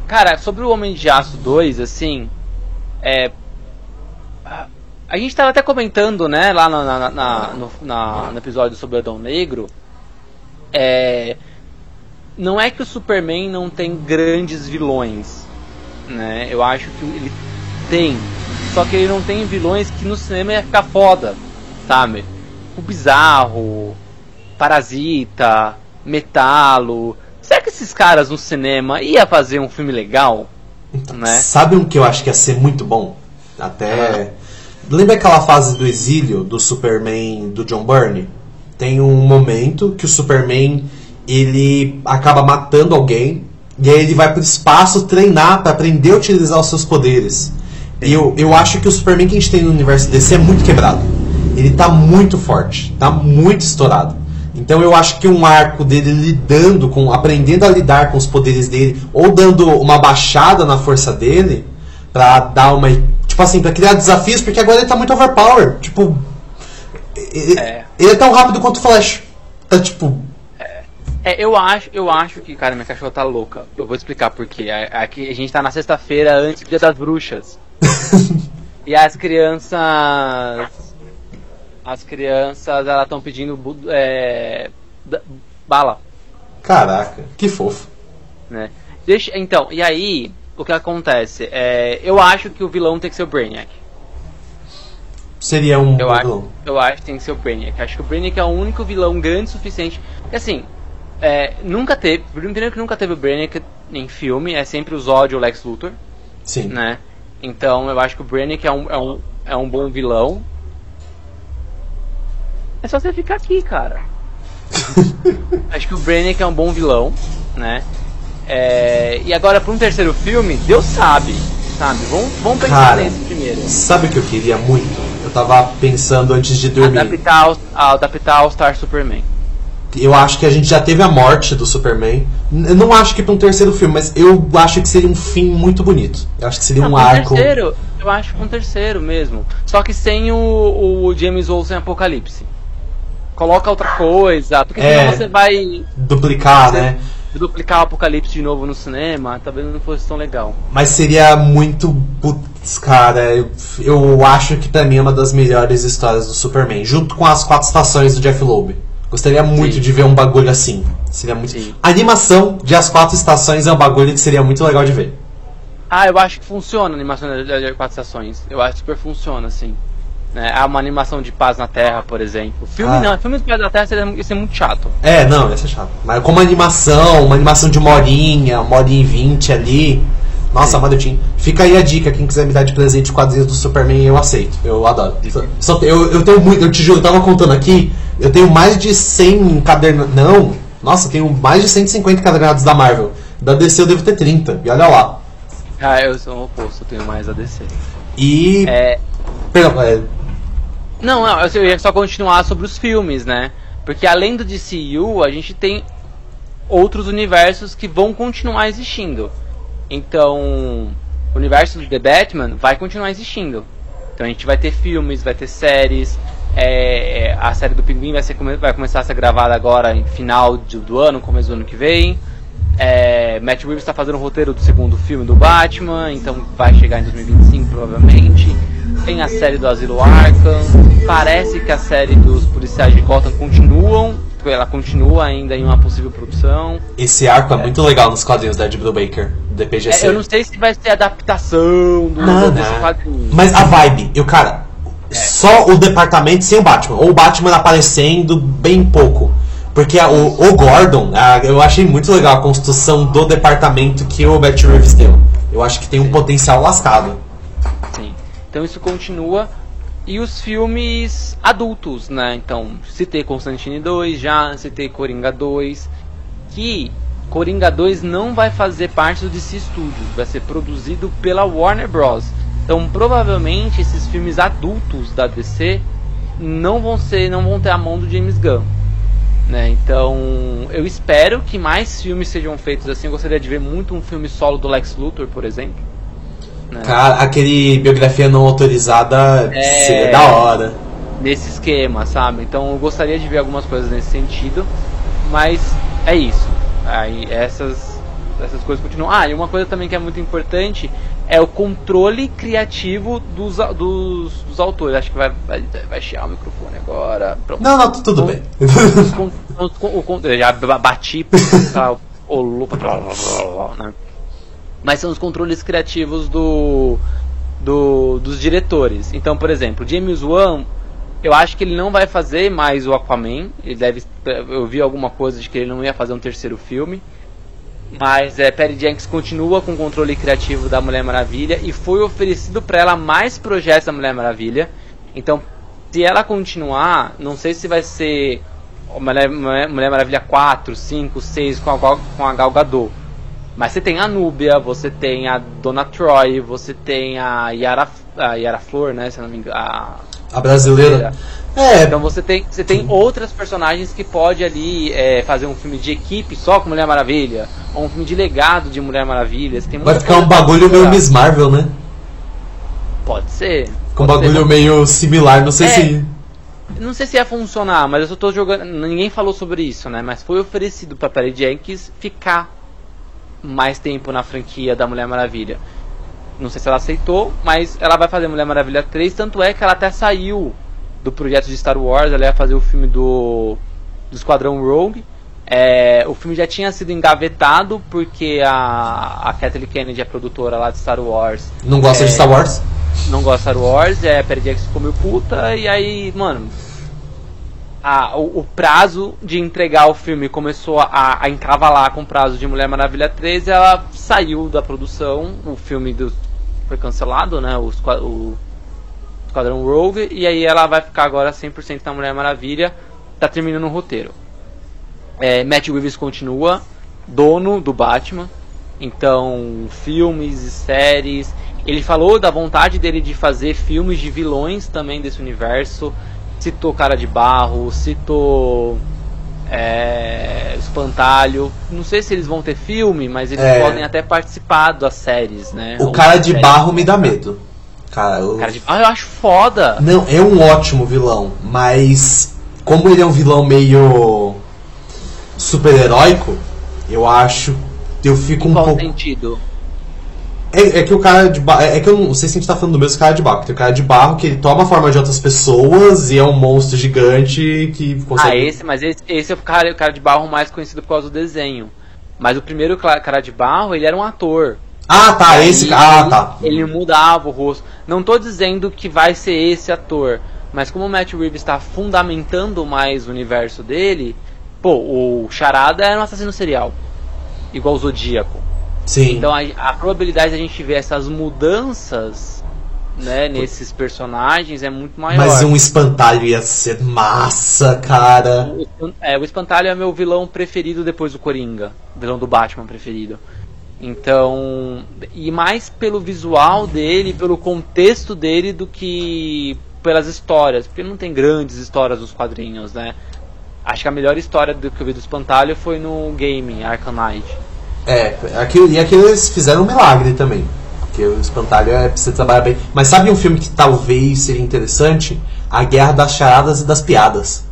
Cara, sobre o Homem de Aço 2, assim. É... a- gente tava até comentando, né, lá na, na- na- no, na- no episódio sobre o Adão Negro. É... Não é que o Superman não tem grandes vilões, né? Eu acho que ele tem. Só que ele não tem vilões que no cinema ia ficar foda, sabe? O Bizarro, Parasita, Metalo. Será que esses caras no cinema ia fazer um filme legal? Né? Sabe um que eu acho que ia ser muito bom? Até. Lembra aquela fase do exílio do Superman do John Byrne? Tem um momento que o Superman ele acaba matando alguém e aí ele vai pro espaço treinar pra aprender a utilizar os seus poderes. Eu, eu acho que o Superman que a gente tem no universo DC é muito quebrado. Ele tá muito forte, tá muito estourado. Então eu acho que um arco dele lidando com, aprendendo a lidar com os poderes dele, ou dando uma baixada na força dele, pra dar uma. Tipo assim, pra criar desafios, porque agora ele tá muito overpower. Tipo. Ele, É. ele é tão rápido quanto o Flash. Tá tipo. É, eu acho, eu acho que, cara, minha cachorra tá louca. Eu vou explicar por quê. A- Aqui a gente tá na sexta-feira antes do dia das bruxas. E as crianças. As crianças, elas estão pedindo é, bala. Caraca, que fofo. né? Deixa, então, e aí, o que acontece? É, eu acho que o vilão tem que ser o Brainiac. Seria um Eu acho, vilão. eu acho que tem que ser o Brainiac. Acho que o Brainiac é o único vilão grande o suficiente. Porque, assim, é, nunca teve. Primeiro que nunca teve o Brainiac em filme, é sempre o Zod ou o Lex Luthor, Sim. né? Então eu acho que o Brainiac é um, é um, é um bom vilão. É só você ficar aqui, cara. acho que o Brainiac é um bom vilão, né? É, e agora para um terceiro filme, Deus sabe, sabe? Vamos, vamos pensar Cara. nesse primeiro. Sabe o que eu queria muito? Eu tava pensando antes de dormir. Adaptar, ao- adaptar ao Star Superman. Eu acho que a gente já teve a morte do Superman. Eu não acho que pra um terceiro filme, mas eu acho que seria um fim muito bonito. Eu acho que seria Não, um arco. terceiro, eu acho que com terceiro mesmo. Só que sem o, o James Olsen Apocalipse. Coloca outra coisa, porque É. senão você vai. duplicar, Você- né? duplicar o Apocalipse de novo no cinema, talvez não fosse tão legal. Mas seria muito. Putz, cara, eu, eu acho que pra mim é uma das melhores histórias do Superman, junto com as quatro estações do Jeff Loeb. Gostaria muito Sim. de ver um bagulho assim. Seria muito. Sim. A animação de As Quatro Estações é um bagulho que seria muito legal de ver. Ah, eu acho que funciona a animação de de quatro estações. Eu acho que super funciona, assim. Né? Há uma animação de Paz na Terra, por exemplo. Filme Ah. não, filme de Paz na Terra seria, ia ser muito chato. É, não, ia ser chato. Mas como animação, uma animação de uma horinha, uma horinha e vinte ali. Nossa, Madutinho. Fica aí a dica, quem quiser me dar de presente quadrinhos do Superman, eu aceito. Eu adoro. Só- eu, eu tenho muito, eu te juro, eu tava contando aqui, eu tenho mais de 100 encadernados. Não, nossa, tenho mais de 150 encadernados da Marvel. Da DC eu devo ter 30, e olha lá. Ah, eu sou o oposto, eu tenho mais a DC. E. É, Perdão, é, Não, não, eu ia só continuar sobre os filmes, né? Porque além do DCU, a gente tem outros universos que vão continuar existindo. Então, o universo do The Batman vai continuar existindo. Então a gente vai ter filmes, vai ter séries. é, é, a série do Pinguim vai, ser, vai começar a ser gravada agora em final de- do ano, começo do ano que vem. É, Matt Reeves está fazendo o roteiro do segundo filme do Batman, então vai chegar em 2025 provavelmente. Tem a série do Asilo Arkham. Parece que a série dos policiais de Gotham continuam, ela continua ainda em uma possível produção. esse arco é, muito legal nos quadrinhos da Ed Brubaker, do DPGC. É, eu não sei se vai ser adaptação do, Não, não. quadrinho. Mas a vibe, eu, cara, só o departamento sem o Batman. Ou o Batman aparecendo bem pouco. Porque a- o, o Gordon, a- eu achei muito legal a construção do departamento que o Matt Reeves deu. Eu acho que tem um potencial lascado. Sim. Então isso continua. E os filmes adultos, né? Então, citei Constantine 2 já, citei Coringa 2. Que Coringa 2 não vai fazer parte do DC Studios, vai ser produzido pela Warner Bros. Então, provavelmente esses filmes adultos da DC não vão ser, não vão ter a mão do James Gunn. Né? Então, eu espero que mais filmes sejam feitos assim. Eu gostaria de ver muito um filme solo do Lex Luthor, por exemplo. Né? Cara, aquele biografia não autorizada É. seria da hora. nesse esquema, sabe? Então eu gostaria de ver algumas coisas nesse sentido, mas é isso. Aí essas essas coisas continuam. Ah, e uma coisa também que é muito importante é o controle criativo dos, dos, dos autores. Acho que vai, vai, vai chiar o microfone agora. Pronto. Não, não, tudo bem. Os con- o já ba- bati pra, o lupa né? Mas são os controles criativos do, do dos diretores então por exemplo James Wan eu acho que ele não vai fazer mais o Aquaman ele deve eu vi alguma coisa de que ele não ia fazer um terceiro filme mas é, Perry Jenkins continua com o controle criativo da Mulher Maravilha e foi oferecido para ela mais projetos da Mulher Maravilha. Então, se ela continuar, não sei se vai ser Mulher, Mulher Maravilha 4, 5, 6 com a, com a Gal Gadot. Mas você tem a Núbia, você tem a Dona Troy, você tem a Yara, a Yara Flor, né? Se não me engano. A, A brasileira. É, então você tem, você tem outras personagens que pode ali é, fazer um filme de equipe só com Mulher Maravilha, ou um filme de legado de Mulher Maravilha. Você tem vai ficar um bagulho meio. Miss Marvel, né? Pode ser. Com um pode ser. bagulho meio similar, não sei É. se. Não sei se ia funcionar, mas eu só tô jogando. Ninguém falou sobre isso, né? Mas foi oferecido pra Perry Jenkins ficar mais tempo na franquia da Mulher Maravilha. Não sei se ela aceitou, mas ela vai fazer Mulher Maravilha 3, tanto é que ela até saiu do projeto de Star Wars, ela ia fazer o filme do, do Esquadrão Rogue. É, o filme já tinha sido engavetado porque a, a Kathleen Kennedy, a produtora lá de Star Wars, Não gosta É. de Star Wars? não gosta de Star Wars, é, a Perry Jackson ficou meio puta, e aí, mano, a, o, o prazo de entregar o filme começou a, a encavalar com o prazo de Mulher Maravilha 3 e ela saiu da produção, o filme do, foi cancelado, né, o, o Esquadrão Rogue, e aí ela vai ficar agora 100% na Mulher Maravilha, tá terminando o roteiro. É, Matt Reeves continua, dono do Batman, então filmes e séries. Ele falou da vontade dele de fazer filmes de vilões também desse universo. Citou Cara de Barro, citou é, Espantalho. Não sei se eles vão ter filme, mas eles É. podem até participar das séries, né? O Ou cara de séries. barro me dá medo. Cara, eu... Cara de Barro eu acho foda. Não, é um ótimo vilão, mas como ele é um vilão meio super-heróico, Eu acho. Eu fico Em um pouco. sentido? É, é que o cara de barro. É, é que eu não sei se a gente tá falando do mesmo cara de barro. Tem o cara de barro que ele toma a forma de outras pessoas e é um monstro gigante que consegue. Ah, esse, mas esse, esse é o cara, o cara de barro mais conhecido por causa do desenho. Mas o primeiro cara de barro, ele era um ator. Ah, tá, esse aí cara. Ah, ele- tá. Ele mudava o rosto. Não tô dizendo que vai ser esse ator, mas como o Matt Reeves está fundamentando mais o universo dele, pô, o Charada era um assassino serial, igual o Zodíaco. Sim. Então a, a probabilidade de a gente ver essas mudanças, né, nesses personagens é muito maior. Mas um espantalho ia ser massa, cara. É, o Espantalho é meu vilão preferido depois do Coringa. Vilão do Batman preferido. Então. E mais pelo visual dele, pelo contexto dele, do que pelas histórias. Porque não tem grandes histórias nos quadrinhos, né? Acho que a melhor história do que eu vi do Espantalho foi no game Arkham Knight. É, aquilo, e aquilo eles fizeram um milagre também. Porque o espantalho é pra você trabalhar bem. Mas sabe um filme que talvez seria interessante? A Guerra das Charadas e das Piadas.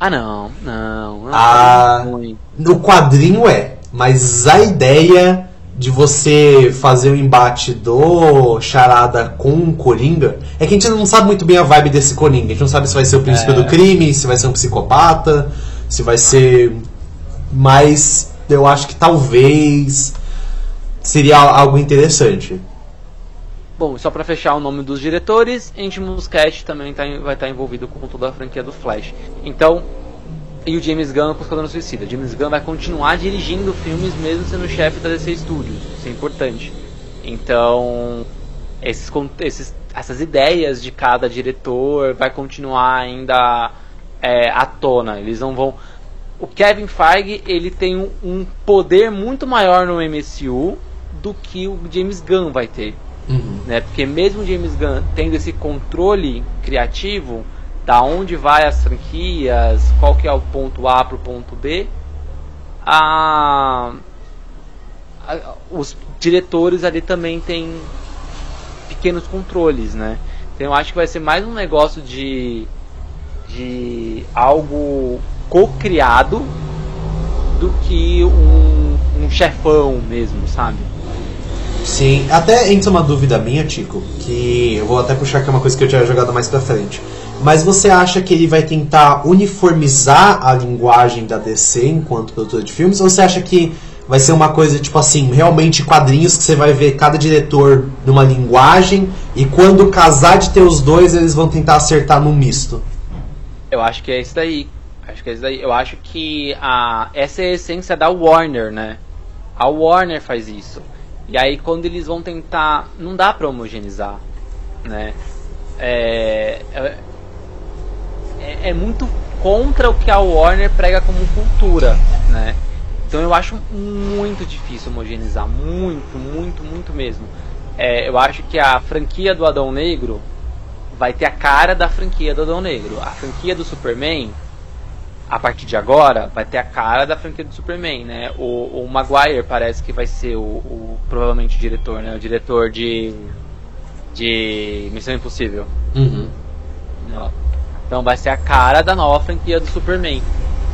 Ah, não, não. não Ah. ruim. No quadrinho é, mas a ideia de você fazer o embate do Charada com o Coringa é que a gente não sabe muito bem a vibe desse Coringa. A gente não sabe se vai ser o príncipe É. do crime, se vai ser um psicopata, se vai ser. Mas eu acho que talvez seria algo interessante. Bom, só pra fechar o nome dos diretores, Andy Muschietti também tá, vai estar envolvido com toda a franquia do Flash. Então, e o James Gunn com Esquadrão Suicida. James Gunn vai continuar dirigindo filmes mesmo sendo chefe da DC Studios. Isso é importante. Então, esses, esses- essas ideias de cada diretor vai continuar ainda é, à tona. Eles não vão. O Kevin Feige ele tem um, um poder muito maior no MCU do que o James Gunn vai ter Uhum. né? Porque mesmo o James Gunn tendo esse controle criativo da onde vai as franquias, qual que é o ponto A pro ponto B, a, a- os diretores ali também têm pequenos controles, né? Então eu acho que vai ser mais um negócio de de algo co-criado do que um, um chefão mesmo, sabe? Sim, até entra uma dúvida minha, Tico, que eu vou até puxar que é uma coisa que eu tinha jogado mais pra frente. Mas você acha que ele vai tentar uniformizar a linguagem da DC enquanto produtor de filmes? Ou você acha que vai ser uma coisa tipo assim, realmente quadrinhos que você vai ver cada diretor numa linguagem e quando casar de ter os dois eles vão tentar acertar num misto? Eu acho que é isso daí. Acho que é isso daí. Eu acho que a, essa é a essência da Warner, né? A Warner faz isso. E aí quando eles vão tentar. Não dá pra homogeneizar. Né? É, é, é- é muito contra o que a Warner prega como cultura. Né? Então eu acho muito difícil homogeneizar. Muito, muito, muito mesmo. É, eu acho que a franquia do Adão Negro vai ter a cara da franquia do Adão Negro. A franquia do Superman, a partir de agora, vai ter a cara da franquia do Superman, né? O, o Maguire parece que vai ser o, o- provavelmente o diretor, né? O diretor de de Missão Impossível. Uhum. Então vai ser a cara da nova franquia do Superman.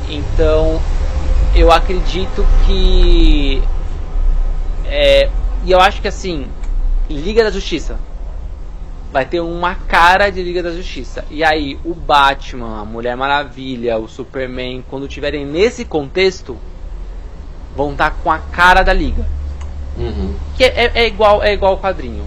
Então eu acredito que é, e eu acho que assim Liga da Justiça vai ter uma cara de Liga da Justiça. E aí o Batman, a Mulher Maravilha, o Superman, quando tiverem nesse contexto, vão estar com a cara da Liga. Uhum. Que é, é- igual é igual o quadrinho.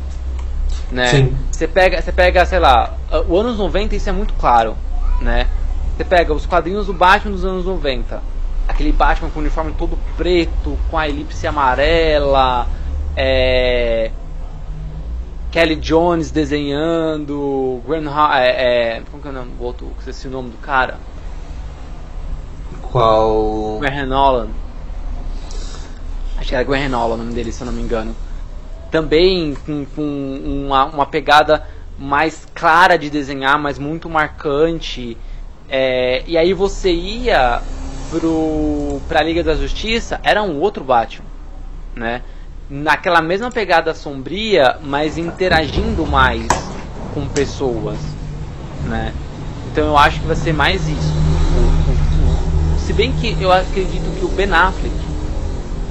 Né? Você pega, você pega, sei lá, o anos 90 isso é muito claro, né? Você pega os quadrinhos do Batman dos anos 90. Aquele Batman com o uniforme todo preto, com a elipse amarela, é, Kelly Jones desenhando, Graham, Ha- é, é, como que é o nome do outro, esqueci o nome do cara? Qual. Graham Nolan. Acho que era Graham Nolan o nome dele, se eu não me engano. Também com, com uma, uma pegada mais clara de desenhar, mas muito marcante. É, e aí você ia pro, pra Liga da Justiça, era um outro Batman, né? Naquela mesma pegada sombria, mas interagindo mais com pessoas, né? Então eu acho que vai ser mais isso. O- o- o- se bem que eu acredito que o Ben Affleck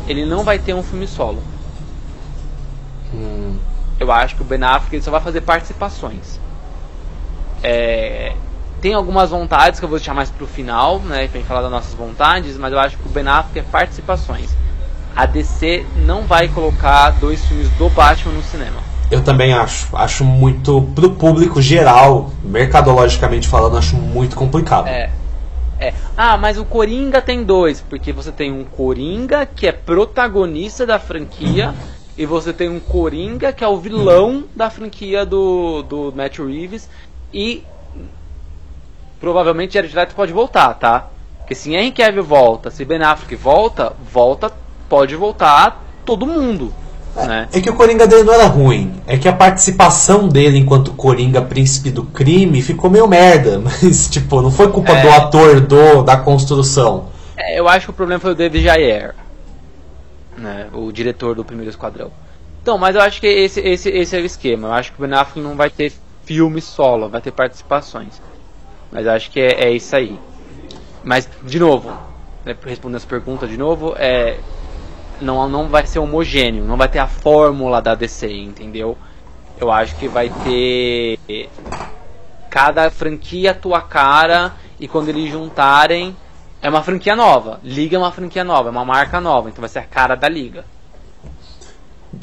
ele não vai ter um filme solo. Hum. Eu acho que o Ben Affleck ele só vai fazer participações. É, tem algumas vontades que eu vou deixar mais pro final, né, pra gente falar das nossas vontades, mas eu acho que o Ben Affleck é participações. A DC não vai colocar dois filmes do Batman no cinema. Eu também acho. Acho muito. Pro público geral, mercadologicamente falando, acho muito complicado. É. É. Ah, mas o Coringa tem dois, porque você tem um Coringa que é protagonista da franquia e você tem um Coringa que é o vilão da franquia do, do Matt Reeves e provavelmente Jared Leto pode voltar, tá? Porque se Henry Cavill volta, se Ben Affleck volta, volta, pode voltar todo mundo. Né? É que o Coringa dele não era ruim. É que a participação dele enquanto Coringa príncipe do crime ficou meio merda. Mas, tipo, não foi culpa É. do ator do, da construção. É, eu acho que o problema foi o David Jair, né, o diretor do primeiro esquadrão. Então, mas eu acho que esse, esse, esse é o esquema. Eu acho que o Ben Affleck não vai ter filme solo, vai ter participações. Mas eu acho que é, é isso aí. Mas, de novo, né, respondendo essa pergunta de novo, é, não, não vai ser homogêneo, não vai ter a fórmula da DC, entendeu? Eu acho que vai ter cada franquia a tua cara e quando eles juntarem é uma franquia nova. Liga é uma franquia nova, é uma marca nova, então vai ser a cara da liga.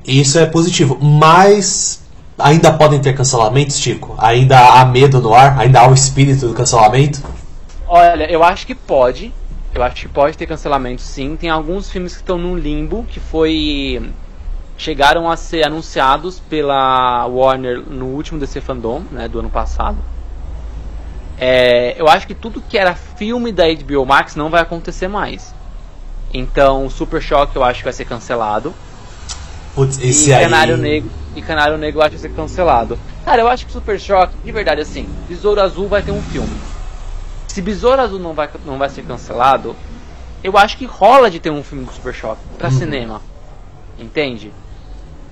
Isso é positivo. Mas ainda podem ter cancelamentos, Chico? Ainda há medo no ar? Ainda há o espírito do cancelamento? Olha, eu acho que pode. Eu acho que pode ter cancelamento sim. Tem alguns filmes que estão num limbo que foi chegaram a ser anunciados pela Warner no último DC Fandom, né, do ano passado. É, eu acho que tudo que era filme da HBO Max não vai acontecer mais. Então, Super Choque eu acho que vai ser cancelado. Putz, esse e aí. Canário Negro e Canário Negro eu acho que vai ser cancelado. Cara, eu acho que Super Choque, de verdade assim, Besouro Azul vai ter um filme. Se Besouro Azul não vai, não vai ser cancelado, eu acho que rola de ter um filme do Super Choque pra Uhum. cinema. Entende?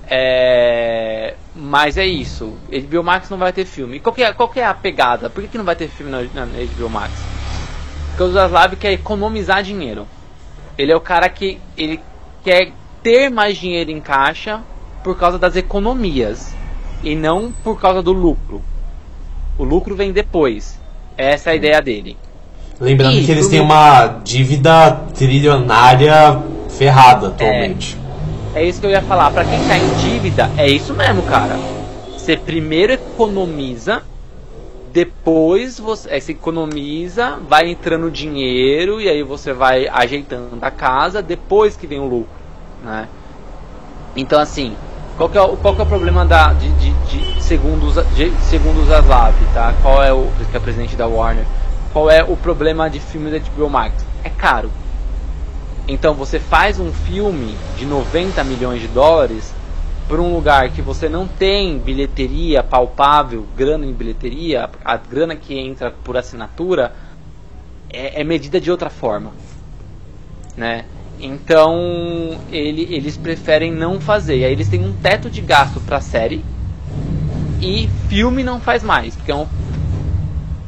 É... Mas é isso. HBO Max não vai ter filme. E qual que é, qual que é a pegada? Por que, que não vai ter filme na, na HBO Max? Porque o Zaslav quer economizar dinheiro. Ele é o cara que ele quer ter mais dinheiro em caixa por causa das economias e não por causa do lucro. O lucro vem depois. Essa é a ideia dele. Lembrando Ih, que eles têm uma dívida trilionária ferrada atualmente. É isso que eu ia falar. Pra quem tá em dívida, é isso mesmo, cara. Você primeiro economiza, depois você, é, você economiza, vai entrando dinheiro e aí você vai ajeitando a casa, depois que vem o lucro, né? Então assim, qual que é, o- qual que é o problema da, de, de, de segundo, os- de, segundo o Zaslav, tá? Qual é o que é presidente da Warner? Qual é o problema de filmes da HBO Max? É caro. Então você faz um filme de 90 milhões de dólares para um lugar que você não tem bilheteria palpável, grana em bilheteria, a grana que entra por assinatura é, é medida de outra forma, né? Então ele- eles preferem não fazer. Aí eles têm um teto de gasto para série e filme não faz mais, porque é um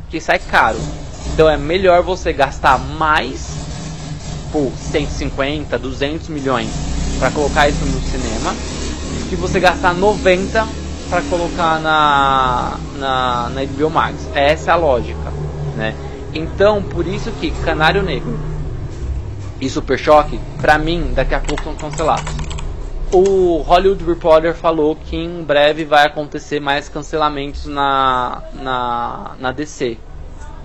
que sai caro. Então é melhor você gastar mais por 150, 200 milhões para colocar isso no cinema, que você gastar 90 para colocar na, na, na HBO Max. Essa é a lógica, né? Então, por isso que Canário Negro e Super Choque, pra mim, daqui a pouco são cancelados. O Hollywood Reporter falou que em breve vai acontecer mais cancelamentos na, na, na DC.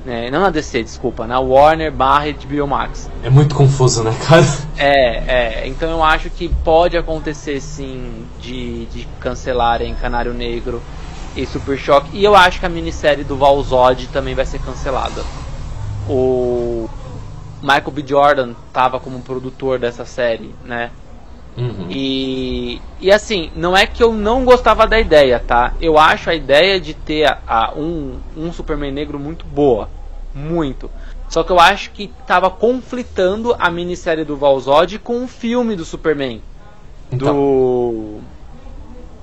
né? não na DC, desculpa, na Warner barra HBO Max. É muito confuso, né, cara? É, é, então eu acho que pode acontecer sim de, de cancelarem Canário Negro e Super Choque. E eu acho que a minissérie do Valzod também vai ser cancelada. O Michael B. Jordan estava como produtor dessa série, né? Uhum. E, e assim, não é que eu não gostava da ideia, tá? Eu acho a ideia de ter a, a- um, um Superman negro muito boa. Muito. Só que eu acho que tava conflitando a minissérie do Valzod com o filme do Superman. Então, Do.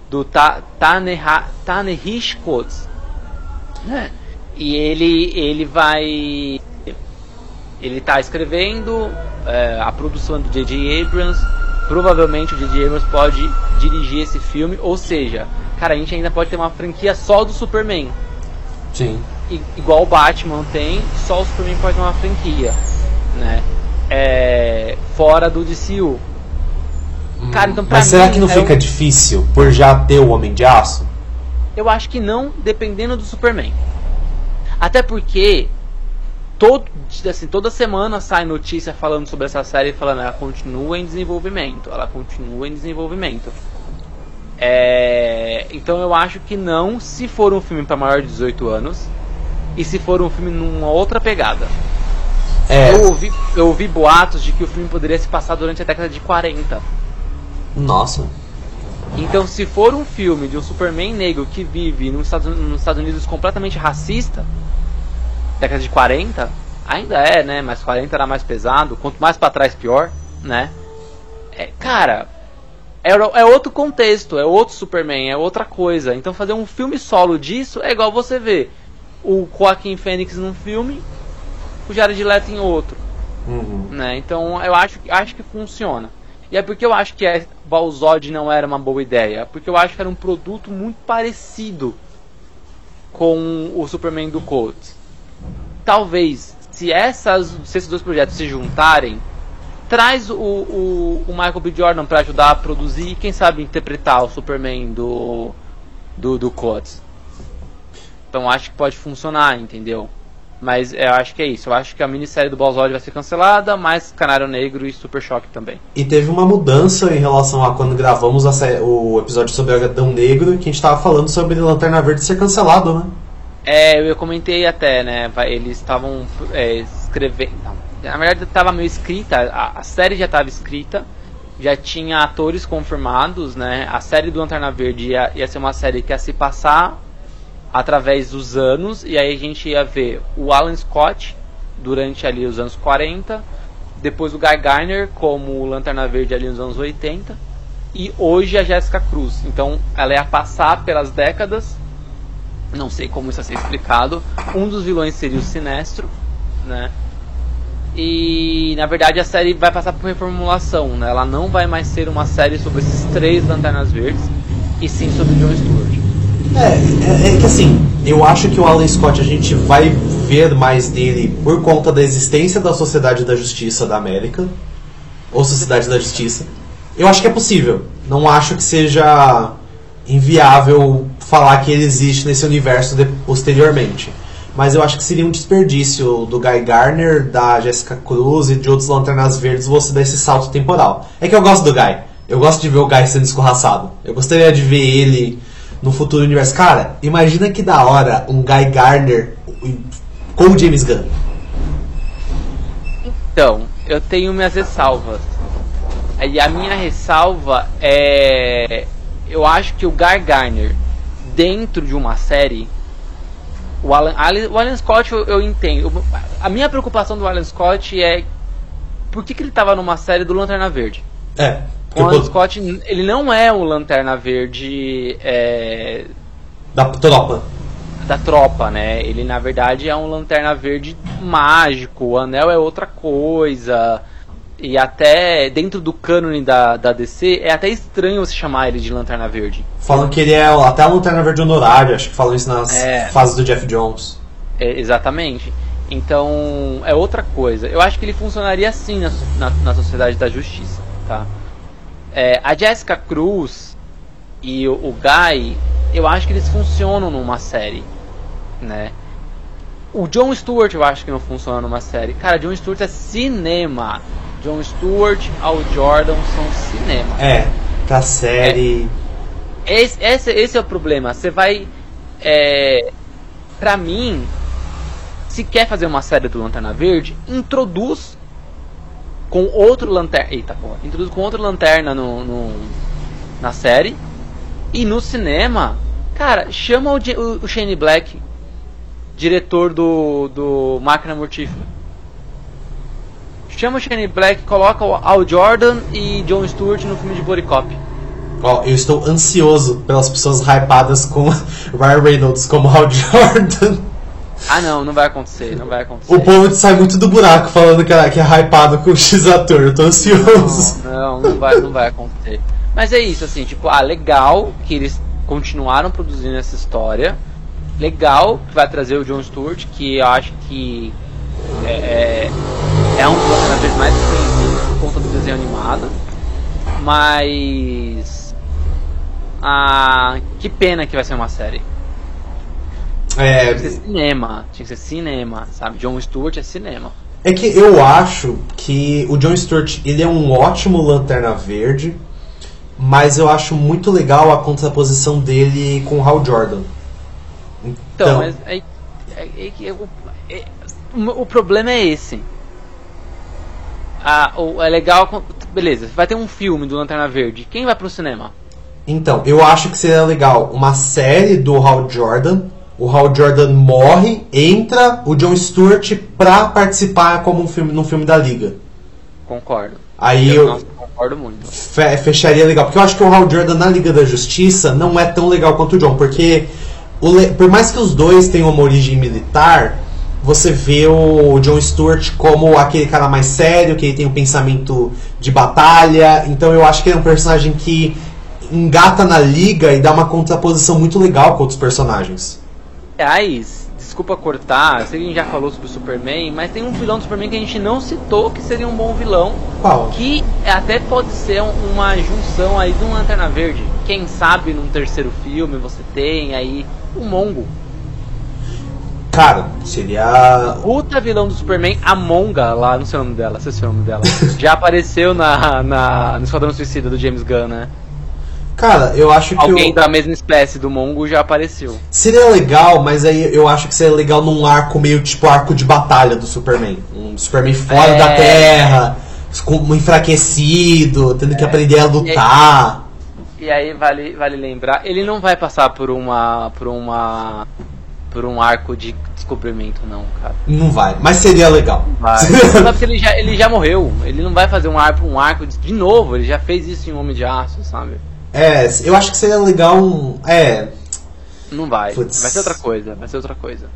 Do Ta, Taneha. Né? E ele, ele vai. Ele tá escrevendo, é, a produção é do J.J. Abrams. provavelmente o J.J. Abrams pode dirigir esse filme, ou seja, cara, a gente ainda pode ter uma franquia só do Superman. Sim. I, igual o Batman tem, só o Superman pode ter uma franquia, né? É, fora do DCU. Cara, então pra Mas será mim, que não é fica um- difícil por já ter o Homem de Aço? Eu acho que não, dependendo do Superman. Até porque todo, assim, toda semana sai notícia falando sobre essa série, falando ela continua em desenvolvimento, ela continua em desenvolvimento. É, então eu acho que não, se for um filme para maior de 18 anos e se for um filme numa outra pegada. É. Eu ouvi, eu ouvi boatos de que o filme poderia se passar durante a década de 40. Nossa. Então, se for um filme de um Superman negro que vive nos Estados, nos Estados Unidos completamente racista, década de 40, ainda é, né? Mas 40 era mais pesado. Quanto mais pra trás, pior, né? É, cara, é, é outro contexto, é outro Superman, é outra coisa. Então, fazer um filme solo disso é igual você ver o Joaquin Phoenix num filme, o Jared Leto em outro Uhum. né? Então eu acho, acho que funciona. E é porque eu acho que é, Balzod não era uma boa ideia. Porque eu acho que era um produto muito parecido com o Superman do Coates. Talvez, se, essas, se esses dois projetos se juntarem, traz o, o, o Michael B. Jordan para ajudar a produzir e quem sabe interpretar o Superman do, do, do Coates. Então acho que pode funcionar, entendeu? Mas eu acho que é isso. Eu acho que a minissérie do Balzod vai ser cancelada, mas Canário Negro e Super Choque também. E teve uma mudança em relação a quando gravamos o episódio sobre o Adão Negro, que a gente tava falando sobre Lanterna Verde ser cancelado, né? É, eu comentei até, né? Eles estavam é, escrevendo. Na verdade estava meio escrita, a, a série já estava escrita, já tinha atores confirmados, né? A série do Lanterna Verde ia, ia ser uma série que ia se passar através dos anos, e aí a gente ia ver o Alan Scott durante ali os anos 40, depois o Guy Garner como Lanterna Verde ali nos anos 80, e hoje a Jessica Cruz. Então ela ia passar pelas décadas não sei como isso vai ser explicado. Um dos vilões seria o Sinestro, né? E na verdade a série vai passar por reformulação, né? Ela não vai mais ser uma série sobre esses três lanternas verdes, e sim sobre Jon Stewart. É, é, é que assim, eu acho que o Alan Scott a gente vai ver mais dele por conta da existência da Sociedade da Justiça da América, ou Sociedade da Justiça. Eu acho que é possível. Não acho que seja inviável falar que ele existe nesse universo de- posteriormente. Mas eu acho que seria um desperdício do Guy Garner, da Jessica Cruz e de outros Lanternas Verdes você dar esse salto temporal. É que eu gosto do Guy. Eu gosto de ver o Guy sendo escorraçado. Eu gostaria de ver ele no futuro universo. Cara, imagina que da hora um Guy Garner com o James Gunn. Então, eu tenho minhas ressalvas. E a minha ressalva é. Eu acho que o Guy Garner, dentro de uma série. O Alan, o Alan Scott eu, eu entendo. A minha preocupação do Alan Scott é. Por que, que ele estava numa série do Lanterna Verde? É. O Alan Scott, ele não é o Lanterna Verde é, da tropa. da tropa, né? Ele na verdade é um Lanterna Verde mágico, o Anel é outra coisa. E até dentro do cânone da, da DC é até estranho você chamar ele de Lanterna Verde. Falam que ele é até a Lanterna Verde honorário, acho que falam isso nas É. fases do Jeff Jones. É, exatamente. Então é outra coisa. Eu acho que ele funcionaria assim na, na, na Sociedade da Justiça, tá? É, a Jessica Cruz e o, o Guy, eu acho que eles funcionam numa série, né? O John Stewart eu acho que não funciona numa série. Cara, John Stewart é cinema. John Stewart, Al Jordan são cinema. É, pra série. Esse, esse, esse é o problema. Você vai. É, pra mim, se quer fazer uma série do Lanterna Verde, introduz com outro lanterna. Eita porra. Introduz com outro lanterna no, no- na série. E no cinema, cara, chama o, o, o Shane Black, diretor do, do Máquina Mortífera. Chama o Shane Black, coloca o Al Jordan e John Stewart no filme de Body Cop. Ó, eu estou ansioso pelas pessoas hypadas com Ryan Reynolds como Hal Jordan. Ah não, não vai acontecer, não vai acontecer. O povo sai muito do buraco falando que é, que é hypado com o X-Ator, eu tô ansioso. Não, não, não vai, não vai acontecer. Mas é isso, assim, tipo, ah, legal que eles continuaram produzindo essa história. Legal que vai trazer o John Stewart, que eu acho que é, é, é um dos cada vez mais conhecidos por conta do desenho animado. Mas. Ah, que pena que vai ser uma série. É, Tinha que ser cinema, tinha que ser cinema, sabe? John Stewart é cinema. é que eu acho que o John Stewart ele é um ótimo Lanterna Verde, mas eu acho muito legal a contraposição dele com o Hal Jordan. Então, mas é, é, é, é, o- problema é esse. Ah, o, é legal. Beleza, vai ter um filme do Lanterna Verde. Quem vai pro cinema? Então, eu acho que seria legal uma série do Hal Jordan. O Hal Jordan morre, entra o John Stewart pra participar como um filme, num filme da Liga. Concordo. Aí eu eu concordo muito. fe- fecharia legal. Porque eu acho que o Hal Jordan na Liga da Justiça não é tão legal quanto o John. Porque o por mais que os dois tenham uma origem militar, você vê o John Stewart como aquele cara mais sério, que ele tem um pensamento de batalha. Então eu acho que ele é um personagem que engata na liga e dá uma contraposição muito legal com outros personagens. Aliás, desculpa cortar, sei que a gente já falou sobre o Superman, mas tem um vilão do Superman que a gente não citou que seria um bom vilão. Qual? Que até pode ser um- uma junção aí de um Lanterna Verde. Quem sabe num terceiro filme você tem aí o Mongo. Cara, seria. Puta vilão do Superman, a Monga, lá, não sei o nome dela, sei se é o nome dela. já apareceu na, na, no Esquadrão Suicida do James Gunn, né? Cara, eu acho que. Alguém o- da mesma espécie do Mongo já apareceu. Seria legal, mas aí eu acho que seria legal num arco meio tipo arco de batalha do Superman. Um Superman fora É. da Terra, enfraquecido, tendo que aprender a lutar. E aí vale, vale lembrar, ele não vai passar por uma. por uma. Por um arco de descobrimento não, cara. Não vai, mas seria legal. Vai. Sabe que ele já, ele já morreu. Ele não vai fazer um arco, um arco de, de novo, ele já fez isso em Homem de Aço, sabe? é, eu acho que seria legal um. É, Não vai. Vai ser outra coisa, vai ser outra coisa.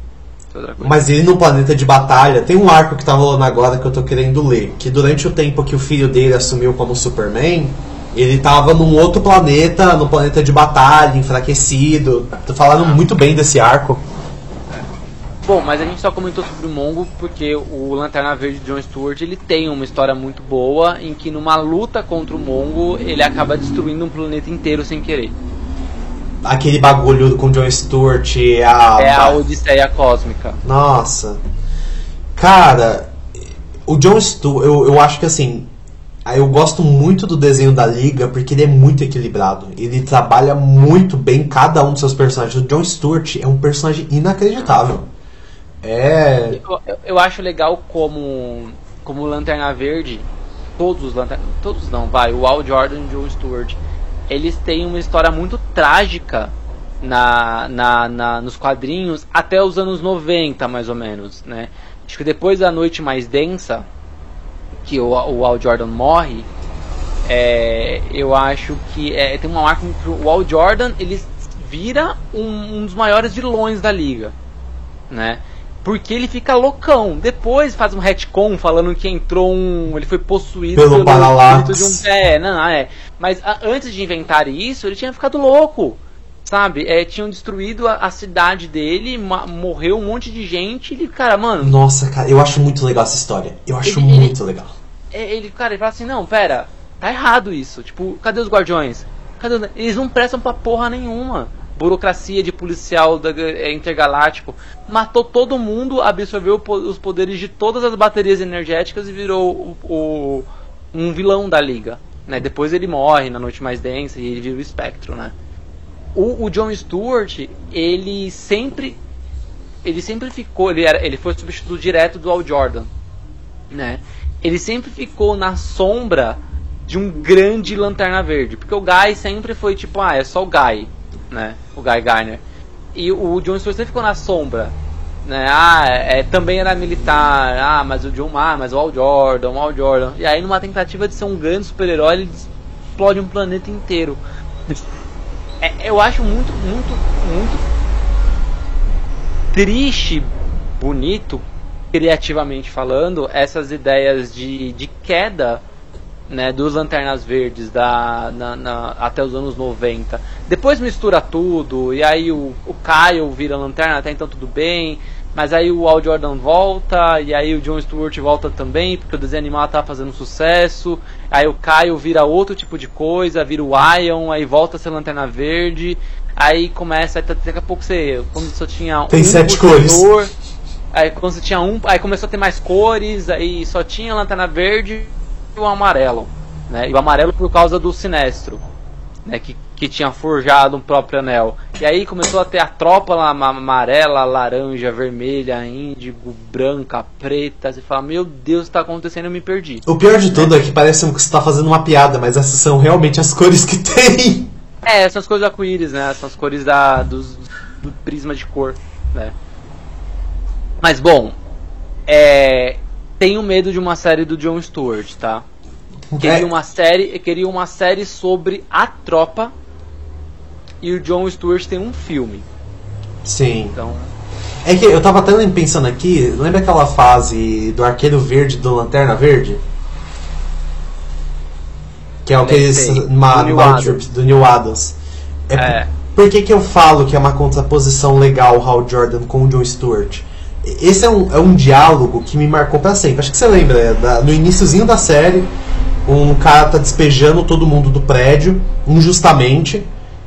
Mas ele no planeta de batalha, tem um arco que tá rolando agora que eu tô querendo ler. Que durante o tempo que o filho dele assumiu como Superman, ele tava num outro planeta, num planeta de batalha, enfraquecido. Tô falando muito bem desse arco. Bom, mas a gente só comentou sobre o Mongo porque o Lanterna Verde de John Stewart ele tem uma história muito boa em que numa luta contra o Mongo ele acaba destruindo um planeta inteiro sem querer. aquele bagulho com John Stewart, a. É a Odisseia Cósmica. Nossa. Cara, o John Stewart, eu, eu acho que assim. Eu gosto muito do desenho da Liga porque ele é muito equilibrado. Ele trabalha muito bem cada um dos seus personagens. O John Stewart é um personagem inacreditável. É. Eu, eu- acho legal como como Lanterna Verde, todos os Lanterna, todos não, vai, o Al Jordan e o Joe Stewart, eles têm uma história muito trágica na, na, na- nos quadrinhos até os anos 90, mais ou menos, né? Acho que depois da Noite Mais Densa, que o, o Al Jordan morre, é, eu acho que é, tem uma marca que o Al Jordan ele vira um, um dos maiores vilões da liga, né? Porque ele fica loucão. Depois faz um retcon falando que entrou um. Ele foi possuído Pelo Parallax. espírito de um. É, não, não, é. Mas a- antes de inventar isso, ele tinha ficado louco. Sabe? É, tinham destruído a, a cidade dele, ma- morreu um monte de gente. Ele, cara, mano, Nossa, cara, eu acho muito legal essa história. Eu acho Ele- muito legal. é, ele, cara, ele fala assim, não, pera, tá errado isso. Tipo, cadê os guardiões? Cadê os- Eles não prestam pra porra nenhuma. Burocracia de policial da, é, intergaláctico. Matou todo mundo, absorveu os poderes de todas as baterias energéticas e virou o, o- um vilão da liga. Né? Depois ele morre na noite mais densa e ele vira o espectro, né? O, o John Stewart, ele sempre. Ele sempre ficou. Ele, era, ele foi substituto direto do Al Jordan né? Ele sempre ficou na sombra de um grande Lanterna Verde, porque o Guy sempre foi tipo, ah, é só o Guy, né? O Guy Garner. E o John Stewart sempre ficou na sombra, né? Ah, é, também era militar, ah, mas o John, ah, mas o Al Jordan, o Al Jordan. E aí numa tentativa de ser um grande super-herói, ele explode um planeta inteiro. É, eu acho muito, muito, muito triste bonito, criativamente falando, essas ideias de, de queda né, dos Lanternas Verdes da, na, na, até os anos 90. Depois mistura tudo, e aí o, o Kyle vira Lanterna, até então tudo bem. Mas aí o Al Jordan volta, e aí o John Stewart volta também, porque o desenho animado tá fazendo sucesso. Aí o Kyle vira outro tipo de coisa, vira o Ion, aí volta a ser Lanterna Verde. Aí começa, aí daqui a pouco você, quando só tinha Tem um sete lutador, cores. Aí quando você tinha um, aí começou a ter mais cores, aí só tinha Lanterna Verde e o amarelo, né? E o amarelo por causa do Sinestro, né? Que, que tinha forjado um próprio anel. E aí começou a ter a tropa lá, ma- amarela, laranja, vermelha, índigo, branca, preta. Você fala, meu Deus, o que tá acontecendo? Eu me perdi. O pior de tudo é que parece que você tá fazendo uma piada, mas essas são realmente as cores que tem. É, são as cores arco-íris, né? São as cores da, dos, do prisma de cor, né? Mas bom, é, tenho medo de uma série do Jon Stewart, tá? Queria uma série, queria uma série sobre a tropa e o Jon Stewart tem um filme. Sim. Então, É que eu tava até pensando aqui, lembra aquela fase do Arqueiro Verde do Lanterna Verde? Que é o que eles. Ma- Do ma- Adams. do Neil Adams. É, É. Por que, que eu falo que é uma contraposição legal o Hal Jordan com o John Stewart? Esse é um, é um diálogo que me marcou pra sempre. Acho que você lembra, é, da- no iníciozinho da série, um cara tá despejando todo mundo do prédio, injustamente.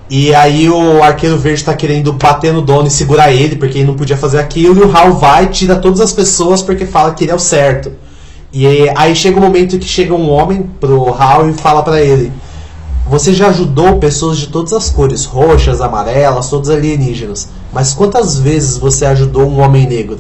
E aí o Arqueiro Verde tá querendo bater no dono e segurar ele, porque ele não podia fazer aquilo, e o Hal vai tira todas as pessoas porque fala que ele é o certo. E aí, chega um momento que chega um homem pro Hal e fala pra ele: Você já ajudou pessoas de todas as cores, roxas, amarelas, todos alienígenas. Mas quantas vezes você ajudou um homem negro?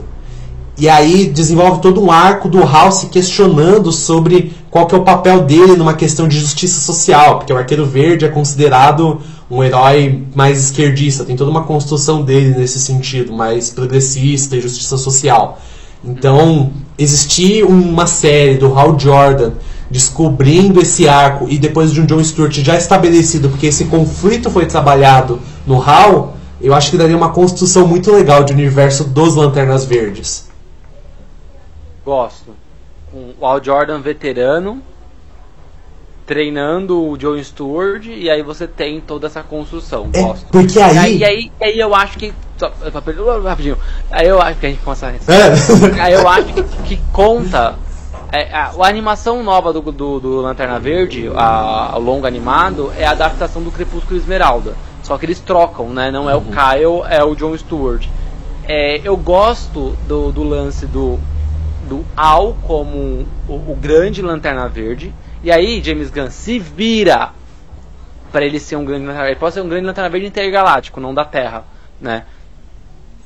E aí desenvolve todo um arco do Hal se questionando sobre qual que é o papel dele numa questão de justiça social, porque o Arqueiro Verde é considerado um herói mais esquerdista, tem toda uma construção dele nesse sentido, mais progressista e justiça social. Então, existir uma série do Hal Jordan descobrindo esse arco e depois de um John Stewart já estabelecido, porque esse conflito foi trabalhado no Hal, eu acho que daria uma construção muito legal de universo dos Lanternas Verdes. gosto. Com o Al Jordan veterano treinando o Jon Stewart e aí você tem toda essa construção. É, Gosto. porque E aí. aí, e aí, e aí eu acho que. Só, perder- rapidinho. Aí eu acho que a gente começa a É. Aí eu acho que, que conta. é, a, a animação nova do, do, do Lanterna Verde, a, o longo animado, é a adaptação do Crepúsculo Esmeralda. Só que eles trocam, né? Não é o Kyle, é o Jon Stewart. É, eu gosto do, do lance do, do Al como o, o grande Lanterna Verde. E aí, James Gunn se vira para ele ser um grande Lanterna Verde. Ele pode ser um grande Lanterna Verde intergaláctico, não da Terra, né?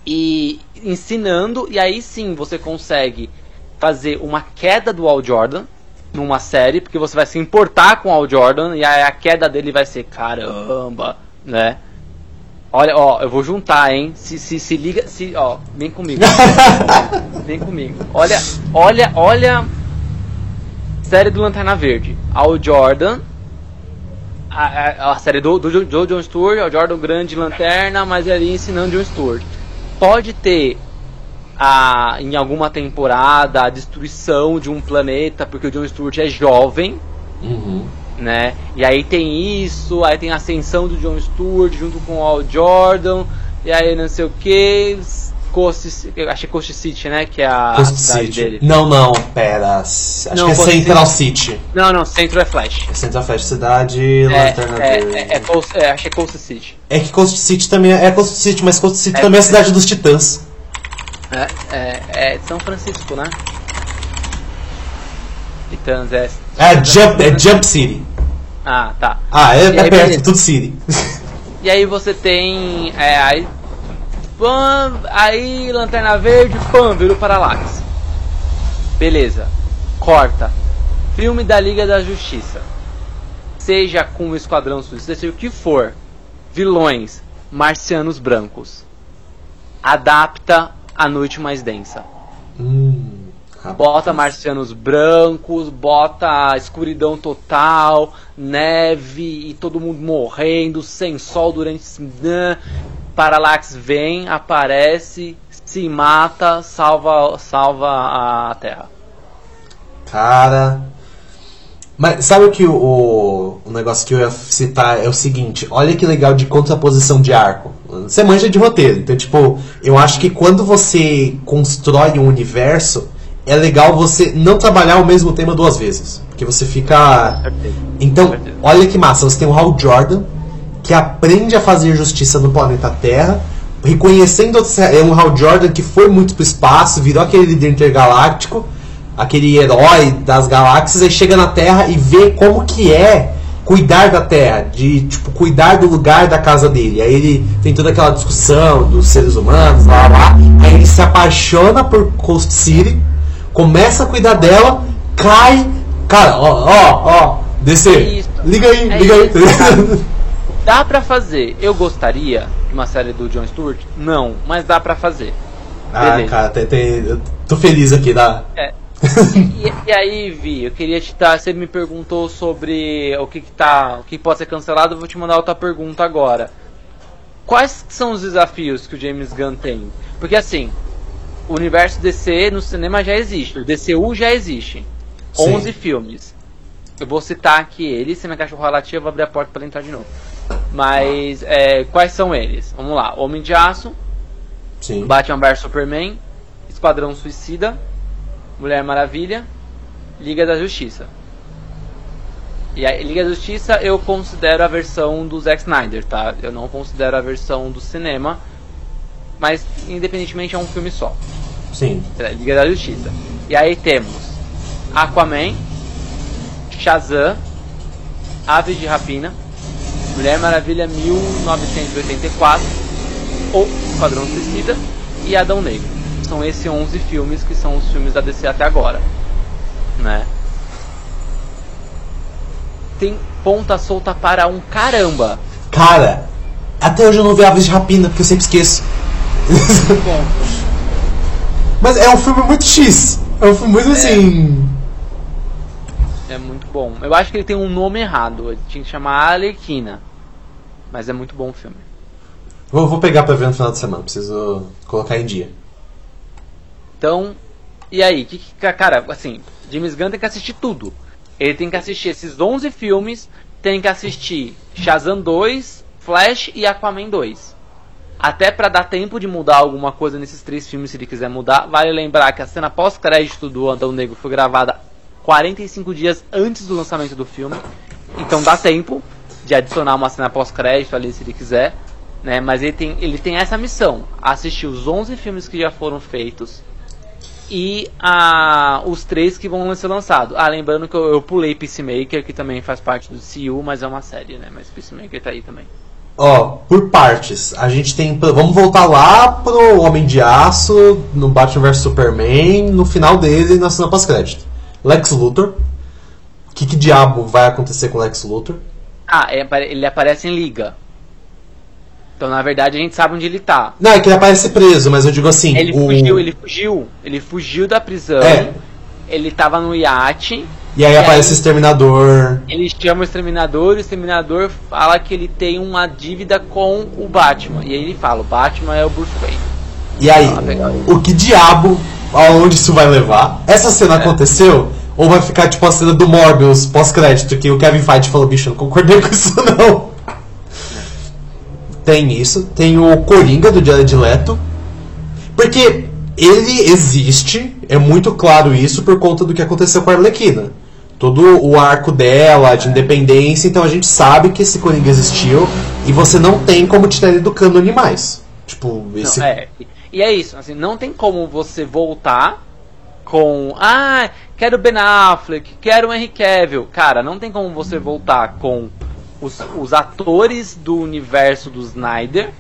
E ensinando, e aí sim você consegue fazer uma queda do Al Jordan numa série, porque você vai se importar com o Al Jordan, e aí a queda dele vai ser caramba, né? Olha, ó, eu vou juntar, hein? Se, se, se liga, se, ó, vem comigo. vem comigo. Olha, olha, olha. Série do Lanterna Verde. Al Jordan. A, a, a série do, do, do John Stewart, Al Jordan, grande lanterna, mas ali ensinando John Stewart. Pode ter a, em alguma temporada a destruição de um planeta, porque o John Stewart é jovem, Uhum. Né? E aí tem isso, aí tem a ascensão do John Stewart junto com o Al Jordan, e aí não sei o que. Coast, eu achei Coast City, né? Que é a, Coast cidade City. dele. Não, não, pera. Acho Não, que é Coast Central City. Não, não, Centro é Flash. É Central Flash, cidade, É, Lanterna Verde. é, é, é, Coast, é, achei Coast City. É que Coast City também é, é Coast City, mas Coast City É, também é a é. cidade dos Titãs. É, é, é São Francisco, né? Titãs é. É Jump, é Jump City. Ah, tá. Ah, é, é aí, perto, beleza. tudo City. E aí você tem. É, aí. Pam, aí Lanterna Verde, pam, vira o Parallax. Beleza. Corta. Filme da Liga da Justiça. Seja com o Esquadrão Suicida, seja o que for. Vilões. Marcianos brancos. Adapta a noite mais densa. hum, rapaz. Bota marcianos brancos, bota escuridão total, neve e todo mundo morrendo, sem sol durante. né? Parallax vem, aparece, se mata, salva, salva a Terra. Cara. Mas sabe o que o, o, o negócio que eu ia citar é o seguinte: olha que legal de contraposição de arco. Você manja de roteiro, então, tipo, eu acho que quando você constrói um universo, é legal você não trabalhar o mesmo tema duas vezes. Porque você fica. Então, olha que massa, você tem o Hal Jordan, que aprende a fazer justiça no planeta Terra, reconhecendo é um Hal Jordan que foi muito pro espaço, virou aquele líder intergaláctico, aquele herói das galáxias, aí chega na Terra e vê como que é cuidar da Terra, de tipo cuidar do lugar da casa dele. Aí ele tem toda aquela discussão dos seres humanos, lá lá. Aí ele se apaixona por Coast City, começa a cuidar dela, cai, cara, ó, ó, ó, descer. Liga aí, É liga isso, aí. Dá pra fazer. Eu gostaria de uma série do Jon Stewart? Não, mas dá pra fazer. ah, Beleza. cara, tem, tem, tô feliz aqui, tá? É. E, e aí, Vi, eu queria te dar. Você me perguntou sobre o que, que tá. O que pode ser cancelado, eu vou te mandar outra pergunta agora. Quais são os desafios que o James Gunn tem? Porque assim, o universo DC no cinema já existe, o DCU já existe. Sim. 11 filmes. Eu vou citar aqui eles, se minha cachorra latir, eu vou abrir a porta para ele entrar de novo. Mas, é, quais são eles? Vamos lá: Homem de Aço, Sim. Batman vs Superman, Esquadrão Suicida, Mulher Maravilha, Liga da Justiça. E a Liga da Justiça eu considero a versão do Zack Snyder, tá? Eu não considero a versão do cinema, mas independentemente é um filme só. Sim. É, Liga da Justiça. E aí temos Aquaman, Shazam, Aves de Rapina, Mulher Maravilha 1984, O Esquadrão Suicida e Adão Negro. São esses 11 filmes que são os filmes da DC até agora, né? Tem ponta solta para um caramba. Cara, até hoje eu não vi Aves de Rapina, porque eu sempre esqueço. Bom, Mas é um filme muito X. É um filme muito assim. é muito bom. Eu acho que ele tem um nome errado. Ele tinha que chamar Arlequina. Mas é muito bom o filme. Vou, vou pegar pra ver no final de semana, preciso colocar em dia. Então, e aí? Que, que, cara, assim, James Gunn tem que assistir tudo. Ele tem que assistir esses 11 filmes, tem que assistir Shazam 2, Flash e Aquaman 2. Até pra dar tempo de mudar alguma coisa nesses três filmes, se ele quiser mudar. Vale lembrar que a cena pós-crédito do Adão Negro foi gravada 45 dias antes do lançamento do filme. Então dá tempo de adicionar uma cena pós-crédito ali se ele quiser. Né? Mas ele tem, ele tem essa missão: assistir os 11 filmes que já foram feitos e a, os três que vão ser lançados. Ah, lembrando que eu, eu pulei Peacemaker, que também faz parte do CU, mas é uma série, né? Mas Peacemaker tá aí também. Ó, por partes. A gente tem. Vamos voltar lá pro Homem de Aço, no Batman vs Superman, no final dele, na cena pós-crédito. Lex Luthor. O que, que diabo vai acontecer com Lex Luthor? Ah, ele aparece em Liga. Então, na verdade, a gente sabe onde ele tá. Não, é que ele aparece preso, mas eu digo assim. Ele o... fugiu, ele fugiu. Ele fugiu da prisão. É. Ele tava no iate. E aí E aparece aí- o Exterminador. Ele chama o exterminador, o exterminador fala que ele tem uma dívida com o Batman. E aí ele fala, o Batman é o Bruce Wayne. E aí, Ah, o que diabo, aonde isso vai levar? Essa cena É. aconteceu? Ou vai ficar tipo a cena do Morbius pós-crédito, que o Kevin Feige falou, bicho, eu não concordei com isso não. Tem isso, tem o Coringa do Jared Leto. Porque ele existe, é muito claro isso por conta do que aconteceu com a Arlequina. Todo o arco dela, de independência, então a gente sabe que esse Coringa existiu e você não tem como tirar ele do cânone mais. Tipo, esse Não, é. E é isso, assim, não tem como você voltar com. Ah, quero Ben Affleck, quero o Henry Cavill. Cara, não tem como você voltar com os, os atores do universo do Snyder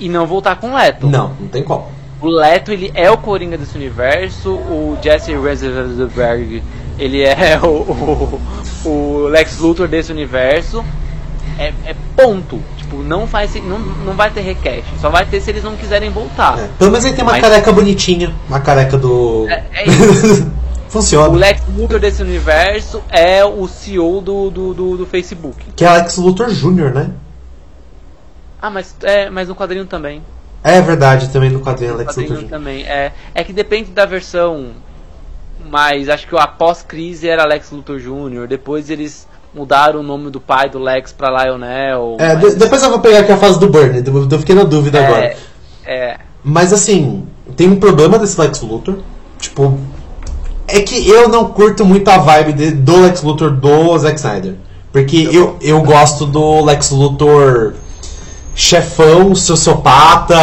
e não voltar com o Leto. Não, não tem como. O Leto, ele é o Coringa desse universo, o Jesse Eisenberg, ele é o, o, o Lex Luthor desse universo. É, é ponto. Tipo, não, faz, não, não vai ter request. Só vai ter se eles não quiserem voltar. É, Pelo menos ele tem uma Mas- careca bonitinha. Uma careca do. É- é isso. Funciona. O Lex Luthor desse universo é o CEO do, do, do, do Facebook. Que é Alex Luthor Jr., né? Ah, mas, é, mas no quadrinho também. É verdade, também no quadrinho No Lex quadrinho Luthor. Jr. também. É, é que depende da versão. Mas acho que o após-crise era Lex Luthor Jr. Depois eles mudaram o nome do pai do Lex pra Lionel. É, mas- de- depois eu vou pegar aqui a fase do Burn, eu fiquei na dúvida agora. é, é, Mas assim, tem um problema desse Lex Luthor. Tipo, é que eu não curto muito a vibe de- do Lex Luthor do Zack Snyder. Porque eu, eu gosto do Lex Luthor chefão, sociopata,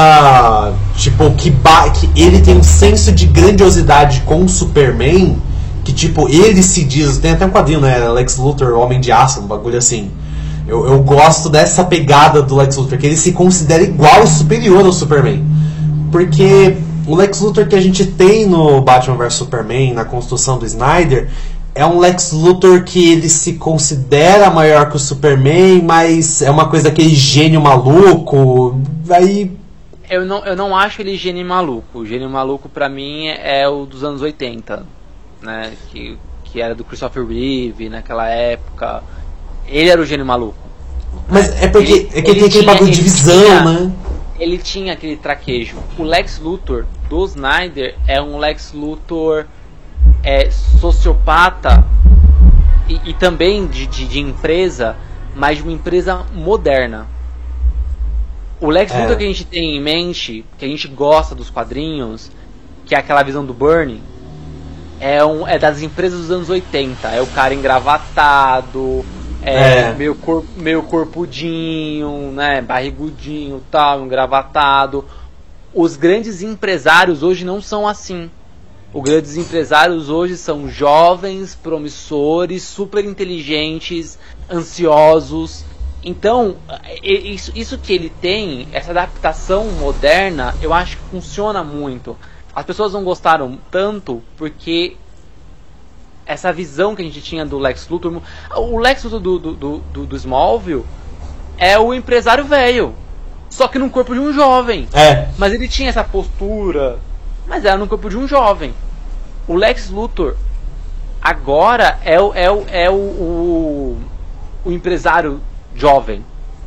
tipo, que, ba que ele tem um senso de grandiosidade com o Superman, que tipo, ele se diz, tem até um quadrinho, né, Lex Luthor, Homem de Aço, um bagulho assim. Eu, eu gosto dessa pegada do Lex Luthor, que ele se considera igual, superior ao Superman. Porque o Lex Luthor que a gente tem no Batman vs Superman, na construção do Snyder, é um Lex Luthor que ele se considera maior que o Superman, mas é uma coisa daquele gênio maluco. Aí. eu, não, eu não acho ele gênio maluco. O gênio maluco pra mim é o dos anos 80, né? Que, que era do Christopher Reeve naquela época. Ele era o gênio maluco. Mas é porque Ele- é que ele tem aquele tinha- bagulho de visão, tinha- né? ele tinha aquele traquejo. O Lex Luthor do Snyder é um Lex Luthor é, sociopata e, e também de, de, de empresa, mas de uma empresa moderna. O Lex É. Luthor que a gente tem em mente, que a gente gosta dos quadrinhos, que é aquela visão do Bernie, é, um, é das empresas dos anos 80. É o cara engravatado, é, É. Meio, cor, meio corpudinho, né? Barrigudinho tal, engravatado. Os grandes empresários hoje não são assim. Os grandes empresários hoje são jovens, promissores, super inteligentes, ansiosos. Então, isso, isso que ele tem, essa adaptação moderna, eu acho que funciona muito. As pessoas não gostaram tanto porque essa visão que a gente tinha do Lex Luthor. O Lex Luthor do, do, do, do- Smallville é o empresário velho. Só que no corpo de um jovem. É. Mas ele tinha essa postura. Mas era no corpo de um jovem. O Lex Luthor agora é o, é o, é o, o, o empresário jovem.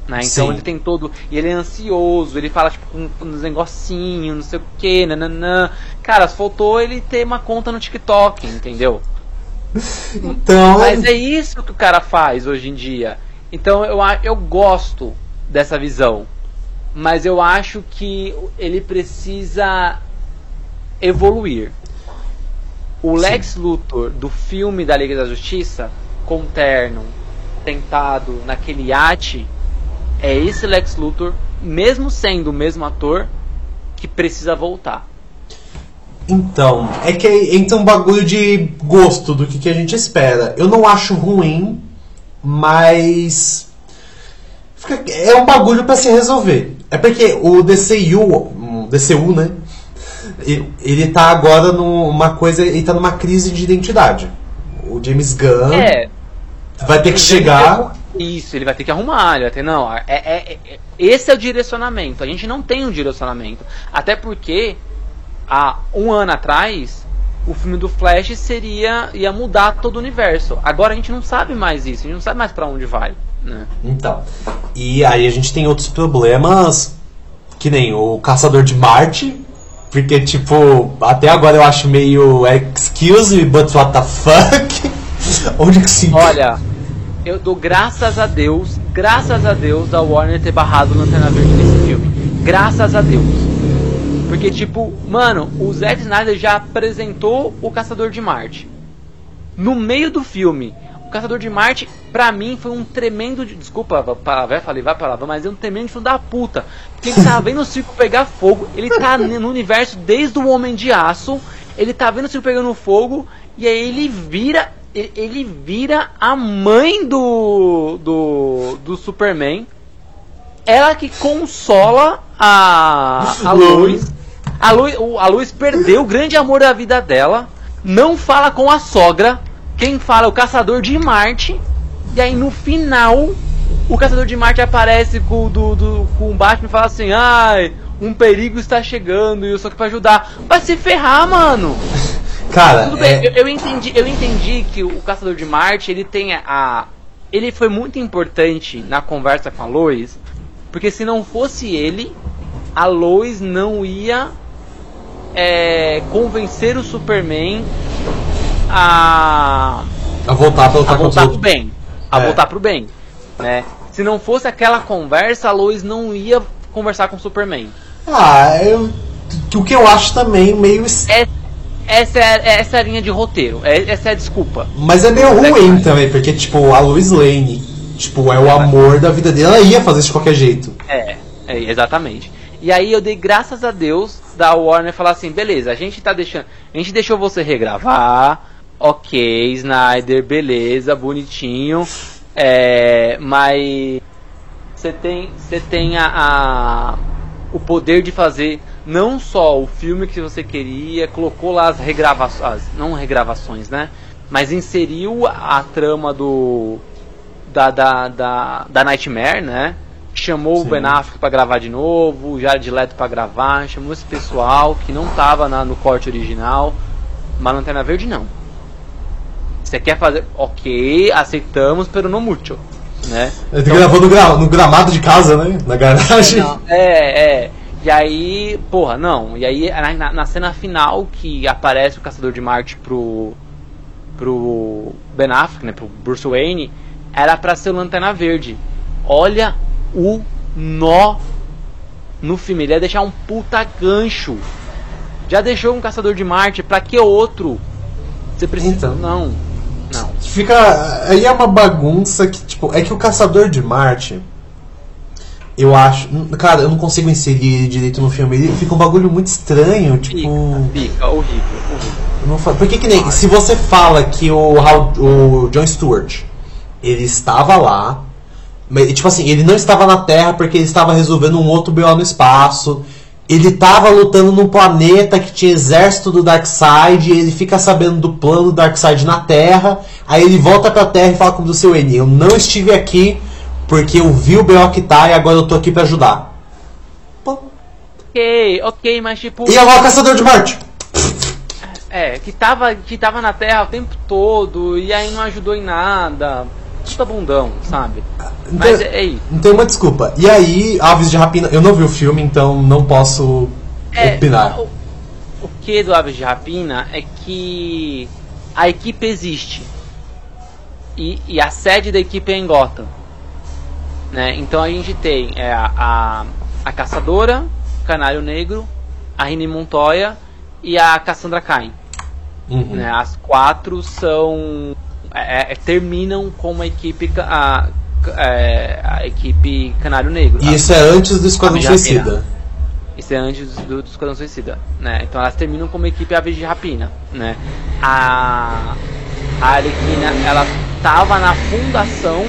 Né? Então Sim. ele tem todo. E ele é ansioso, ele fala tipo com, uns negocinhos, não sei o que, nananã. Cara, faltou ele ter uma conta no TikTok, entendeu? Então. Mas é isso que o cara faz hoje em dia. Então eu, eu gosto dessa visão. Mas eu acho que ele precisa evoluir. O Lex Luthor do filme da Liga da Justiça, com terno, tentado naquele iate, é esse Lex Luthor, mesmo sendo o mesmo ator, que precisa voltar. Então, é que entra um bagulho de gosto do que, que a gente espera. Eu não acho ruim, mas. É um bagulho pra se resolver. É porque o DCU, DCU, né? Ele, tá agora numa coisa. Ele tá numa crise de identidade. O James Gunn É, vai ter que chegar. Isso, ele vai ter que arrumar, ele vai ter. Não, é, é- é- esse é o direcionamento. A gente não tem um direcionamento. Até porque há um ano atrás o filme do Flash seria. ia mudar todo o universo. Agora a gente não sabe mais isso, a gente não sabe mais pra onde vai. Né? Então. E aí a gente tem outros problemas, que nem o Caçador de Marte. Porque, tipo, até agora eu acho meio excuse me, but what the fuck? Onde que se. Olha, eu dou graças a Deus, graças a Deus a Warner ter barrado o Lanterna Verde nesse filme. Graças a Deus. Porque, tipo, mano, o Zack Snyder já apresentou o Caçador de Marte. No meio do filme, Caçador de Marte, pra mim, foi um tremendo. de- Desculpa, vai falei, vai palavra, mas é um tremendo filho da puta. Porque ele tava vendo o circo pegar fogo, ele tá no universo desde o Homem de Aço, ele tá vendo o circo pegando fogo, e aí ele vira. Ele, vira a mãe do. do. do Superman. Ela que consola a. a Lois. A Lois, o- a Lois perdeu o grande amor da vida dela. Não fala com a sogra. Quem fala é o caçador de Marte. E aí no final, o caçador de Marte aparece com, o do, do, com o Batman e fala assim: Ai, um perigo está chegando e eu sou aqui pra ajudar. Vai se ferrar, mano! Cara, Tudo bem, é- eu, eu entendi, eu entendi que o Caçador de Marte, ele tem a. Ele foi muito importante na conversa com a Lois, porque se não fosse ele, a Lois não ia é, convencer o Superman a, A voltar pra lutar a voltar pro bem. A É. voltar pro bem. Né? Se não fosse aquela conversa, a Lois não ia conversar com o Superman. Ah, eu, o que eu acho também meio. É- essa, é, essa é a linha de roteiro. É- essa é a desculpa. Mas é meio É ruim também, porque, tipo, a Lois Lane, tipo, é o amor da vida dele. Ela ia fazer isso de qualquer jeito. É, é, exatamente. E aí eu dei graças a Deus da Warner falar assim, beleza, a gente tá deixando. A gente deixou você regravar, ok, Snyder, beleza, bonitinho. É, mas você tem, você tem a, a- o poder de fazer não só o filme que você queria, colocou lá as regravações, não regravações, né? Mas inseriu a, trama do da, da, da, da Nightmare, né? Chamou Sim. o Ben Affleck pra gravar de novo, o Jared Leto pra gravar, chamou esse pessoal que não tava na- no corte original, mas Lanterna Verde não. Você quer fazer, ok, aceitamos, pero não muito, né? Ele gravou no, gra- no gramado de casa, né? Na garagem. Não, é, é. E aí, porra, não. E aí, na, na- na cena final que aparece o Caçador de Marte pro. pro Ben Affleck, né? Pro Bruce Wayne, era pra ser o Lanterna Verde. Olha o nó no filme. Ele ia deixar um puta gancho. Já deixou um Caçador de Marte, pra que outro? Você precisa. Então. Não. Não. Fica. Aí é uma bagunça que, tipo, é que o Caçador de Marte. Eu acho. Cara, eu não consigo inserir ele direito no filme. Ele fica um bagulho muito estranho, tipo. Fica, fica, horrível, horrível. Não Porque que nem. Se você fala que o, o John Stewart ele estava lá. mas, Tipo assim, ele não estava na Terra porque ele estava resolvendo um outro BO no espaço. Ele estava lutando num planeta que tinha exército do Darkseid. Ele fica sabendo do plano do Darkseid na Terra. Aí ele volta pra Terra e fala com o seu N. Eu não estive aqui porque eu vi o BO que tá e agora eu tô aqui pra ajudar. Pô. Ok, ok, mas tipo. E agora o Caçador de Marte? É, que tava, que tava na Terra o tempo todo e aí não ajudou em nada. Puta bundão, sabe? Mas é, é isso. Não tem uma desculpa. E aí, Aves de Rapina, eu não vi o filme, então não posso É, opinar. o, o que do Aves de Rapina é que a equipe existe. E, e a sede da equipe é em Gotham. Né? Então a gente tem é, a, a, a Caçadora, o Canário Negro, a Rini Montoya e a Cassandra Cain. Uhum. né? As quatro são é, é, terminam com uma equipe a, é, a equipe Canário Negro. E isso é antes do Esquadrão Suicida. Isso é antes do, do Esquadrão Suicida, né? Então elas terminam como equipe Aves de Rapina, né? A, a Arlequina, ela tava na fundação,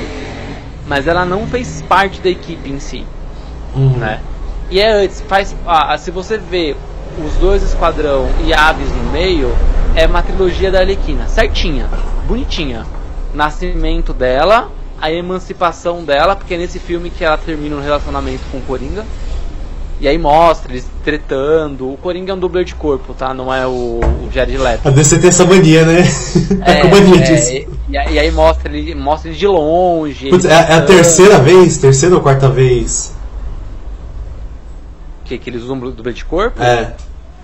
mas ela não fez parte da equipe em si, Uhum. né? E é antes, faz, ah, se você vê os dois Esquadrão e Aves no meio, é uma trilogia da Arlequina, certinha, bonitinha. Nascimento dela, a emancipação dela, porque é nesse filme que ela termina um relacionamento com o Coringa. E aí mostra eles tretando. O Coringa é um dublê de corpo, tá? Não é o, o Jared Leto. A DC tem essa mania, né? É, com mania disso. e, e aí e aí mostra ele, mostra ele de longe. Putz, é, é a terceira vez? Terceira ou quarta vez? Que, que eles usam dublê de corpo? É.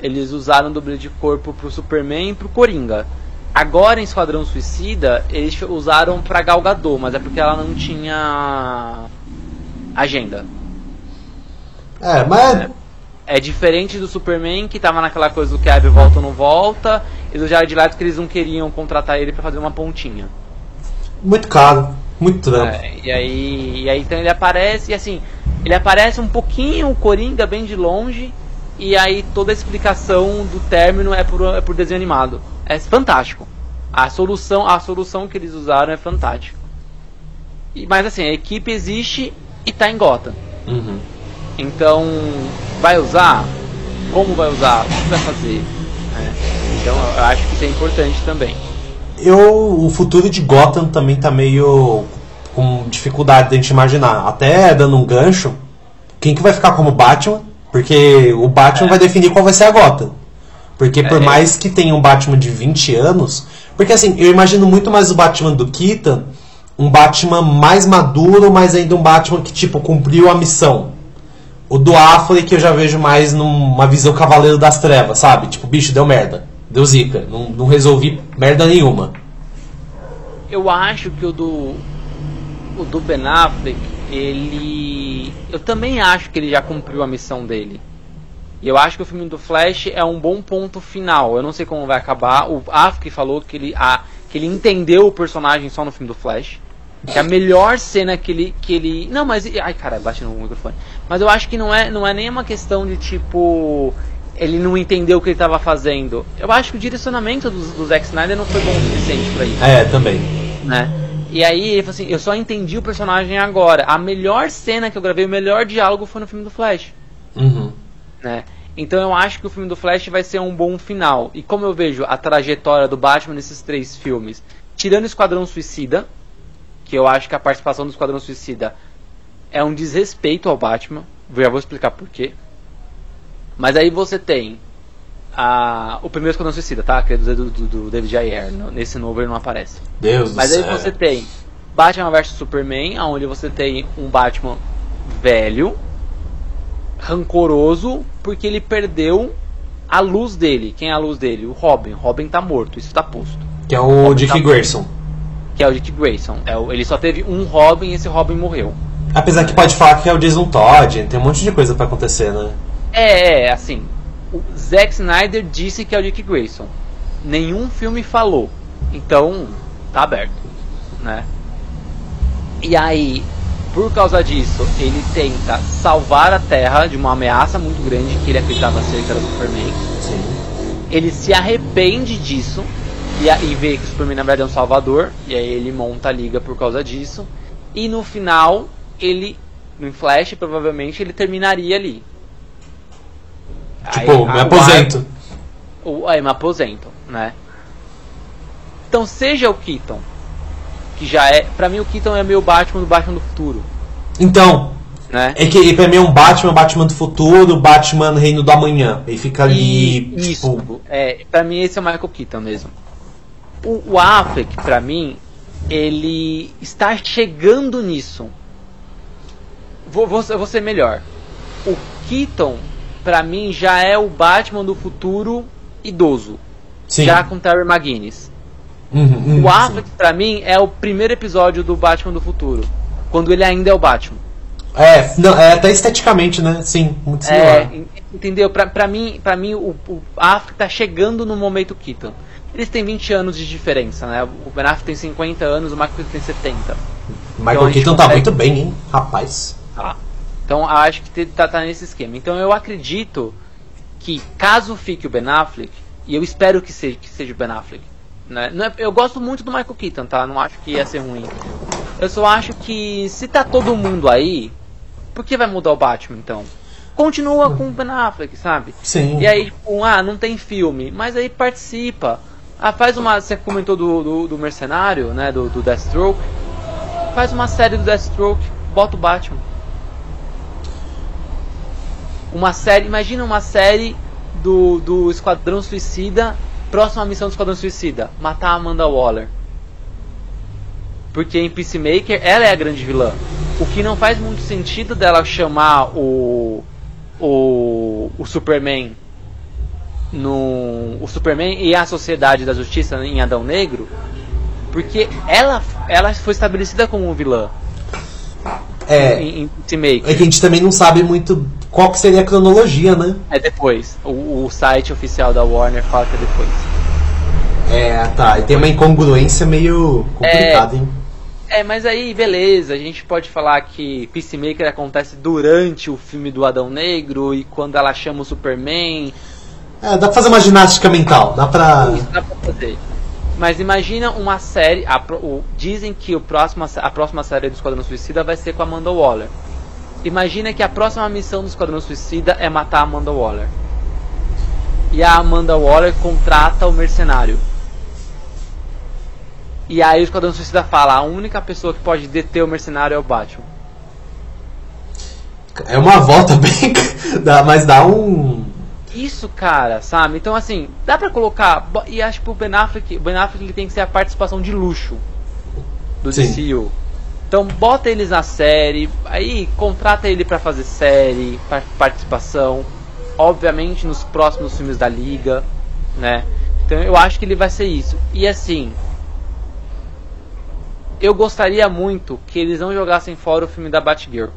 Eles usaram dublê de corpo pro Superman e pro Coringa. Agora em Esquadrão Suicida, eles usaram pra Gal Gadot, mas é porque ela não tinha agenda. É, mas. É diferente do Superman, que tava naquela coisa do que volta ou não volta, e do Jared Leto que eles não queriam contratar ele pra fazer uma pontinha. Muito caro. Muito trampo. É, e aí, e aí então ele aparece, e assim, ele aparece um pouquinho o Coringa bem de longe, e aí toda a explicação do término é por, é por desenho animado. É fantástico. A solução, a solução que eles usaram é fantástica. E, mas assim, a equipe existe e tá em Gotham. Uhum. Então, vai usar? Como vai usar? O que vai fazer? É, Então, eu acho que isso é importante também. Eu, o futuro de Gotham também tá meio com dificuldade de a gente imaginar. Até dando um gancho, quem que vai ficar como Batman? Porque o Batman É. vai definir qual vai ser a Gotham. Porque por É. mais que tenha um Batman de 20 anos. Porque assim, eu imagino muito mais o Batman do Keaton, um Batman mais maduro, mas ainda um Batman que, tipo, cumpriu a missão. O do Affleck eu já vejo mais numa visão Cavaleiro das Trevas, sabe? Tipo, bicho, deu merda. Deu zica. Não, não resolvi merda nenhuma. Eu acho que o do. O do Ben Affleck, ele. Eu também acho que ele já cumpriu a missão dele. E eu acho que o filme do Flash é um bom ponto final. Eu não sei como vai acabar. O Affleck falou que ele, a, que ele entendeu o personagem só no filme do Flash. Que a melhor cena que ele. Que ele não, mas. Ai, cara, bate no microfone. Mas eu acho que não é, não é nem uma questão de tipo. Ele não entendeu o que ele estava fazendo. Eu acho que o direcionamento do, do Zack Snyder não foi bom o suficiente pra isso. É, também. Né? E aí ele falou assim: eu só entendi o personagem agora. A melhor cena que eu gravei, o melhor diálogo foi no filme do Flash. Uhum. Né? Então eu acho que o filme do Flash vai ser um bom final. E como eu vejo a trajetória do Batman nesses três filmes, tirando Esquadrão Suicida, que eu acho que a participação do Esquadrão Suicida é um desrespeito ao Batman. Já vou explicar por quê. Mas aí você tem a, o primeiro Esquadrão Suicida, tá? Que é do, do, do David Ayer. Nesse novo ele não aparece. Deus Mas aí você tem Batman vs Superman, onde você tem um Batman velho, rancoroso, porque ele perdeu a luz dele. Quem é a luz dele? O Robin. O Robin tá morto, isso tá posto. Que é o Robin Dick tá- Grayson. Que é o Dick Grayson. É ele só teve um Robin e esse Robin morreu. Apesar que pode falar que é o Jason Todd, tem um monte de coisa pra acontecer, né? É, é, assim. O Zack Snyder disse que é o Dick Grayson. Nenhum filme falou. Então, tá aberto, né? E aí, por causa disso, ele tenta salvar a Terra de uma ameaça muito grande que ele acreditava ser que era o Superman. Sim. Ele se arrepende disso e, e vê que o Superman na verdade é um salvador. E aí ele monta a liga por causa disso. E no final, ele, no Flash, provavelmente ele terminaria ali. Tipo, Aí, me aposento. o, aí me aposento, né? Então seja o Keaton, que já é, pra mim o Keaton é meu Batman do Batman do futuro, Então, né? é que ele pra mim é um Batman, Batman do futuro, Batman Reino do Amanhã. Ele fica ali, E isso, tipo, é, pra mim esse é o Michael Keaton mesmo. O, o Affleck, pra mim, ele está chegando nisso. Vou, vou, eu vou ser melhor. O Keaton, pra mim, já é o Batman do futuro idoso. sim. Já com Terry McGuinness. Uhum, uhum, O Affleck, pra mim, é o primeiro episódio do Batman do futuro. Quando ele ainda é o Batman. É, não, é até esteticamente, né? Sim, muito similar. É, en- entendeu? Pra, pra mim, pra mim o, o Affleck tá chegando no momento Keaton. Eles têm 20 anos de diferença, né? O Ben Affleck tem 50 anos, o Michael Keaton tem 70. Michael então Keaton tá consegue- muito bem, hein? Rapaz. Tá. Então acho que tá, tá nesse esquema. Então eu acredito que caso fique o Ben Affleck, e eu espero que seja, que seja o Ben Affleck, né? É- eu gosto muito do Michael Keaton, tá? Não acho que ia ser ruim. Eu só acho que se tá todo mundo aí, por que vai mudar o Batman então? Continua com o Ben Affleck, sabe? Sim. E aí, tipo, ah, não tem filme, mas aí participa. Ah, faz uma. Você comentou do, do, do Mercenário, né? Do, do Deathstroke. Faz uma série do Deathstroke, bota o Batman. Uma série, imagina uma série do, do Esquadrão Suicida, próxima missão do Esquadrão Suicida, matar a Amanda Waller. Porque em Peacemaker ela é a grande vilã. O que não faz muito sentido dela chamar o o, o Superman no o Superman e a Sociedade da Justiça em Adão Negro, porque ela ela foi estabelecida como vilã É, em, em Peacemaker. é que a gente também não sabe muito qual que seria a cronologia, né? É depois. O, o site oficial da Warner fala que é depois. É, tá. E tem uma incongruência meio complicada, hein? É, mas aí, beleza, a gente pode falar que Peacemaker acontece durante o filme do Adão Negro e quando ela chama o Superman. É, dá pra fazer uma ginástica mental. Dá pra. Isso dá pra fazer. Mas imagina uma série. a o- dizem que o próximo, a próxima série do Esquadrão Suicida vai ser com a Amanda Waller. Imagina que a próxima missão do Esquadrão Suicida é matar a Amanda Waller. E a Amanda Waller contrata o mercenário. E aí o Esquadrão Suicida fala, a única pessoa que pode deter o mercenário é o Batman. É uma volta bem. dá- mas dá um. Isso, cara, sabe? Então, assim, dá pra colocar. E acho que o Ben Affleck, Ben Affleck ele tem que ser a participação de luxo do Sim. DCU. Então bota eles na série, aí contrata ele para fazer série, participação, obviamente nos próximos filmes da liga, né? Então eu acho que ele vai ser isso. E assim, eu gostaria muito que eles não jogassem fora o filme da Batgirl.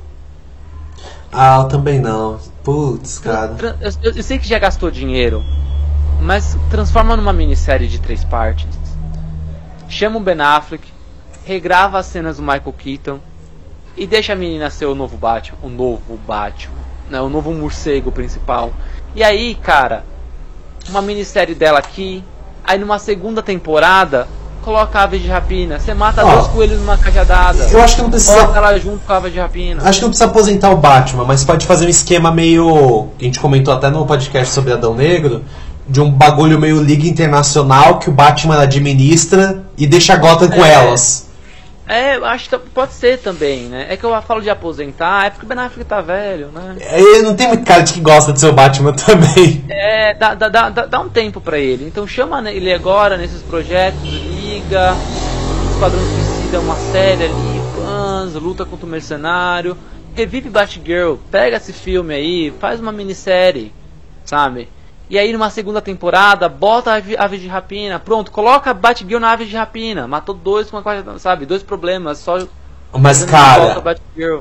Ah, eu também não. Putz, cara. Eu, eu, eu, sei que já gastou dinheiro, mas transforma numa minissérie de três partes. Chama o Ben Affleck, regrava as cenas do Michael Keaton e deixa a menina ser o novo Batman, o novo Batman, né, o novo morcego principal. E aí, cara, uma minissérie dela aqui, aí numa segunda temporada coloca a ave de rapina. Você mata dois coelhos numa cajadada. Eu acho que não precisa. Coloca ela junto com a ave de rapina. Acho que não precisa aposentar o Batman, mas pode fazer um esquema meio. A gente comentou até no podcast sobre Adão Negro. De um bagulho meio Liga Internacional que o Batman administra e deixa Gotham com é. elas. É, acho que pode ser também, né? É que eu falo de aposentar, é porque o Ben Affleck tá velho, né? É, não tem muito cara de que gosta de ser o Batman também. É, dá, dá, dá, dá um tempo pra ele. Então chama ele agora nesses projetos, Liga, Esquadrão Suicida, uma série ali, fãs, luta contra o mercenário. Revive Batgirl, pega esse filme aí, faz uma minissérie, sabe? E aí numa segunda temporada, bota a ave de rapina, pronto, coloca Batgirl na ave de rapina, matou dois com a quarta, sabe, dois problemas, só Mas cara,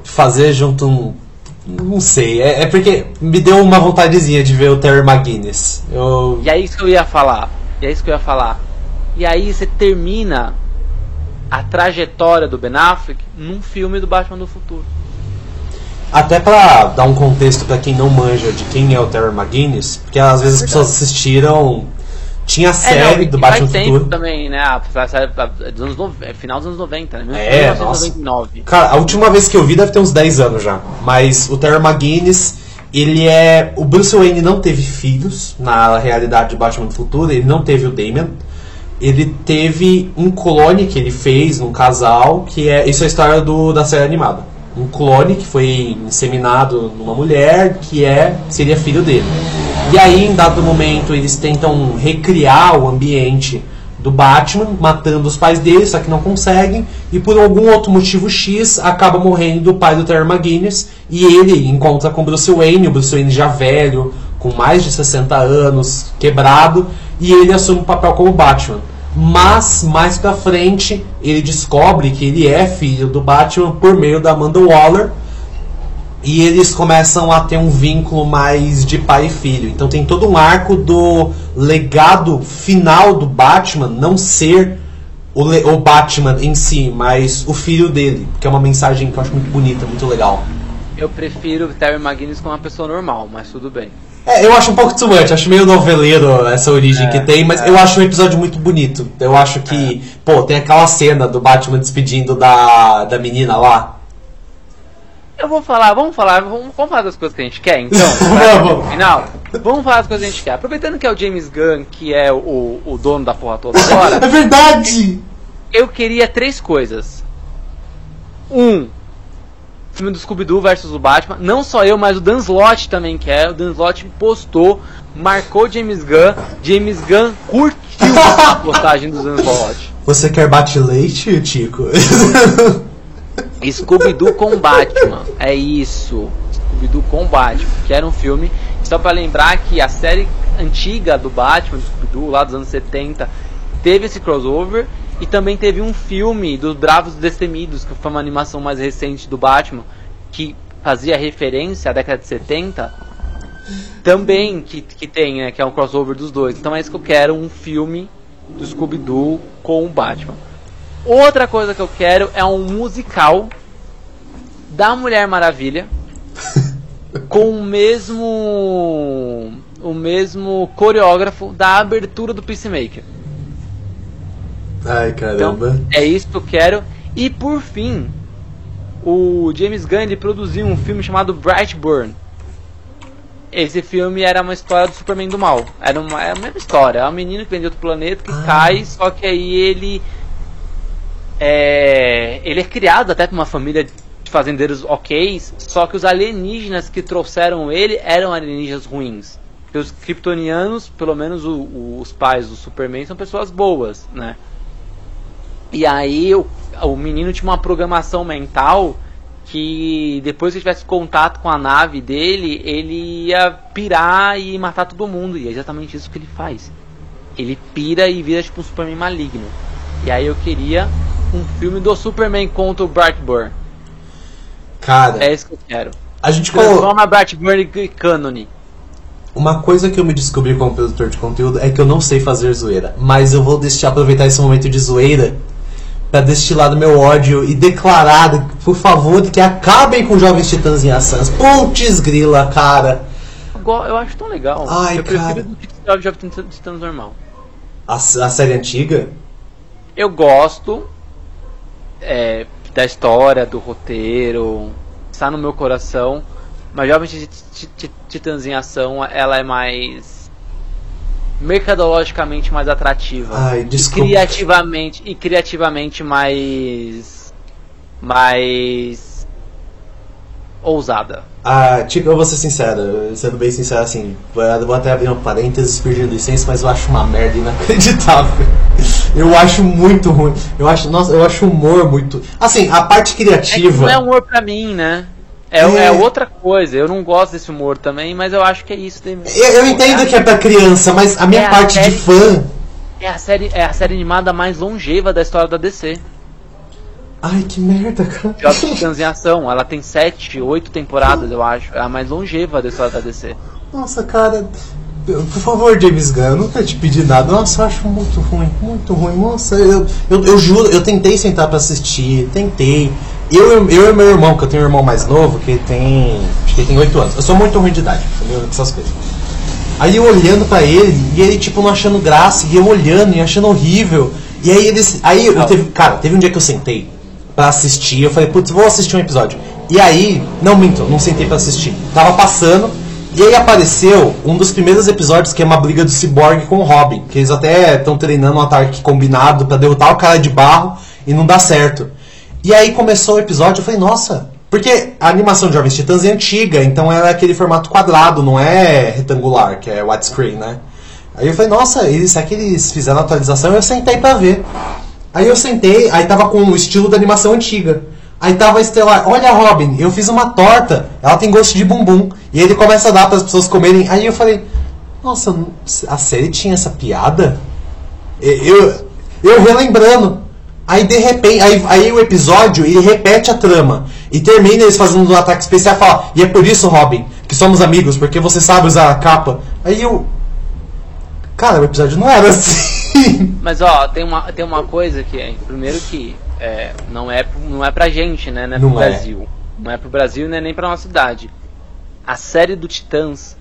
fazer junto um não sei, é, é, porque me deu uma vontadezinha de ver o Terry McGuinness. Eu... E é isso que eu ia falar. E é isso que eu ia falar. E aí você termina a trajetória do Ben Affleck num filme do Batman do futuro. Até pra dar um contexto para quem não manja de quem é o Terry McGuinness, porque às vezes as pessoas assistiram. Tinha a série é, não, do Batman faz Futuro. também, né? A, dos anos no... É, final dos anos 90, né? É, 1999. Cara, a última vez que eu vi deve ter uns 10 anos já. Mas o Terry McGuinness, ele é. O Bruce Wayne não teve filhos na realidade de Batman do Futuro, ele não teve o Damian. Ele teve um clone que ele fez num casal, que é. Isso é a história do, da série animada um clone que foi inseminado numa mulher que é seria filho dele. E aí, em dado momento, eles tentam recriar o ambiente do Batman, matando os pais dele, só que não conseguem, e por algum outro motivo X acaba morrendo o pai do Terry McGuinness, e ele encontra com Bruce Wayne, o Bruce Wayne já velho, com mais de 60 anos, quebrado, e ele assume o papel como Batman. Mas mais pra frente ele descobre que ele é filho do Batman por meio da Amanda Waller. E eles começam a ter um vínculo mais de pai e filho. Então tem todo um arco do legado final do Batman não ser o, o Batman em si, mas o filho dele. Que é uma mensagem que eu acho muito bonita, muito legal. Eu prefiro Terry McGuinness como uma pessoa normal, mas tudo bem. É, eu acho um pouco too much, acho meio noveleiro essa origem é, que tem, mas é. eu acho um episódio muito bonito. Eu acho que, é. pô, tem aquela cena do Batman despedindo da, da menina lá. Eu vou falar, vamos falar, vamos, vamos falar das coisas que a gente quer, então, no final. Vamos falar das coisas que a gente quer. Aproveitando que é o James Gunn, que é o, o dono da porra toda agora. é verdade! Eu queria três coisas. Um, filme do Scooby-Doo versus o Batman. Não só eu, mas o Dan Slott também quer. O Dan Slott postou, marcou James Gunn. James Gunn curtiu a postagem do Dan Slott. Você quer bate-leite, Tico? Scooby-Doo com Batman. É isso. Scooby-Doo com Batman. Que era um filme. Só para lembrar que a série antiga do Batman, do Scooby-Doo, lá dos anos 70, teve esse crossover. E também teve um filme dos Bravos Destemidos, que foi uma animação mais recente do Batman, que fazia referência à década de 70. Também que, que tem, né, que é um crossover dos dois. Então é isso que eu quero, um filme do Scooby-Doo com o Batman. Outra coisa que eu quero é um musical da Mulher Maravilha com o mesmo o mesmo coreógrafo da abertura do Peacemaker. Ai, caramba. Então, é isso que eu quero. E por fim, o James Gunn ele produziu um filme chamado Brightburn. Esse filme era uma história do Superman do mal. Era uma, é a mesma história. É um menino que vem de outro planeta que ah. cai, só que aí ele é, ele é criado até por uma família de fazendeiros ok, só que os alienígenas que trouxeram ele eram alienígenas ruins. Porque os kryptonianos, pelo menos o, o, os pais do Superman, são pessoas boas, né? E aí o, o menino tinha uma programação mental que depois que tivesse contato com a nave dele, ele ia pirar e matar todo mundo. E é exatamente isso que ele faz. Ele pira e vira tipo um Superman maligno. E aí eu queria um filme do Superman contra o Brightburn. Cara, É isso que eu quero. a gente. Transforma Brightburn em cânone. Uma coisa que eu me descobri como produtor de conteúdo é que eu não sei fazer zoeira, mas eu vou deixar aproveitar esse momento de zoeira pra destilar do meu ódio e declarar, por favor, que acabem com Jovens Titãs em Ações. Putz grila, cara. Eu acho tão legal. Ai, eu prefiro cara. Jovem Jovem Titãs normal. A, a série antiga? Eu gosto é, da história, do roteiro, está no meu coração. Mas Ti- Titãs em Ação, ela é mais mercadologicamente mais atrativa. Ai, E criativamente e criativamente mais mais ousada. Ah, tipo, eu vou ser sincero, sendo bem sincero assim, vou até abrir um parênteses pedindo licença, mas eu acho uma merda inacreditável. Eu acho muito ruim. Eu acho, nossa, eu acho humor muito. Assim, a parte É criativa. não é humor pra mim, né? É, É. é outra coisa. Eu não gosto desse humor também, mas eu acho que é isso. Tem- Eu, eu entendo que é pra criança, mas a minha É a parte de série- fã. É a série, é a série animada mais longeva da história da DC. Ai, que merda, cara. Jovens Titãs em Ação. Ela tem sete, oito temporadas, eu acho. É a mais longeva da história da DC. Nossa, cara. Por favor, James Gunn, eu nunca te pedi nada. Nossa, eu acho muito ruim, muito ruim. Nossa, eu, eu, eu juro, eu tentei sentar pra assistir, tentei. Eu, eu e meu irmão, que eu tenho um irmão mais novo, que tem. Acho que ele tem 8 anos. Eu sou muito ruim de idade, entendeu? Essas coisas. Aí eu olhando pra ele, e ele tipo não achando graça, e eu olhando e achando horrível. E aí eles. Aí eu teve. Cara, teve um dia que eu sentei pra assistir, eu falei, putz, vou assistir um episódio. E aí, não minto, não sentei pra assistir. Tava passando, e aí apareceu um dos primeiros episódios que é uma briga do Cyborg com o Robin. Que eles até estão treinando um ataque combinado pra derrotar o cara de barro e não dá certo. E aí começou o episódio, eu falei, nossa. Porque a animação de Jovens Titãs é antiga, então ela é aquele formato quadrado, não é retangular, que é widescreen, né? Aí eu falei, nossa, será que eles fizeram a atualização? Eu sentei pra ver. Aí eu sentei, aí tava com o estilo da animação antiga. Aí tava a Estelar, olha Robin, eu fiz uma torta, ela tem gosto de bumbum. E ele começa a dar para as pessoas comerem. Aí eu falei, nossa, a série tinha essa piada? Eu, eu relembrando. Aí de repente, aí, aí o episódio ele repete a trama. E termina eles fazendo um ataque especial e fala, e é por isso, Robin, que somos amigos, porque você sabe usar a capa. Aí eu. Cara, o episódio não era assim. Mas ó, tem uma, tem uma coisa que é. Primeiro que é, não, é, não é pra gente, né? Não é pro Não é. Brasil. Não é pro Brasil né, nem pra nossa cidade. A série do Titãs.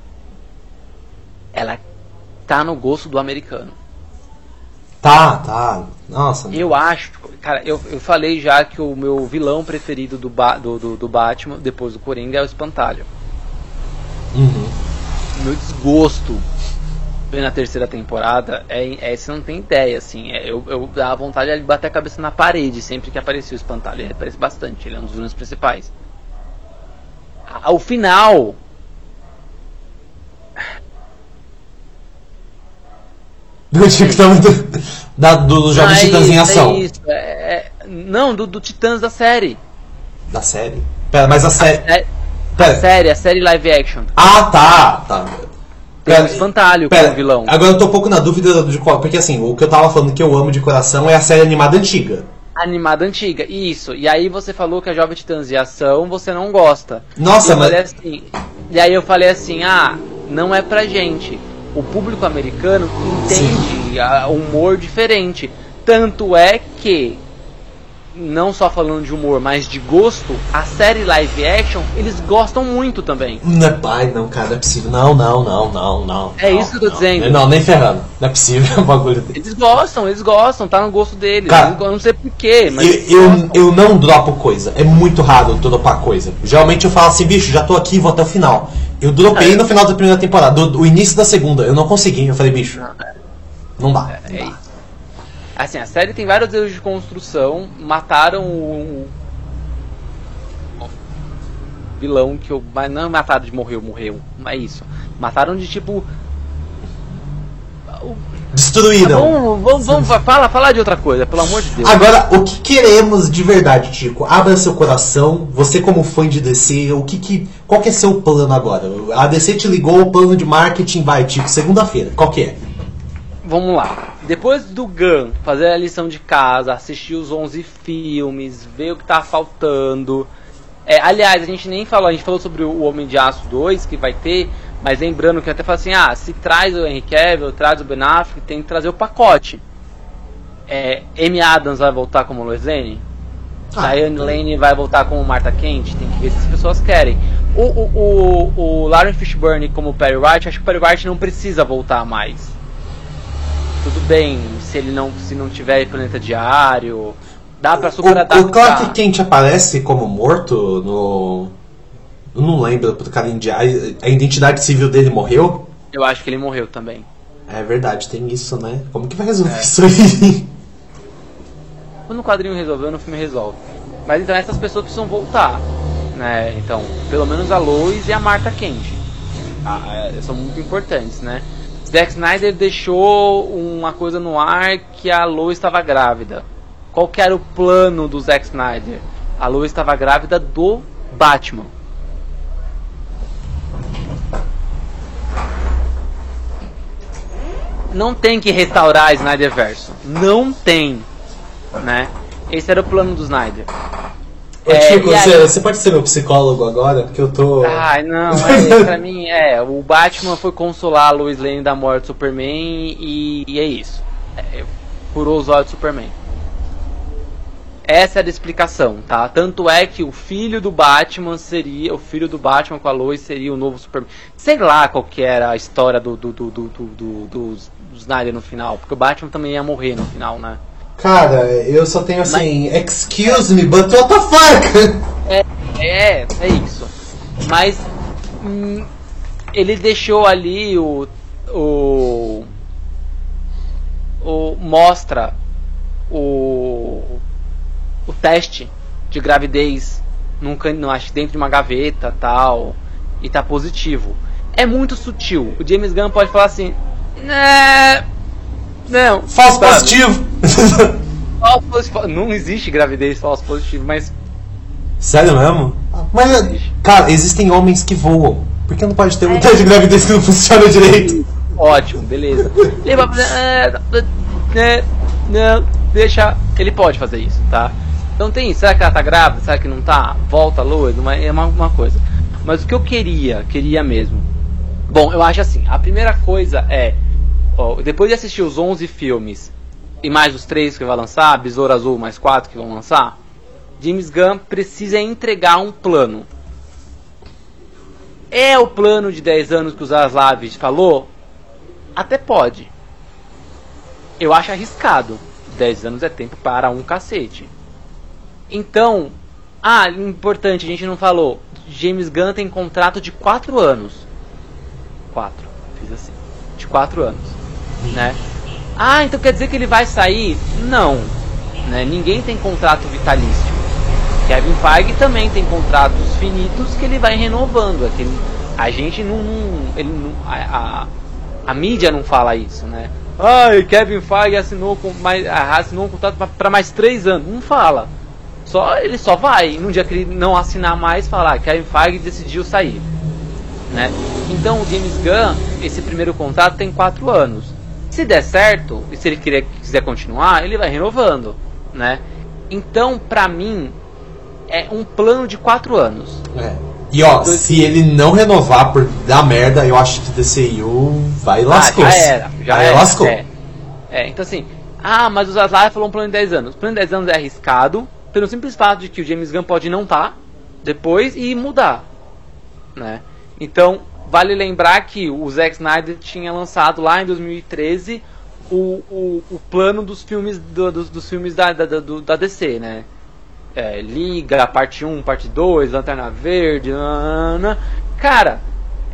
Ela tá no gosto do americano. Tá, tá. Nossa. Eu acho, cara, eu, eu falei já que o meu vilão preferido do, Ba- do, do, do Batman, depois do Coringa, é o Espantalho. Uhum. Meu desgosto na terceira temporada é, é você não tem ideia, assim. É, eu, eu dava vontade de bater a cabeça na parede sempre que aparecia o Espantalho. Ele aparece bastante, ele é um dos vilões principais. Ao final. Do que tava do, da, do, do Jovens Ah, é Titãs em ação. É é- é- não, do, do Titãs da série. Da série? Pera, mas a série. É, a Pera. série, a série live action. Ah, tá, tá. Tem o Espantalho pera, como vilão. Agora eu tô um pouco na dúvida de qual. Porque assim, o que eu tava falando que eu amo de coração é a série animada antiga. Animada antiga, isso. E aí você falou que a Jovem Titãs de ação você não gosta. Nossa, e mas- assim, E aí eu falei assim, ah, não é pra gente. O público americano entende a- humor diferente. Tanto é que, não só falando de humor, mas de gosto, a série live action, eles gostam muito também. Não é pai, não, cara, não é possível. Não, não, não, não, não. É não, isso que eu tô não. dizendo. Não, nem ferrando. Não é possível o bagulho dele. Eles gostam, eles gostam, tá no gosto deles. Cara, eu não sei porquê, mas. Eu, eu, eu não dropo coisa. É muito raro eu dropar coisa. Geralmente eu falo assim, bicho, já tô aqui, vou até o final. Eu dropei É. no final da primeira temporada, do, do início da segunda. Eu não consegui. Eu falei, bicho, não dá. É Não dá. isso. Assim, a série tem vários erros de construção. Mataram o. o vilão que eu. Mas não mataram de morreu, morreu. Não é isso. Mataram de tipo. Destruíram. Vamos, vamos, vamos fala, fala de outra coisa, pelo amor de Deus. Agora, o que queremos de verdade, Tico? Abra seu coração. Você como fã de DC, o que, que qual que é seu plano agora? A DC te ligou, o plano de marketing vai, Tico, segunda-feira. Qual que é? Vamos lá. Depois do Gun fazer a lição de casa, assistir os 11 filmes, ver o que tá faltando. É, aliás, a gente nem falou, a gente falou sobre o Homem de Aço 2 que vai ter, mas lembrando que eu até falei assim, ah, se traz o Henry Cavill, traz o Ben Affleck, tem que trazer o pacote. É, Amy Adams vai voltar como Lois Lane? Ah, Diane Lane vai voltar como Martha Kent? Tem que ver se as pessoas querem. O, o, o, o Lauren Fishburne como Perry White, acho que o Perry White não precisa voltar mais. Tudo bem, se ele não, se não tiver planeta diário, dá pra super adaptar. O Clark Kent aparece como morto no eu não lembro, cara, a identidade civil dele morreu? Eu acho que ele morreu também. É verdade, tem isso, né? Como que vai resolver é. isso aí? Quando o quadrinho resolveu, no filme resolve. Mas então essas pessoas precisam voltar. Né? Então, pelo menos a Lois e a Marta Kent. Ah, é, são muito importantes, né? Zack Snyder deixou uma coisa no ar que a Lois estava grávida. Qual que era o plano do Zack Snyder? A Lois estava grávida do Batman. Não tem que restaurar Snyder Verso. Não tem. Né? Esse era o plano do Snyder. Ô, é, Chico, você, aí... você, pode ser meu psicólogo agora? Porque eu tô. Ai, não, é, pra mim é. O Batman foi consolar a Lois Lane da morte do Superman e, e é isso. É, curou os olhos do Superman. Essa era a explicação, tá? Tanto é que o filho do Batman seria. O filho do Batman com a Lois seria o novo Superman. Sei lá qual que era a história do, do, do, do, do dos, Snyder no final. Porque o Batman também ia morrer no final, né? Cara, eu só tenho assim, Mas... excuse me, but what the fuck? É, é, é isso. Mas hum, ele deixou ali o, o, o mostra o teste de gravidez num, no, acho dentro de uma gaveta tal e tá positivo. É muito sutil. O James Gunn pode falar assim, né, não. Falso sabe? positivo. falso positivo. Não existe gravidez falso positivo, mas. Sério mesmo? Mas, cara, existem homens que voam. Por que não pode ter um é. teste de gravidez que não funciona direito? Ótimo, beleza. Ele vai fazer. É, é, não, deixa. Ele pode fazer isso, tá? Então tem. Será que ela tá grávida? Será que não tá? Volta a lua? É uma, uma coisa. Mas o que eu queria, queria mesmo. Bom, eu acho assim. A primeira coisa é Ó, depois de assistir os 11 filmes e mais os 3 que vai lançar, Besouro Azul mais 4 que vão lançar, James Gunn precisa entregar um plano. É o plano de 10 anos que o Zaslav falou? Até pode. Eu acho arriscado. 10 anos é tempo para um cacete. Então, ah, importante, a gente não falou. James Gunn tem contrato de 4 anos. 4, fiz assim. De 4 anos né? Ah, então quer dizer que ele vai sair? Não, né? Ninguém tem contrato vitalício. Kevin Feige também tem contratos finitos que ele vai renovando. Aquele, é a gente não, ele não, a, a, a, mídia não fala isso, né? Ah, Kevin Feige assinou com mais, assinou um contrato para mais três anos. Não fala. Só ele só vai. No dia que ele não assinar mais, falar Kevin Feige decidiu sair, né? Então o James Gunn, esse primeiro contrato tem quatro anos. Se der certo, e se ele quiser, quiser continuar, ele vai renovando, né? Então, pra mim, é um plano de quatro anos. É. E ó, Dois se ele não renovar por dar merda, eu acho que o DCU vai lascou. Ah, já era, já era. lascou. É. é. então assim, ah, mas o Zaslav falou um plano de 10 anos. O plano de 10 anos é arriscado, pelo simples fato de que o James Gunn pode não estar tá depois e mudar, né? Então, Vale lembrar que o Zack Snyder tinha lançado lá em 2013 o, o, o plano dos filmes do, dos, dos, filmes da, da, do, da DC, né? É, Liga, parte 1, parte 2, Lanterna Verde, nanana. cara,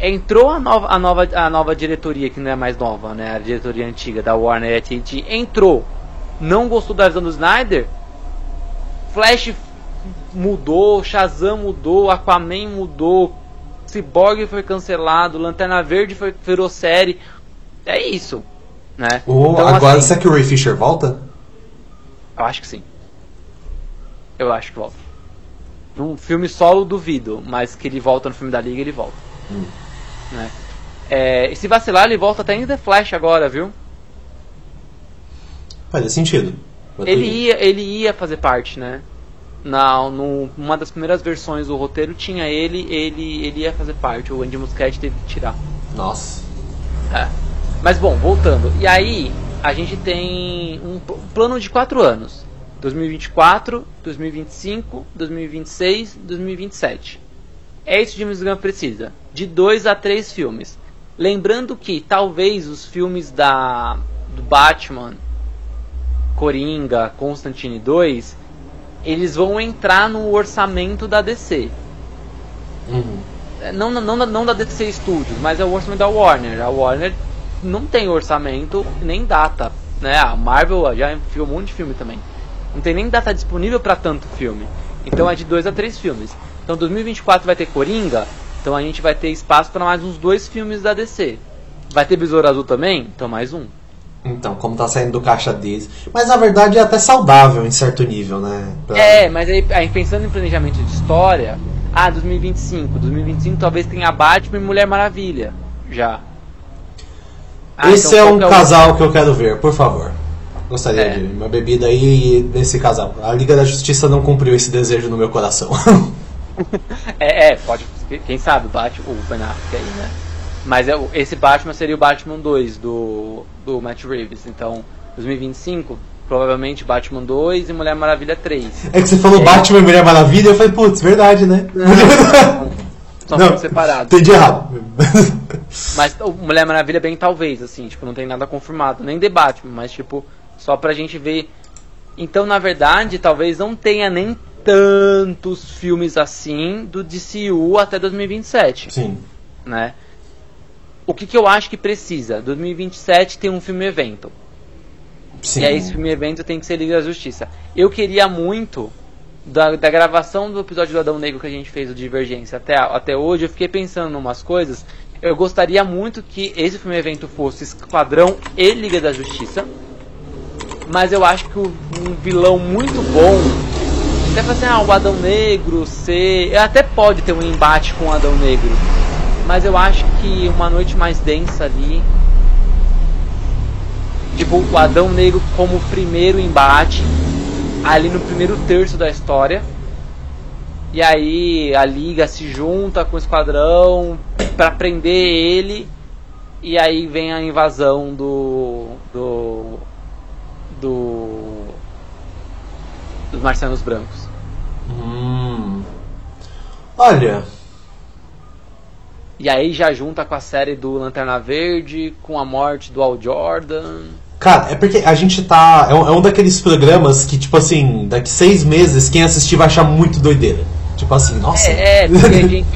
entrou a nova, a, nova, a nova diretoria, que não é mais nova, né? A diretoria antiga da Warner AT&T entrou, não gostou da visão do Snyder, Flash mudou, Shazam mudou, Aquaman mudou, Cyborg foi cancelado, Lanterna Verde foi, virou série. É isso. Né? Ou Então, agora, assim, será que o Ray Fisher volta? Eu acho que sim. Eu acho que volta. Num filme solo, duvido, mas que ele volta no filme da Liga, ele volta. Né? É, e se vacilar, ele volta até em The Flash agora, viu? Faz sentido. Ele ia, ele ia fazer parte, né? Na, no, uma das primeiras versões do roteiro tinha ele, ele, ele ia fazer parte. O Andy Muschietti teve que tirar. Nossa. É. Mas bom, voltando. E aí, a gente tem um plano de 4 anos: 2024, 2025, 2026, 2027. É isso que James Gunn precisa: de 2 a 3 filmes. Lembrando que talvez os filmes da do Batman, Coringa, Constantine 2, eles vão entrar no orçamento da DC. Uhum. É, não, não, não, não da DC Studios, mas é o orçamento da Warner. A Warner não tem orçamento nem data. Né? A Marvel já enfiou um monte de filme também. Não tem nem data disponível para tanto filme. Então é de dois a três filmes. Então 2024 vai ter Coringa, então a gente vai ter espaço para mais uns dois filmes da DC. Vai ter Besouro Azul também? Então mais um. Então, como tá saindo do caixa deles. Mas na verdade é até saudável em certo nível, né? Pra- É, mas aí, aí pensando em planejamento de história, ah, 2025, 2025 talvez tenha Batman e Mulher Maravilha, já. Ah, Esse então é um o- casal que eu quero ver, por favor. Gostaria É. de uma bebida aí desse casal. A Liga da Justiça não cumpriu esse desejo no meu coração. É, é, pode, quem sabe, Batman, o Ben Affleck aí, né? Mas é, esse Batman seria o Batman 2 do, do Matt Reeves, então 2025, provavelmente Batman 2 e Mulher Maravilha 3. é que você falou É. Batman e Mulher Maravilha, eu falei, putz, verdade, né? São Não, filmes separados. Entendi errado. Mas Mulher Maravilha bem talvez, assim, tipo, não tem nada confirmado, nem The Batman, mas tipo, só pra gente ver. Então, na verdade, talvez não tenha nem tantos filmes assim do DCU até 2027, Sim. né? O que, que eu acho que precisa? 2027 tem um filme evento. Sim. E aí esse filme evento tem que ser Liga da Justiça. Eu queria muito da, da gravação do episódio do Adão Negro que a gente fez o Divergência até, até hoje, eu fiquei pensando em umas coisas. Eu gostaria muito que esse filme evento fosse Esquadrão e Liga da Justiça. Mas eu acho que um vilão muito bom. Até fazer ah, o Adão Negro ser. Até pode ter um embate com o Adão Negro. Mas eu acho que uma noite mais densa ali tipo, o Adão Negro como primeiro embate, ali no primeiro terço da história. E aí a Liga se junta com o Esquadrão pra prender ele. E aí vem a invasão do. do. do. dos Marcianos Brancos. Hum. Olha, E aí já junta com a série do Lanterna Verde, com a morte do Al Jordan. cara, é porque a gente tá. É um, é um daqueles programas que, tipo assim, daqui seis meses, quem assistir vai achar muito doideira. Tipo assim, nossa. É, é porque a gente,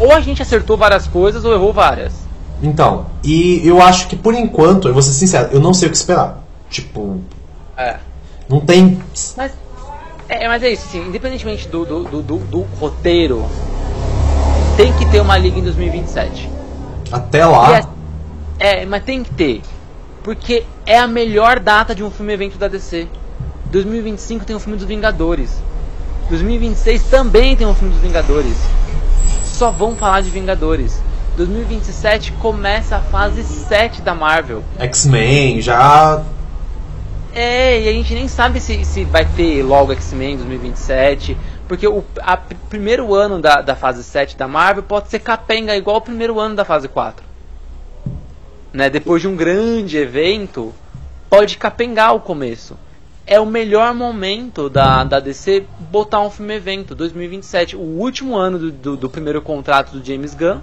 ou a gente acertou várias coisas ou errou várias. Então, e eu acho que por enquanto, eu vou ser sincero, eu não sei o que esperar. Tipo, É. não tem. Mas é, mas é isso, assim, independentemente do, do, do, do- do roteiro, tem que ter uma liga em 2027. Até lá. é, é, mas tem que ter. Porque é a melhor data de um filme evento da DC. 2025 tem um filme dos Vingadores. 2026 também tem um filme dos Vingadores. Só vão falar de Vingadores. 2027 começa a fase 7 da Marvel. X-Men, já. É, e a gente nem sabe se, se vai ter logo X-Men 2027. Porque o a, pr- primeiro ano da, da fase 7 da Marvel pode ser capenga, igual o primeiro ano da fase 4. Né? Depois de um grande evento, pode capengar o começo. É o melhor momento da, da DC botar um filme evento, 2027. O último ano do, do, do primeiro contrato do James Gunn.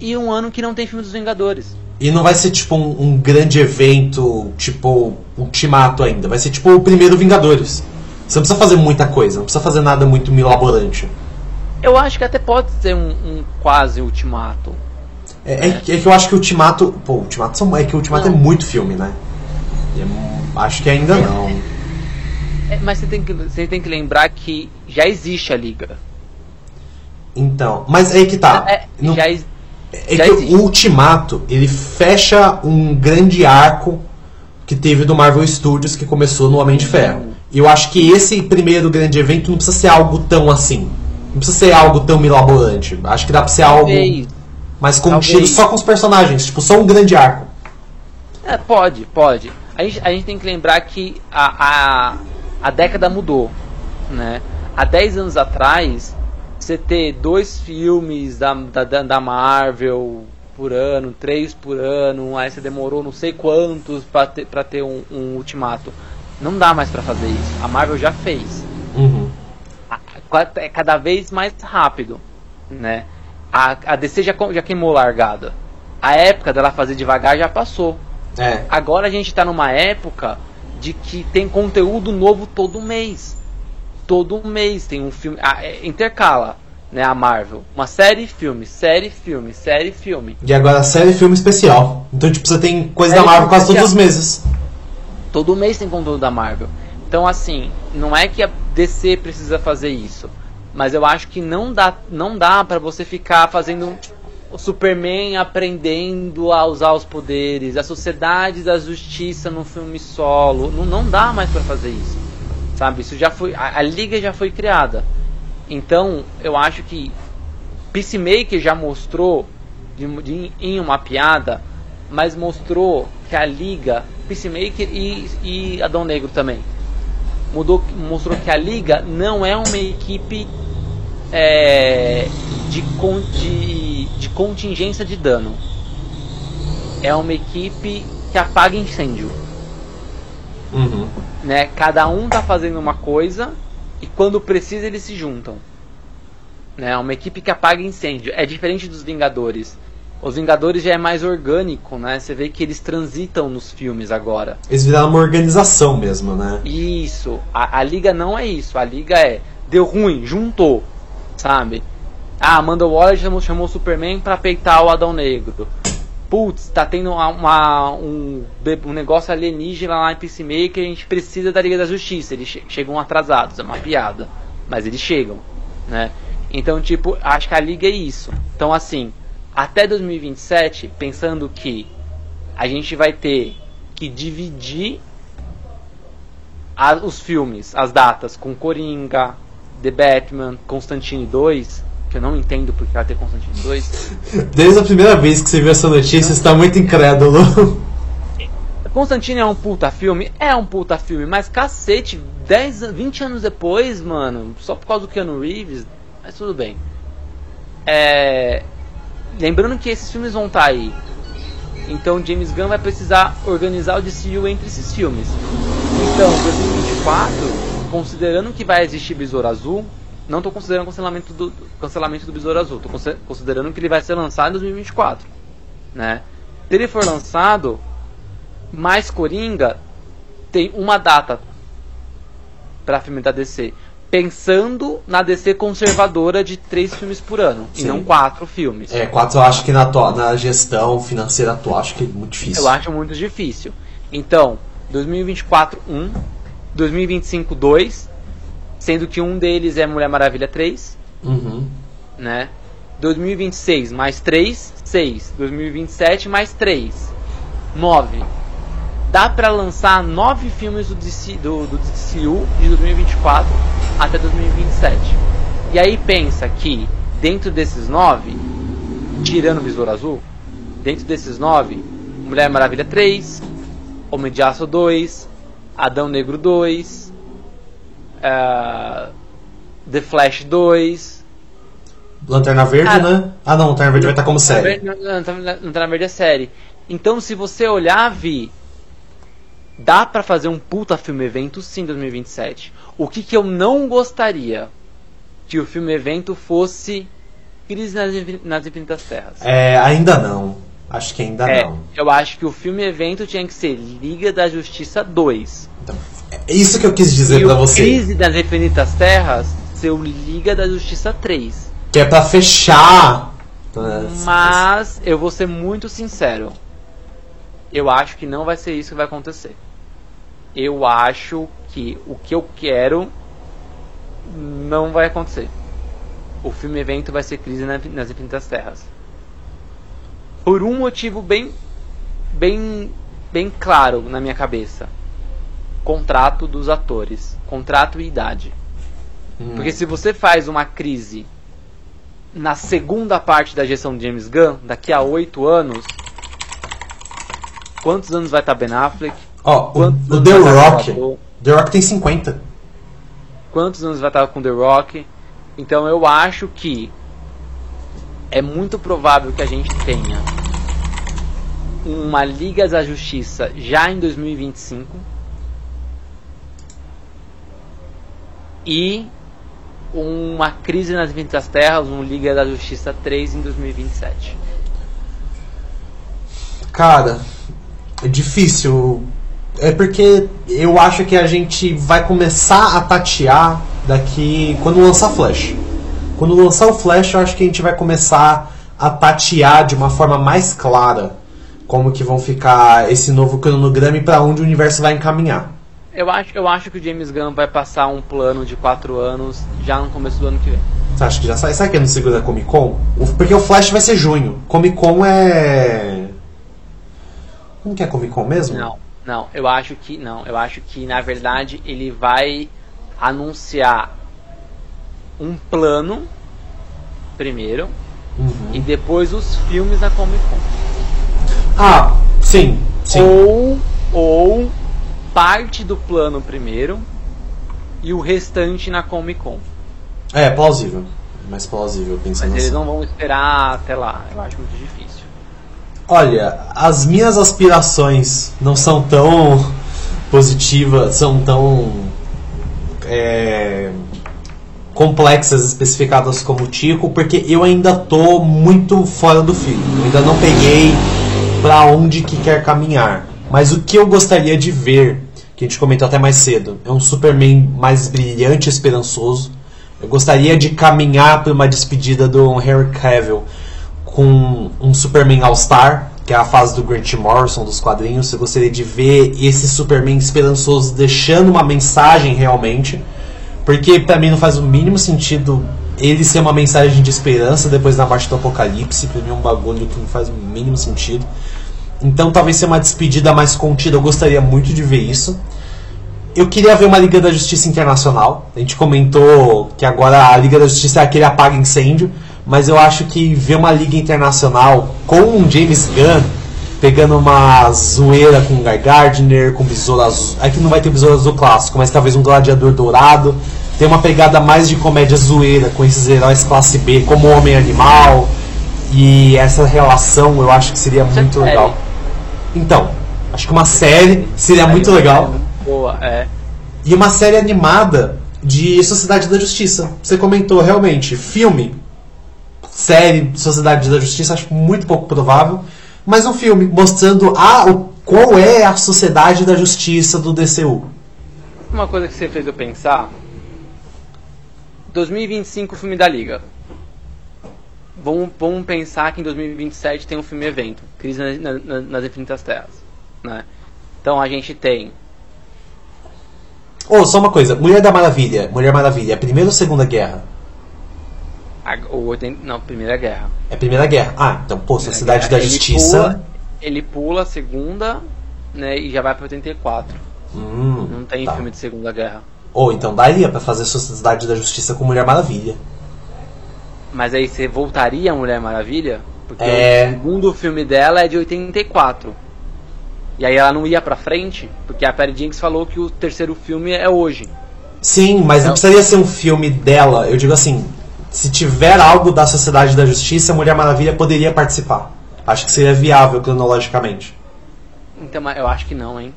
E um ano que não tem filme dos Vingadores. E não vai ser tipo um, um grande evento, tipo Ultimato ainda. Vai ser tipo o primeiro Vingadores. Você não precisa fazer muita coisa, não precisa fazer nada muito milaborante. Eu acho que até pode ser um, um quase ultimato. É, é que- é que eu acho que o Ultimato. Pô, Ultimato são, é que o Ultimato Não. é muito filme, né? É- acho que ainda não. É, mas você tem, que, você tem que lembrar que já existe a liga. Então, mas aí que tá. É, Não- já, É Já que existe. o Ultimato, ele fecha um grande arco que teve do Marvel Studios, que começou no Homem de Ferro. E eu acho que esse primeiro grande evento não precisa ser algo tão assim. Não precisa ser algo tão milabolante. Acho que dá pra ser algo Talvez. mais contido Talvez. só com os personagens. Tipo, só um grande arco. É, pode, pode. A gente, a gente tem que lembrar que a, a, a década mudou, né? Há 10 anos atrás, você ter dois filmes da, da, da- Marvel por ano, três por ano, aí você demorou não sei quantos pra ter, pra ter um, um ultimato. Não dá mais pra fazer isso. A Marvel já fez. Uhum. É cada vez mais rápido, né? A, a DC já, já queimou largada. A época dela fazer devagar já passou. É. Agora a gente tá numa época de que tem conteúdo novo todo mês. Todo mês tem um filme. ah, é, intercala, né? A Marvel. Uma série, filme, série, filme, série, filme. E agora série e filme especial. Então, tipo, você tem coisa da Série Marvel quase todos os especial. meses. Todo mês tem conteúdo da Marvel. Então, assim, não é que a DC precisa fazer isso. Mas eu acho que não dá, não dá para você ficar fazendo o Superman aprendendo a usar os poderes, a Sociedade da Justiça no filme solo. Não, não dá mais para fazer isso. Sabe? Isso já foi. A, a liga já foi criada. Então, eu acho que Peacemaker já mostrou de, de- em uma piada, mas mostrou que a liga, Peacemaker e, e Adão Negro também, mudou, mostrou que a liga não é uma equipe é, de, con- de, de contingência de dano. É uma equipe que apaga incêndio Uhum. né? Cada um tá fazendo uma coisa e quando precisa eles se juntam. Né? Uma equipe que apaga incêndio. É diferente dos Vingadores. Os Vingadores já é mais orgânico, né? Você vê que eles transitam nos filmes agora. Eles viraram uma organização mesmo, né? Isso. A, a liga não é isso. A liga é deu ruim, juntou, sabe? Ah, Amanda Waller chamou, chamou o Superman pra peitar o Adão Negro. Putz, tá tendo uma, uma- um, um negócio alienígena lá em Peacemaker, a gente precisa da Liga da Justiça. Eles che- chegam atrasados, é uma piada. Mas eles chegam, né? Então, tipo, acho que a Liga é isso. Então, assim, até 2027, pensando que a gente vai ter que dividir a- os filmes, as datas, com Coringa, The Batman, Constantine 2, que eu não entendo porque vai ter Constantine 2. Desde a primeira vez que você viu essa notícia, você está muito incrédulo. Constantine é um puta filme? É um puta filme, mas cacete, 10, an- 20 anos depois, mano, só por causa do Keanu Reeves, mas tudo bem. É, lembrando que esses filmes vão estar aí. Então James Gunn vai precisar organizar o DCU entre esses filmes. Então, 2024, considerando que vai existir Besouro Azul, não estou considerando cancelamento do cancelamento do Besouro Azul, estou considerando que ele vai ser lançado em 2024, né? Se ele for lançado, mais Coringa tem uma data para filme da DC, pensando na DC conservadora de três filmes por ano e Sim. não quatro filmes. É, quatro eu acho que na, na gestão financeira atual, acho que é muito difícil. Eu acho muito difícil. Então, 2024 1, 2025 2, sendo que um deles é Mulher Maravilha 3, Uhum. né? 2026 mais 3, 6. 2027 mais 3, 9. Dá pra lançar 9 filmes do, DC, do, do DCU de 2024 até 2027. E aí pensa que dentro desses 9, tirando o Besouro Azul, dentro desses 9, Mulher Maravilha 3, Homem de Aço 2, Adão Negro 2, eh, The Flash 2, Lanterna Verde, né? Ah, não, Lanterna Verde vai estar como série. Não, não, não, não tá na verdade é série. Então, se você olhar, Vi, dá pra fazer um puta filme evento sim em 2027. O que, que eu não gostaria que o filme evento fosse Crise nas, nas Infinitas Terras. É, ainda não. Acho que ainda É, não. eu acho que o filme evento tinha que ser Liga da Justiça 2. Então, é isso que eu quis dizer pra o você. Crise das Infinitas Terras ser o Liga da Justiça 3. Que é pra fechar. Mas eu vou ser muito sincero. Eu acho que não vai ser isso que vai acontecer. Eu acho que o que eu quero não vai acontecer. O filme evento vai ser Crise na- nas Infinitas Terras. Por um motivo bem bem bem claro na minha cabeça. Contrato dos atores, contrato e idade. Hum. Porque se você faz uma crise na segunda parte da gestão de James Gunn, daqui a oito anos, quantos anos vai estar Ben Affleck? Ó, o, Quantos o anos The Rock. o? The Rock tem 50. Quantos anos vai estar com The Rock? Então eu acho que é muito provável que a gente tenha uma Liga da Justiça já em 2025 e uma crise nas Infinitas Terras, um Liga da Justiça 3 em 2027. Cara, é difícil. É porque eu acho que a gente vai começar a tatear daqui quando lançar Flash. Quando lançar o Flash, eu acho que a gente vai começar a tatear de uma forma mais clara como que vão ficar esse novo cronograma e para onde o universo vai encaminhar. Eu acho, eu acho que o James Gunn vai passar um plano de 4 anos já no começo do ano que vem. Você acha que já sai? Sabe que não segura a Comic Con? Porque o Flash vai ser junho. Comic Con é. Como que é Comic Con mesmo? Não, não, eu acho que não, eu acho que na verdade ele vai anunciar um plano primeiro Uhum. e depois os filmes na Comic Con. Ah, sim, sim. Ou ou parte do plano primeiro e o restante na Comic Con. É, plausível. Mais plausível, pensando Mas eles assim. não vão esperar até lá, eu acho muito difícil. Olha, as minhas aspirações não são tão positivas, são tão é, complexas, especificadas como o Tico, porque eu ainda tô muito fora do filme. Eu ainda não peguei pra onde que quer caminhar. Mas o que eu gostaria de ver, que a gente comentou até mais cedo, é um Superman mais brilhante e esperançoso. Eu gostaria de caminhar para uma despedida do Henry Cavill com um Superman All-Star, que é a fase do Grant Morrison dos quadrinhos. Eu gostaria de ver esse Superman esperançoso deixando uma mensagem realmente, porque pra mim não faz o mínimo sentido ele ser uma mensagem de esperança depois da morte do Apocalipse. Pra mim é um bagulho que não faz o mínimo sentido. Então talvez ser uma despedida mais contida, eu gostaria muito de ver isso. Eu queria ver uma Liga da Justiça Internacional. A gente comentou que agora a Liga da Justiça é aquele apaga incêndio, mas eu acho que ver uma Liga Internacional com um James Gunn pegando uma zoeira com o Guy Gardner, com o Besouro Azul. É que não vai ter Besouro Azul clássico, mas talvez um Gladiador Dourado. Tem uma pegada mais de comédia zoeira com esses heróis classe B, como Homem Animal. E essa relação eu acho que seria muito série. legal. Então, acho que uma série seria muito legal. Boa, é. E uma série animada de Sociedade da Justiça. Você comentou realmente, filme, série Sociedade da Justiça, acho muito pouco provável. Mas um filme mostrando a, o, qual é a Sociedade da Justiça do DCU. Uma coisa que você fez eu pensar. 2025 filme da Liga. Vamos, vamos pensar que em 2027 tem um filme evento, Crise na- na- nas Infinitas Terras, né? Então a gente tem Oh, só uma coisa, Mulher da Maravilha. Mulher Maravilha, Primeira ou Segunda Guerra? A, o 80, não, Primeira Guerra. É Primeira Guerra. Ah, então, pô, Sociedade da Ele Justiça. Pula, ele pula a segunda, né, e já vai para 84. Hum, Não tem tá. filme de Segunda Guerra. Ou então daria pra fazer Sociedade da Justiça com Mulher Maravilha. Mas aí você voltaria a Mulher Maravilha? Porque É. o segundo filme dela é de 84. E aí ela não ia pra frente, porque a Perry Jenkins falou que o terceiro filme é hoje. Sim, mas Não. precisaria ser um filme dela. Eu digo assim, se tiver algo da Sociedade da Justiça, a Mulher Maravilha poderia participar. Acho que seria viável cronologicamente. Então eu acho que não, hein?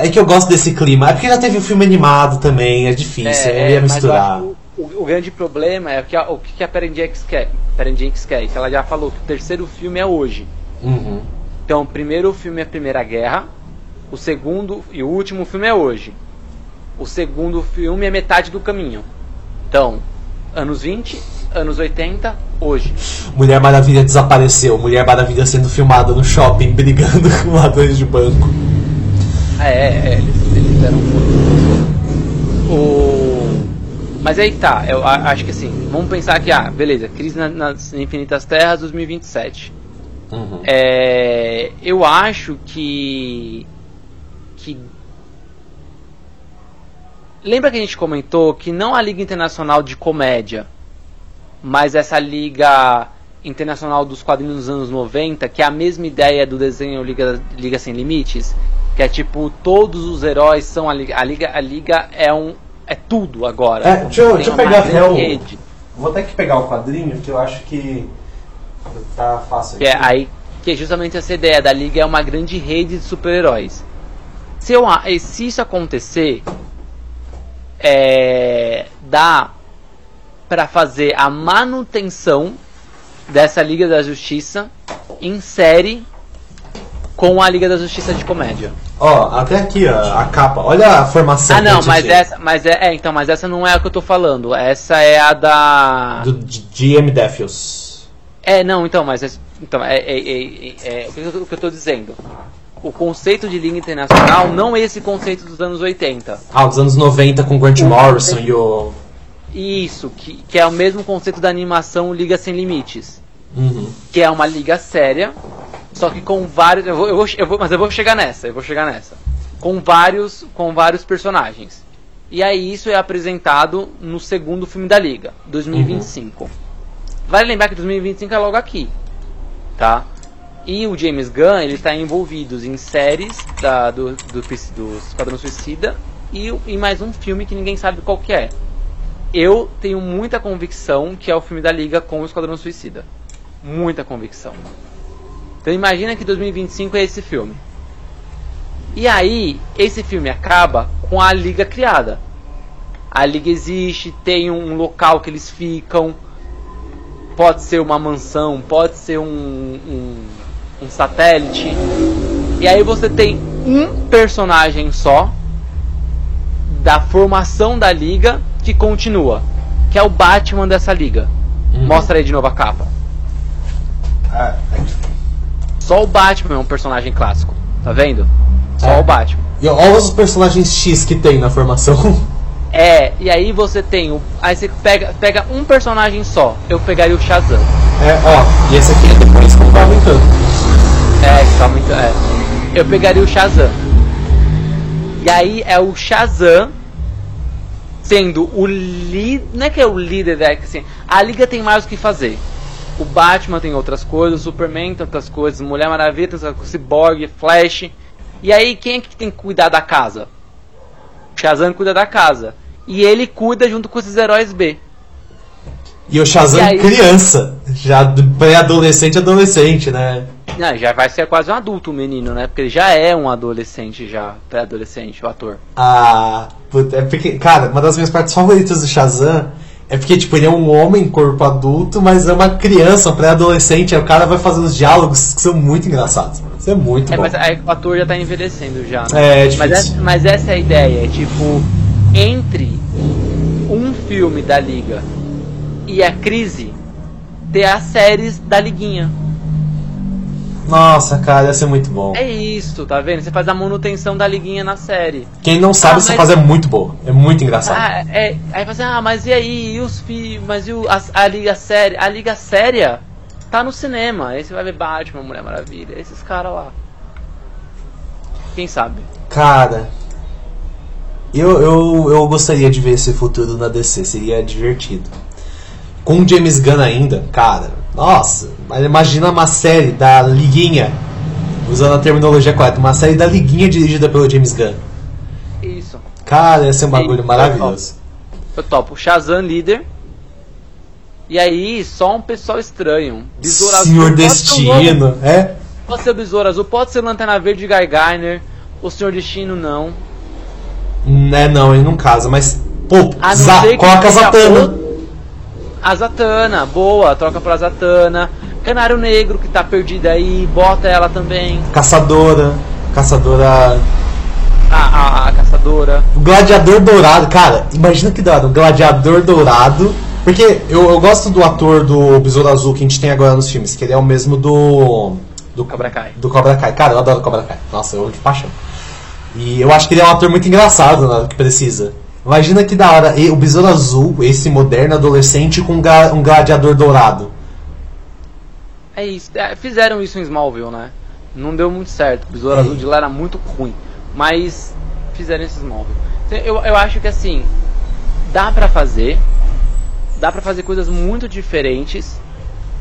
É que eu gosto desse clima. É porque já teve o filme animado também, é difícil, eu ia mas eu misturar. acho que o, o- o grande problema é que a, o que a Perry Jenkins quer. Perry Jenkins quer, que ela já falou que o terceiro filme é hoje. Uhum. Então, o primeiro filme é a Primeira Guerra, o segundo e o último filme é hoje. O segundo filme é metade do caminho. Então, anos 20, anos 80, hoje. Mulher Maravilha desapareceu. Mulher Maravilha sendo filmada no shopping, brigando com ladrões de banco. É, é, é, eles, eles deram um o Mas aí tá, eu acho que assim, vamos pensar que, ah, beleza, Crise na- nas Infinitas Terras 2027. Uhum. É, eu acho que. que. Lembra que a gente comentou que não a Liga Internacional de Comédia, mas essa Liga Internacional dos Quadrinhos dos anos 90, que é a mesma ideia do desenho Liga, Liga Sem Limites, que é tipo, todos os heróis são a Liga. A Liga, a Liga é um. é tudo agora. É, deixa eu, deixa eu pegar até o. Vou até que pegar o quadrinho, que eu acho que tá fácil. Que é, aí, que é justamente essa ideia da Liga é uma grande rede de super-heróis. Se, eu, se isso acontecer, é, dá para fazer a manutenção dessa Liga da Justiça em série com a Liga da Justiça de comédia. Ó, até aqui a, a capa. Olha a formação. Ah, não, mas essa, mas é, é, então, mas essa não é a que eu tô falando. Essa é a da do GM Defios. É, não, então, mas é, então é, é, é, é, o que eu estou dizendo. O conceito de Liga Internacional não é esse conceito dos anos 80. Ah, dos anos 90 com Grant Morrison e o isso, que, que é o mesmo conceito da animação Liga Sem Limites. Uhum. Que é uma liga séria, só que com vários. Eu vou, eu vou, eu vou, mas eu vou chegar nessa, eu vou chegar nessa. Com vários, com vários personagens. E aí isso é apresentado no segundo filme da Liga, 2025. Uhum. Vale lembrar que 2025 é logo aqui, tá? E o James Gunn ele está envolvido em séries da, do, do, Esquadrão Suicida e, e mais um filme que ninguém sabe qual que é eu tenho muita convicção que é o filme da Liga com o Esquadrão Suicida. Muita convicção. Então imagina que 2025 é esse filme. E aí, esse filme acaba com a Liga criada. A Liga existe, tem um local que eles ficam. Pode ser uma mansão, pode ser um, um, um satélite. E aí você tem um personagem só da formação da liga que continua, que é o Batman dessa liga. Uhum. Mostra aí de novo a capa. Ah, Só o Batman é um personagem clássico, tá vendo? Só é. o Batman. E olha os personagens X que tem na formação. É, e aí você tem o. Aí você pega, pega um personagem só. Eu pegaria o Shazam. É, ó, e esse aqui é depois vai aumentando. É, tá aumentando. É. Eu pegaria o Shazam. E aí é o Shazam sendo o líder. Não é que é o líder da assim, a liga tem mais o que fazer. O Batman tem outras coisas, o Superman tem outras coisas, Mulher Maravilha tem outras Cyborg, Flash. E aí quem é que tem que cuidar da casa? O Shazam cuida da casa. E ele cuida junto com esses heróis B. E o Shazam e aí... criança, já pré-adolescente adolescente, né? Não, já vai ser quase um adulto o menino, né? Porque ele já é um adolescente já, pré-adolescente, o ator. Ah, é porque, cara, uma das minhas partes favoritas do Shazam é porque, tipo, ele é um homem corpo adulto, mas é uma criança, um pré-adolescente, aí o cara vai fazendo os diálogos que são muito engraçados. Isso é muito é, bom. Mas aí, o ator já tá envelhecendo já. Né? É, é difícil. Mas essa, mas essa é a ideia, é tipo, entre um filme da Liga e a crise, ter as séries da Liguinha. Nossa, cara, ia ser muito bom. É isso, tá vendo? Você faz a manutenção da liguinha na série. Quem não sabe, ah, você mas... faz é muito boa. É muito engraçado. Ah, é, aí você, ah, mas e aí? E os filhos? Mas e o, a, a liga séria? A liga séria tá no cinema. Aí você vai ver Batman, Mulher Maravilha, esses caras lá. Quem sabe? Cara, eu, eu, eu gostaria de ver esse futuro na DC, seria divertido. Com James Gunn ainda, cara, nossa, imagina uma série da Liguinha, usando a terminologia correta, uma série da Liguinha dirigida pelo James Gunn. Isso. Cara, ia ser um bagulho maravilhoso. Eu topo Shazam líder. E aí, só um pessoal estranho. Besouro Senhor Destino, é? Pode ser o Besouro Azul, pode ser Lanterna Verde Guy Garner. O Senhor Destino, não. É, não, ele não casa, mas. Pô, coloca a Zatanna a Zatanna, boa, troca pra Zatanna. Canário Negro, que tá perdida aí, bota ela também. Caçadora, Caçadora. A, a, a Caçadora. O Gladiador Dourado, cara, imagina que dado, um Gladiador Dourado. Porque eu, eu gosto do ator do Besouro Azul que a gente tem agora nos filmes, que ele é o mesmo do. Do Cobra Kai. Do Cobra Kai. Cara, eu adoro Cobra Kai. Nossa, eu amo de paixão. E eu acho que ele é um ator muito engraçado, né, que precisa. Imagina que da hora, o Besouro Azul, esse moderno adolescente com um gladiador dourado. É isso. É, fizeram isso em Smallville, né? Não deu muito certo. O Besouro Azul de lá era muito ruim. Mas fizeram esse Smallville. Então, eu, eu acho que assim, dá pra fazer. Dá pra fazer coisas muito diferentes.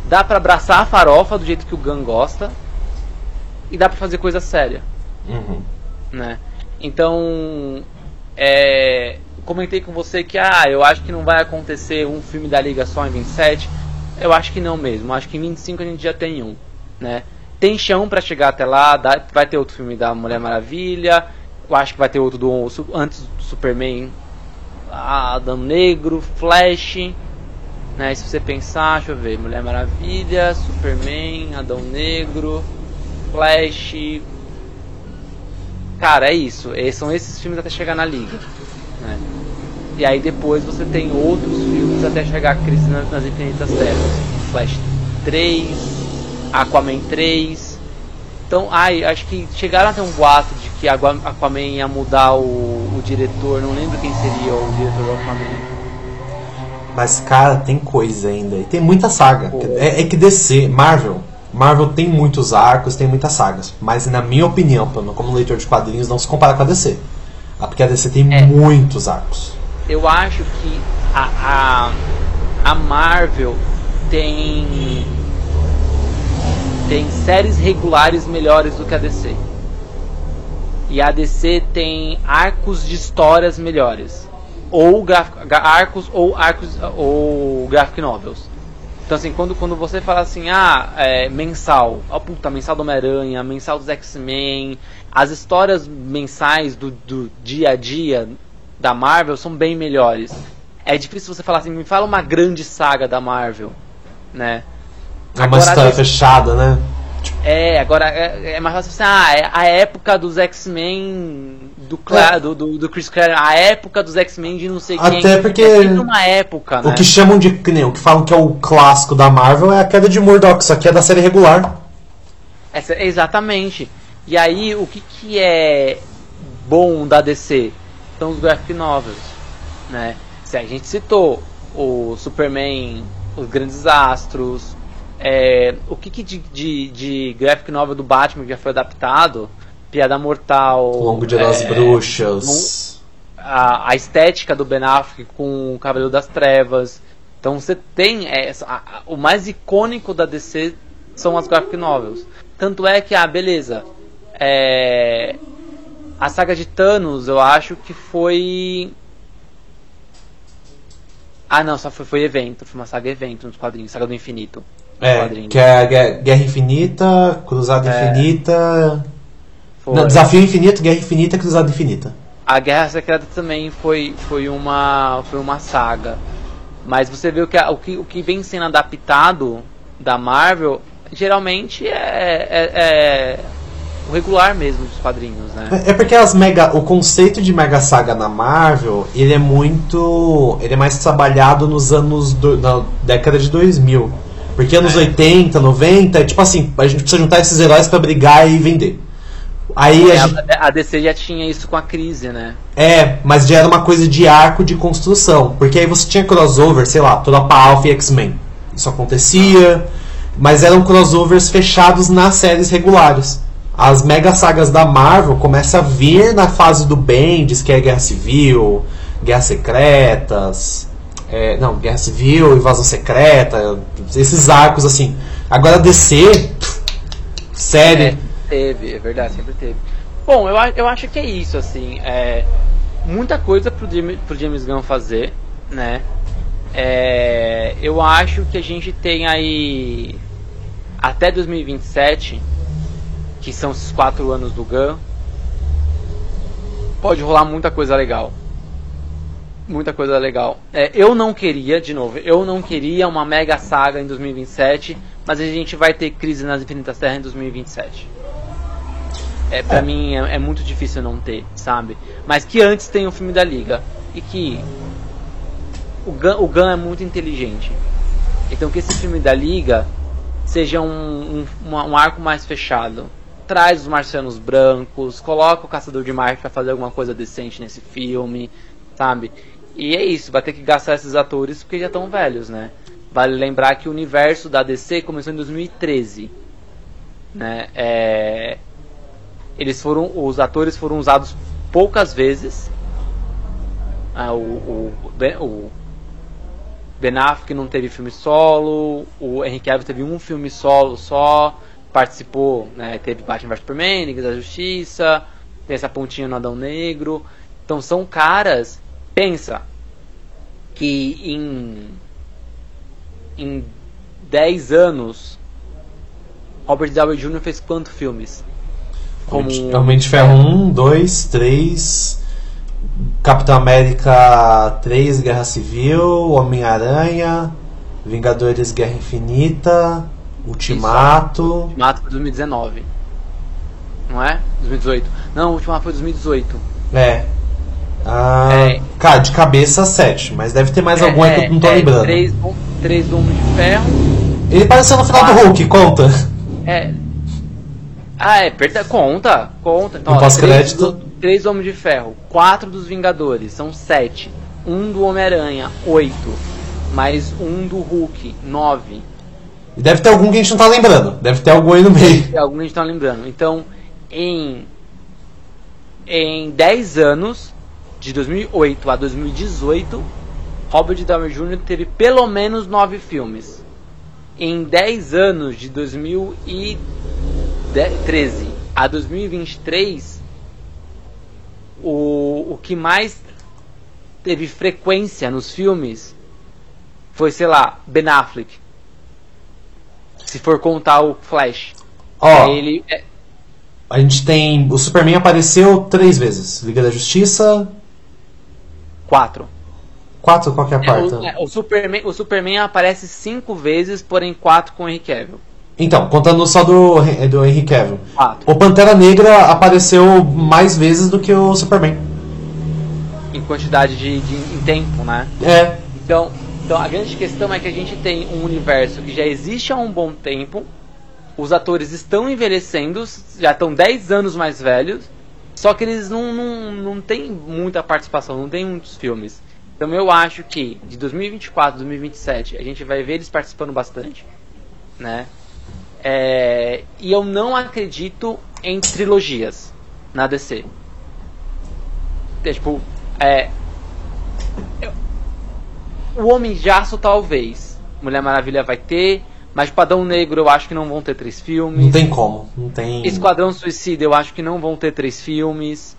Dá pra abraçar a farofa do jeito que o Gun gosta. E dá pra fazer coisa séria. Uhum. Né? Então, é, comentei com você que ah, eu acho que não vai acontecer um filme da Liga só em 27. Eu acho que não mesmo. Acho que em 25 a gente já tem um, né? Tem chão para chegar até lá. Dá, vai ter outro filme da Mulher Maravilha. Eu acho que vai ter outro do antes do Superman, Adão Negro, Flash. Né, se você pensar, deixa eu ver, Mulher Maravilha, Superman, Adão Negro, Flash. Cara, é isso. São esses filmes até chegar na liga. Né? E aí depois você tem outros filmes até chegar a crise nas, nas Infinitas Terras. Flash 3, Aquaman 3. Então, ai, acho que chegaram a ter um boato de que Aquaman ia mudar o, o diretor. Não lembro quem seria o diretor do Aquaman. Mas, cara, tem coisa ainda. E tem muita saga. É, é, que DC, Marvel. Marvel tem muitos arcos, tem muitas sagas. Mas, na minha opinião, como leitor de quadrinhos, não se compara com a DC. Porque a DC tem é. muitos arcos eu acho que a, a, a Marvel tem tem séries regulares melhores do que a DC. E a DC tem arcos de histórias melhores. Ou arcos ou arcos ou graphic novels. Então assim, quando, quando você fala assim, ah, é, mensal, oh, puta, mensal do Homem-Aranha, mensal dos X-Men, as histórias mensais do, do dia a dia da Marvel são bem melhores. É difícil você falar assim, me fala uma grande saga da Marvel, né? É uma história fechada, né? É, agora é, é mais fácil assim, ah, é a época dos X-Men do, é. do, do, do, Chris Claremont, a época dos X-Men de não sei Até quem. Até porque é uma época, o né? que chamam de, que nem, o que falam que é o clássico da Marvel é a queda de Murdoch, isso aqui é da série regular. Essa, exatamente. E aí, o que que é bom da DC? São os graphic novels, né? Se a gente citou o Superman, os Grandes Astros, é, o que, que de, de, de, graphic novel do Batman que já foi adaptado, Piada Mortal, Longo Dia das é, Bruxas, a, a, estética do Ben Affleck com o Cabelo das Trevas. Então você tem essa, a, a, o mais icônico da DC são as graphic novels. Tanto é que, ah, beleza, é, a saga de Thanos, eu acho que foi. Ah, não, só foi, foi evento. Foi uma saga evento nos quadrinhos, Saga do Infinito. É, que é a Guerra Infinita, Cruzada é. Infinita. Não, Desafio Infinito, Guerra Infinita, Cruzada Infinita. A Guerra Secreta também foi, foi, uma, foi uma saga. Mas você vê que, o que o que vem sendo adaptado da Marvel geralmente é, é, é o regular mesmo dos quadrinhos, né? É, porque as mega, o conceito de mega saga na Marvel, ele é muito, ele é mais trabalhado nos anos do, na década de 2000. Porque anos é. 80, 90, é tipo assim, a gente precisa juntar esses heróis para brigar e vender. Aí é, a, gente... a, DC já tinha isso com a crise, né? É, mas já era uma coisa de arco de construção. Porque aí você tinha crossover, sei lá, toda a Alpha e X-Men. Isso acontecia, mas eram crossovers fechados nas séries regulares as mega sagas da Marvel começam a vir na fase do Bendis, que é Guerra Civil, Guerra Secretas, é, não, Guerra Civil, Invasão Secreta, esses arcos assim. Agora DC, série. É, teve, é verdade, sempre teve. Bom, eu, eu acho que é isso, assim. É, muita coisa pro, pro James Gunn fazer, né? É, eu acho que a gente tem aí até 2027 que são esses quatro anos do Gun, pode rolar muita coisa legal. Muita coisa legal. É, eu não queria, de novo, eu não queria uma mega saga em 2027, mas a gente vai ter crise nas Infinitas Terras em 2027. É, pra é. mim é, é, muito difícil não ter, sabe? Mas que antes tenha o um filme da Liga. E que o Gun, o Gun é muito inteligente. Então que esse filme da Liga seja um, um, um arco mais fechado traz os marcianos brancos, coloca o Caçador de Marte para fazer alguma coisa decente nesse filme, sabe? E é isso, vai ter que gastar esses atores porque já estão velhos, né? vale lembrar que o universo da DC começou em 2013. Né? É, eles foram, os atores foram usados poucas vezes. Ah, o, o, o Ben Affleck não teve filme solo, o Henry Cavill teve um filme solo só, participou, né, teve Batman vs Superman, Liga da Justiça, tem essa pontinha no Adão Negro. Então são caras, pensa, que em em 10 anos Robert W. Jr. fez quantos filmes? Como Homem de Ferro 1, 2, 3, Capitão América 3, Guerra Civil, Homem-Aranha, Vingadores Guerra Infinita, Ultimato. Isso. Ultimato foi 2019. Não é? 2018. Não, o Ultimato foi 2018. É. Ah, é. Cara, de cabeça 7, mas deve ter mais é, algum aí que eu não tô é, lembrando. 3, 3 do Homem de Ferro. Ele apareceu no final 4. do Hulk, conta. É. Ah, é, perda, conta, conta. Então, pós-crédito. Três Homens de Ferro, quatro dos Vingadores, são sete. Um do Homem-Aranha, oito. Mais um do Hulk, nove. E deve ter algum que a gente não tá lembrando. Deve ter algum aí no meio. Deve ter algum que a gente tá lembrando. Então, em. Em 10 anos, de 2008 a 2018, Robert Downey Jr. teve pelo menos nove filmes. Em 10 anos, de 2013 a 2023, o, o que mais teve frequência nos filmes foi, sei lá, Ben Affleck. Se for contar o Flash. Ó, oh, ele é... a gente tem. O Superman apareceu três vezes. Liga da Justiça. Quatro. Quatro, qual que é a quarta? É, o, é, o, Superman, o Superman aparece cinco vezes, porém quatro com o Henry Cavill. Então, contando só do, do Henry Cavill. Quatro. O Pantera Negra apareceu mais vezes do que o Superman. Em quantidade de, de em tempo, né? É. Então, então a grande questão é que a gente tem um universo que já existe há um bom tempo. Os atores estão envelhecendo, já estão 10 anos mais velhos. Só que eles não, não, não têm muita participação, não tem muitos filmes. Então eu acho que de 2024 a 2027 a gente vai ver eles participando bastante, né? É, e eu não acredito em trilogias na DC. É, tipo, é, eu, o Homem de Aço talvez, Mulher Maravilha vai ter, mas Padrão Negro eu acho que não vão ter três filmes. Não tem como, não tem. Esquadrão Suicida eu acho que não vão ter três filmes.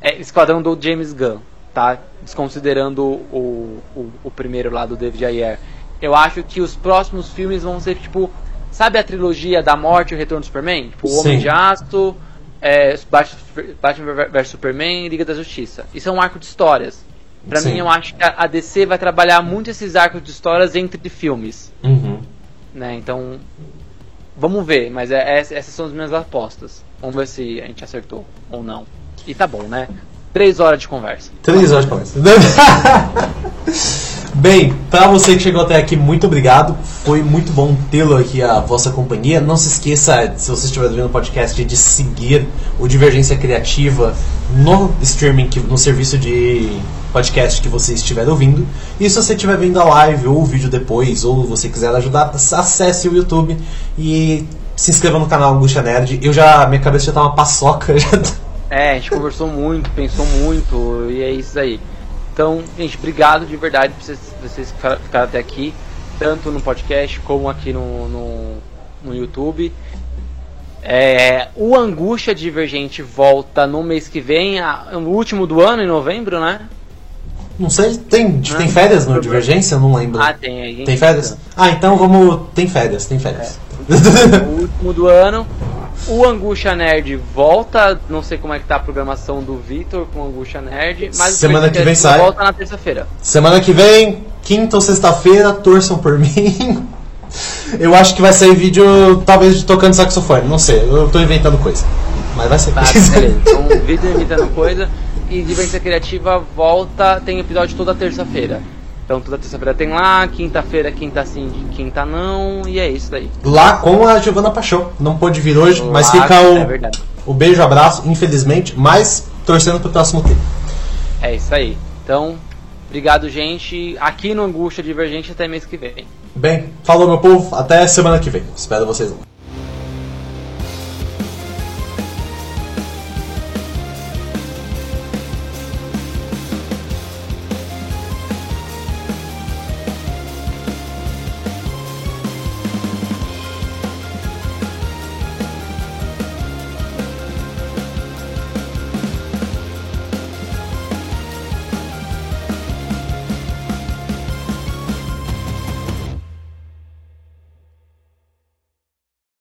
É, Esquadrão do James Gunn tá? Desconsiderando o, o, o primeiro lá do David Ayer. Eu acho que os próximos filmes vão ser tipo. Sabe a trilogia da morte e o retorno do Superman? Tipo, o Homem de Aço, é, Batman vs Superman e Liga da Justiça. Isso é um arco de histórias. Pra Sim. mim, eu acho que a DC vai trabalhar muito esses arcos de histórias entre filmes. Uhum. Né? Então, vamos ver. Mas é, é, essas são as minhas apostas. Vamos ver se a gente acertou ou não. E tá bom, né? Três horas de conversa. Três horas de conversa. Bem, para você que chegou até aqui, muito obrigado. Foi muito bom tê-lo aqui, a vossa companhia. Não se esqueça, se você estiver vendo o podcast, de seguir o Divergência Criativa no streaming, no serviço de podcast que você estiver ouvindo. E se você estiver vendo a live ou o vídeo depois, ou você quiser ajudar, acesse o YouTube e se inscreva no canal Angústia Nerd. Eu já, minha cabeça já tá uma paçoca. Já tá é, a gente conversou muito, pensou muito, e é isso aí. Então, gente, obrigado de verdade por vocês, vocês ficaram até aqui, tanto no podcast como aqui no, no, no YouTube. É, o Angústia Divergente volta no mês que vem, no último do ano, em novembro, né? Não sei, tem, tem férias no Divergência? Eu não lembro. Ah, tem. Aí, tem férias? Ah, então vamos. Tem férias, tem férias. É. o último do ano. O Angústia Nerd volta, não sei como é que tá a programação do Vitor com o Angústia Nerd, mas semana que vem sai. Volta na terça-feira. Semana que vem, quinta ou sexta-feira, torçam por mim. Eu acho que vai sair vídeo, talvez, de tocando saxofone, não sei, eu tô inventando coisa. Mas vai ser. Tá, beleza. Então, vídeo imitando coisa e Divergência Criativa volta, tem episódio toda terça-feira. Então toda terça-feira tem lá, quinta-feira, quinta sim, quinta não, e é isso daí. Lá com a Giovana Paixão. Não pôde vir hoje, lá, mas fica o, é o beijo, abraço, infelizmente, mas torcendo pro próximo tempo. É isso aí. Então, Obrigado, gente. Aqui no Angústia Divergente até mês que vem. Bem, falou meu povo, até semana que vem. Espero vocês lá.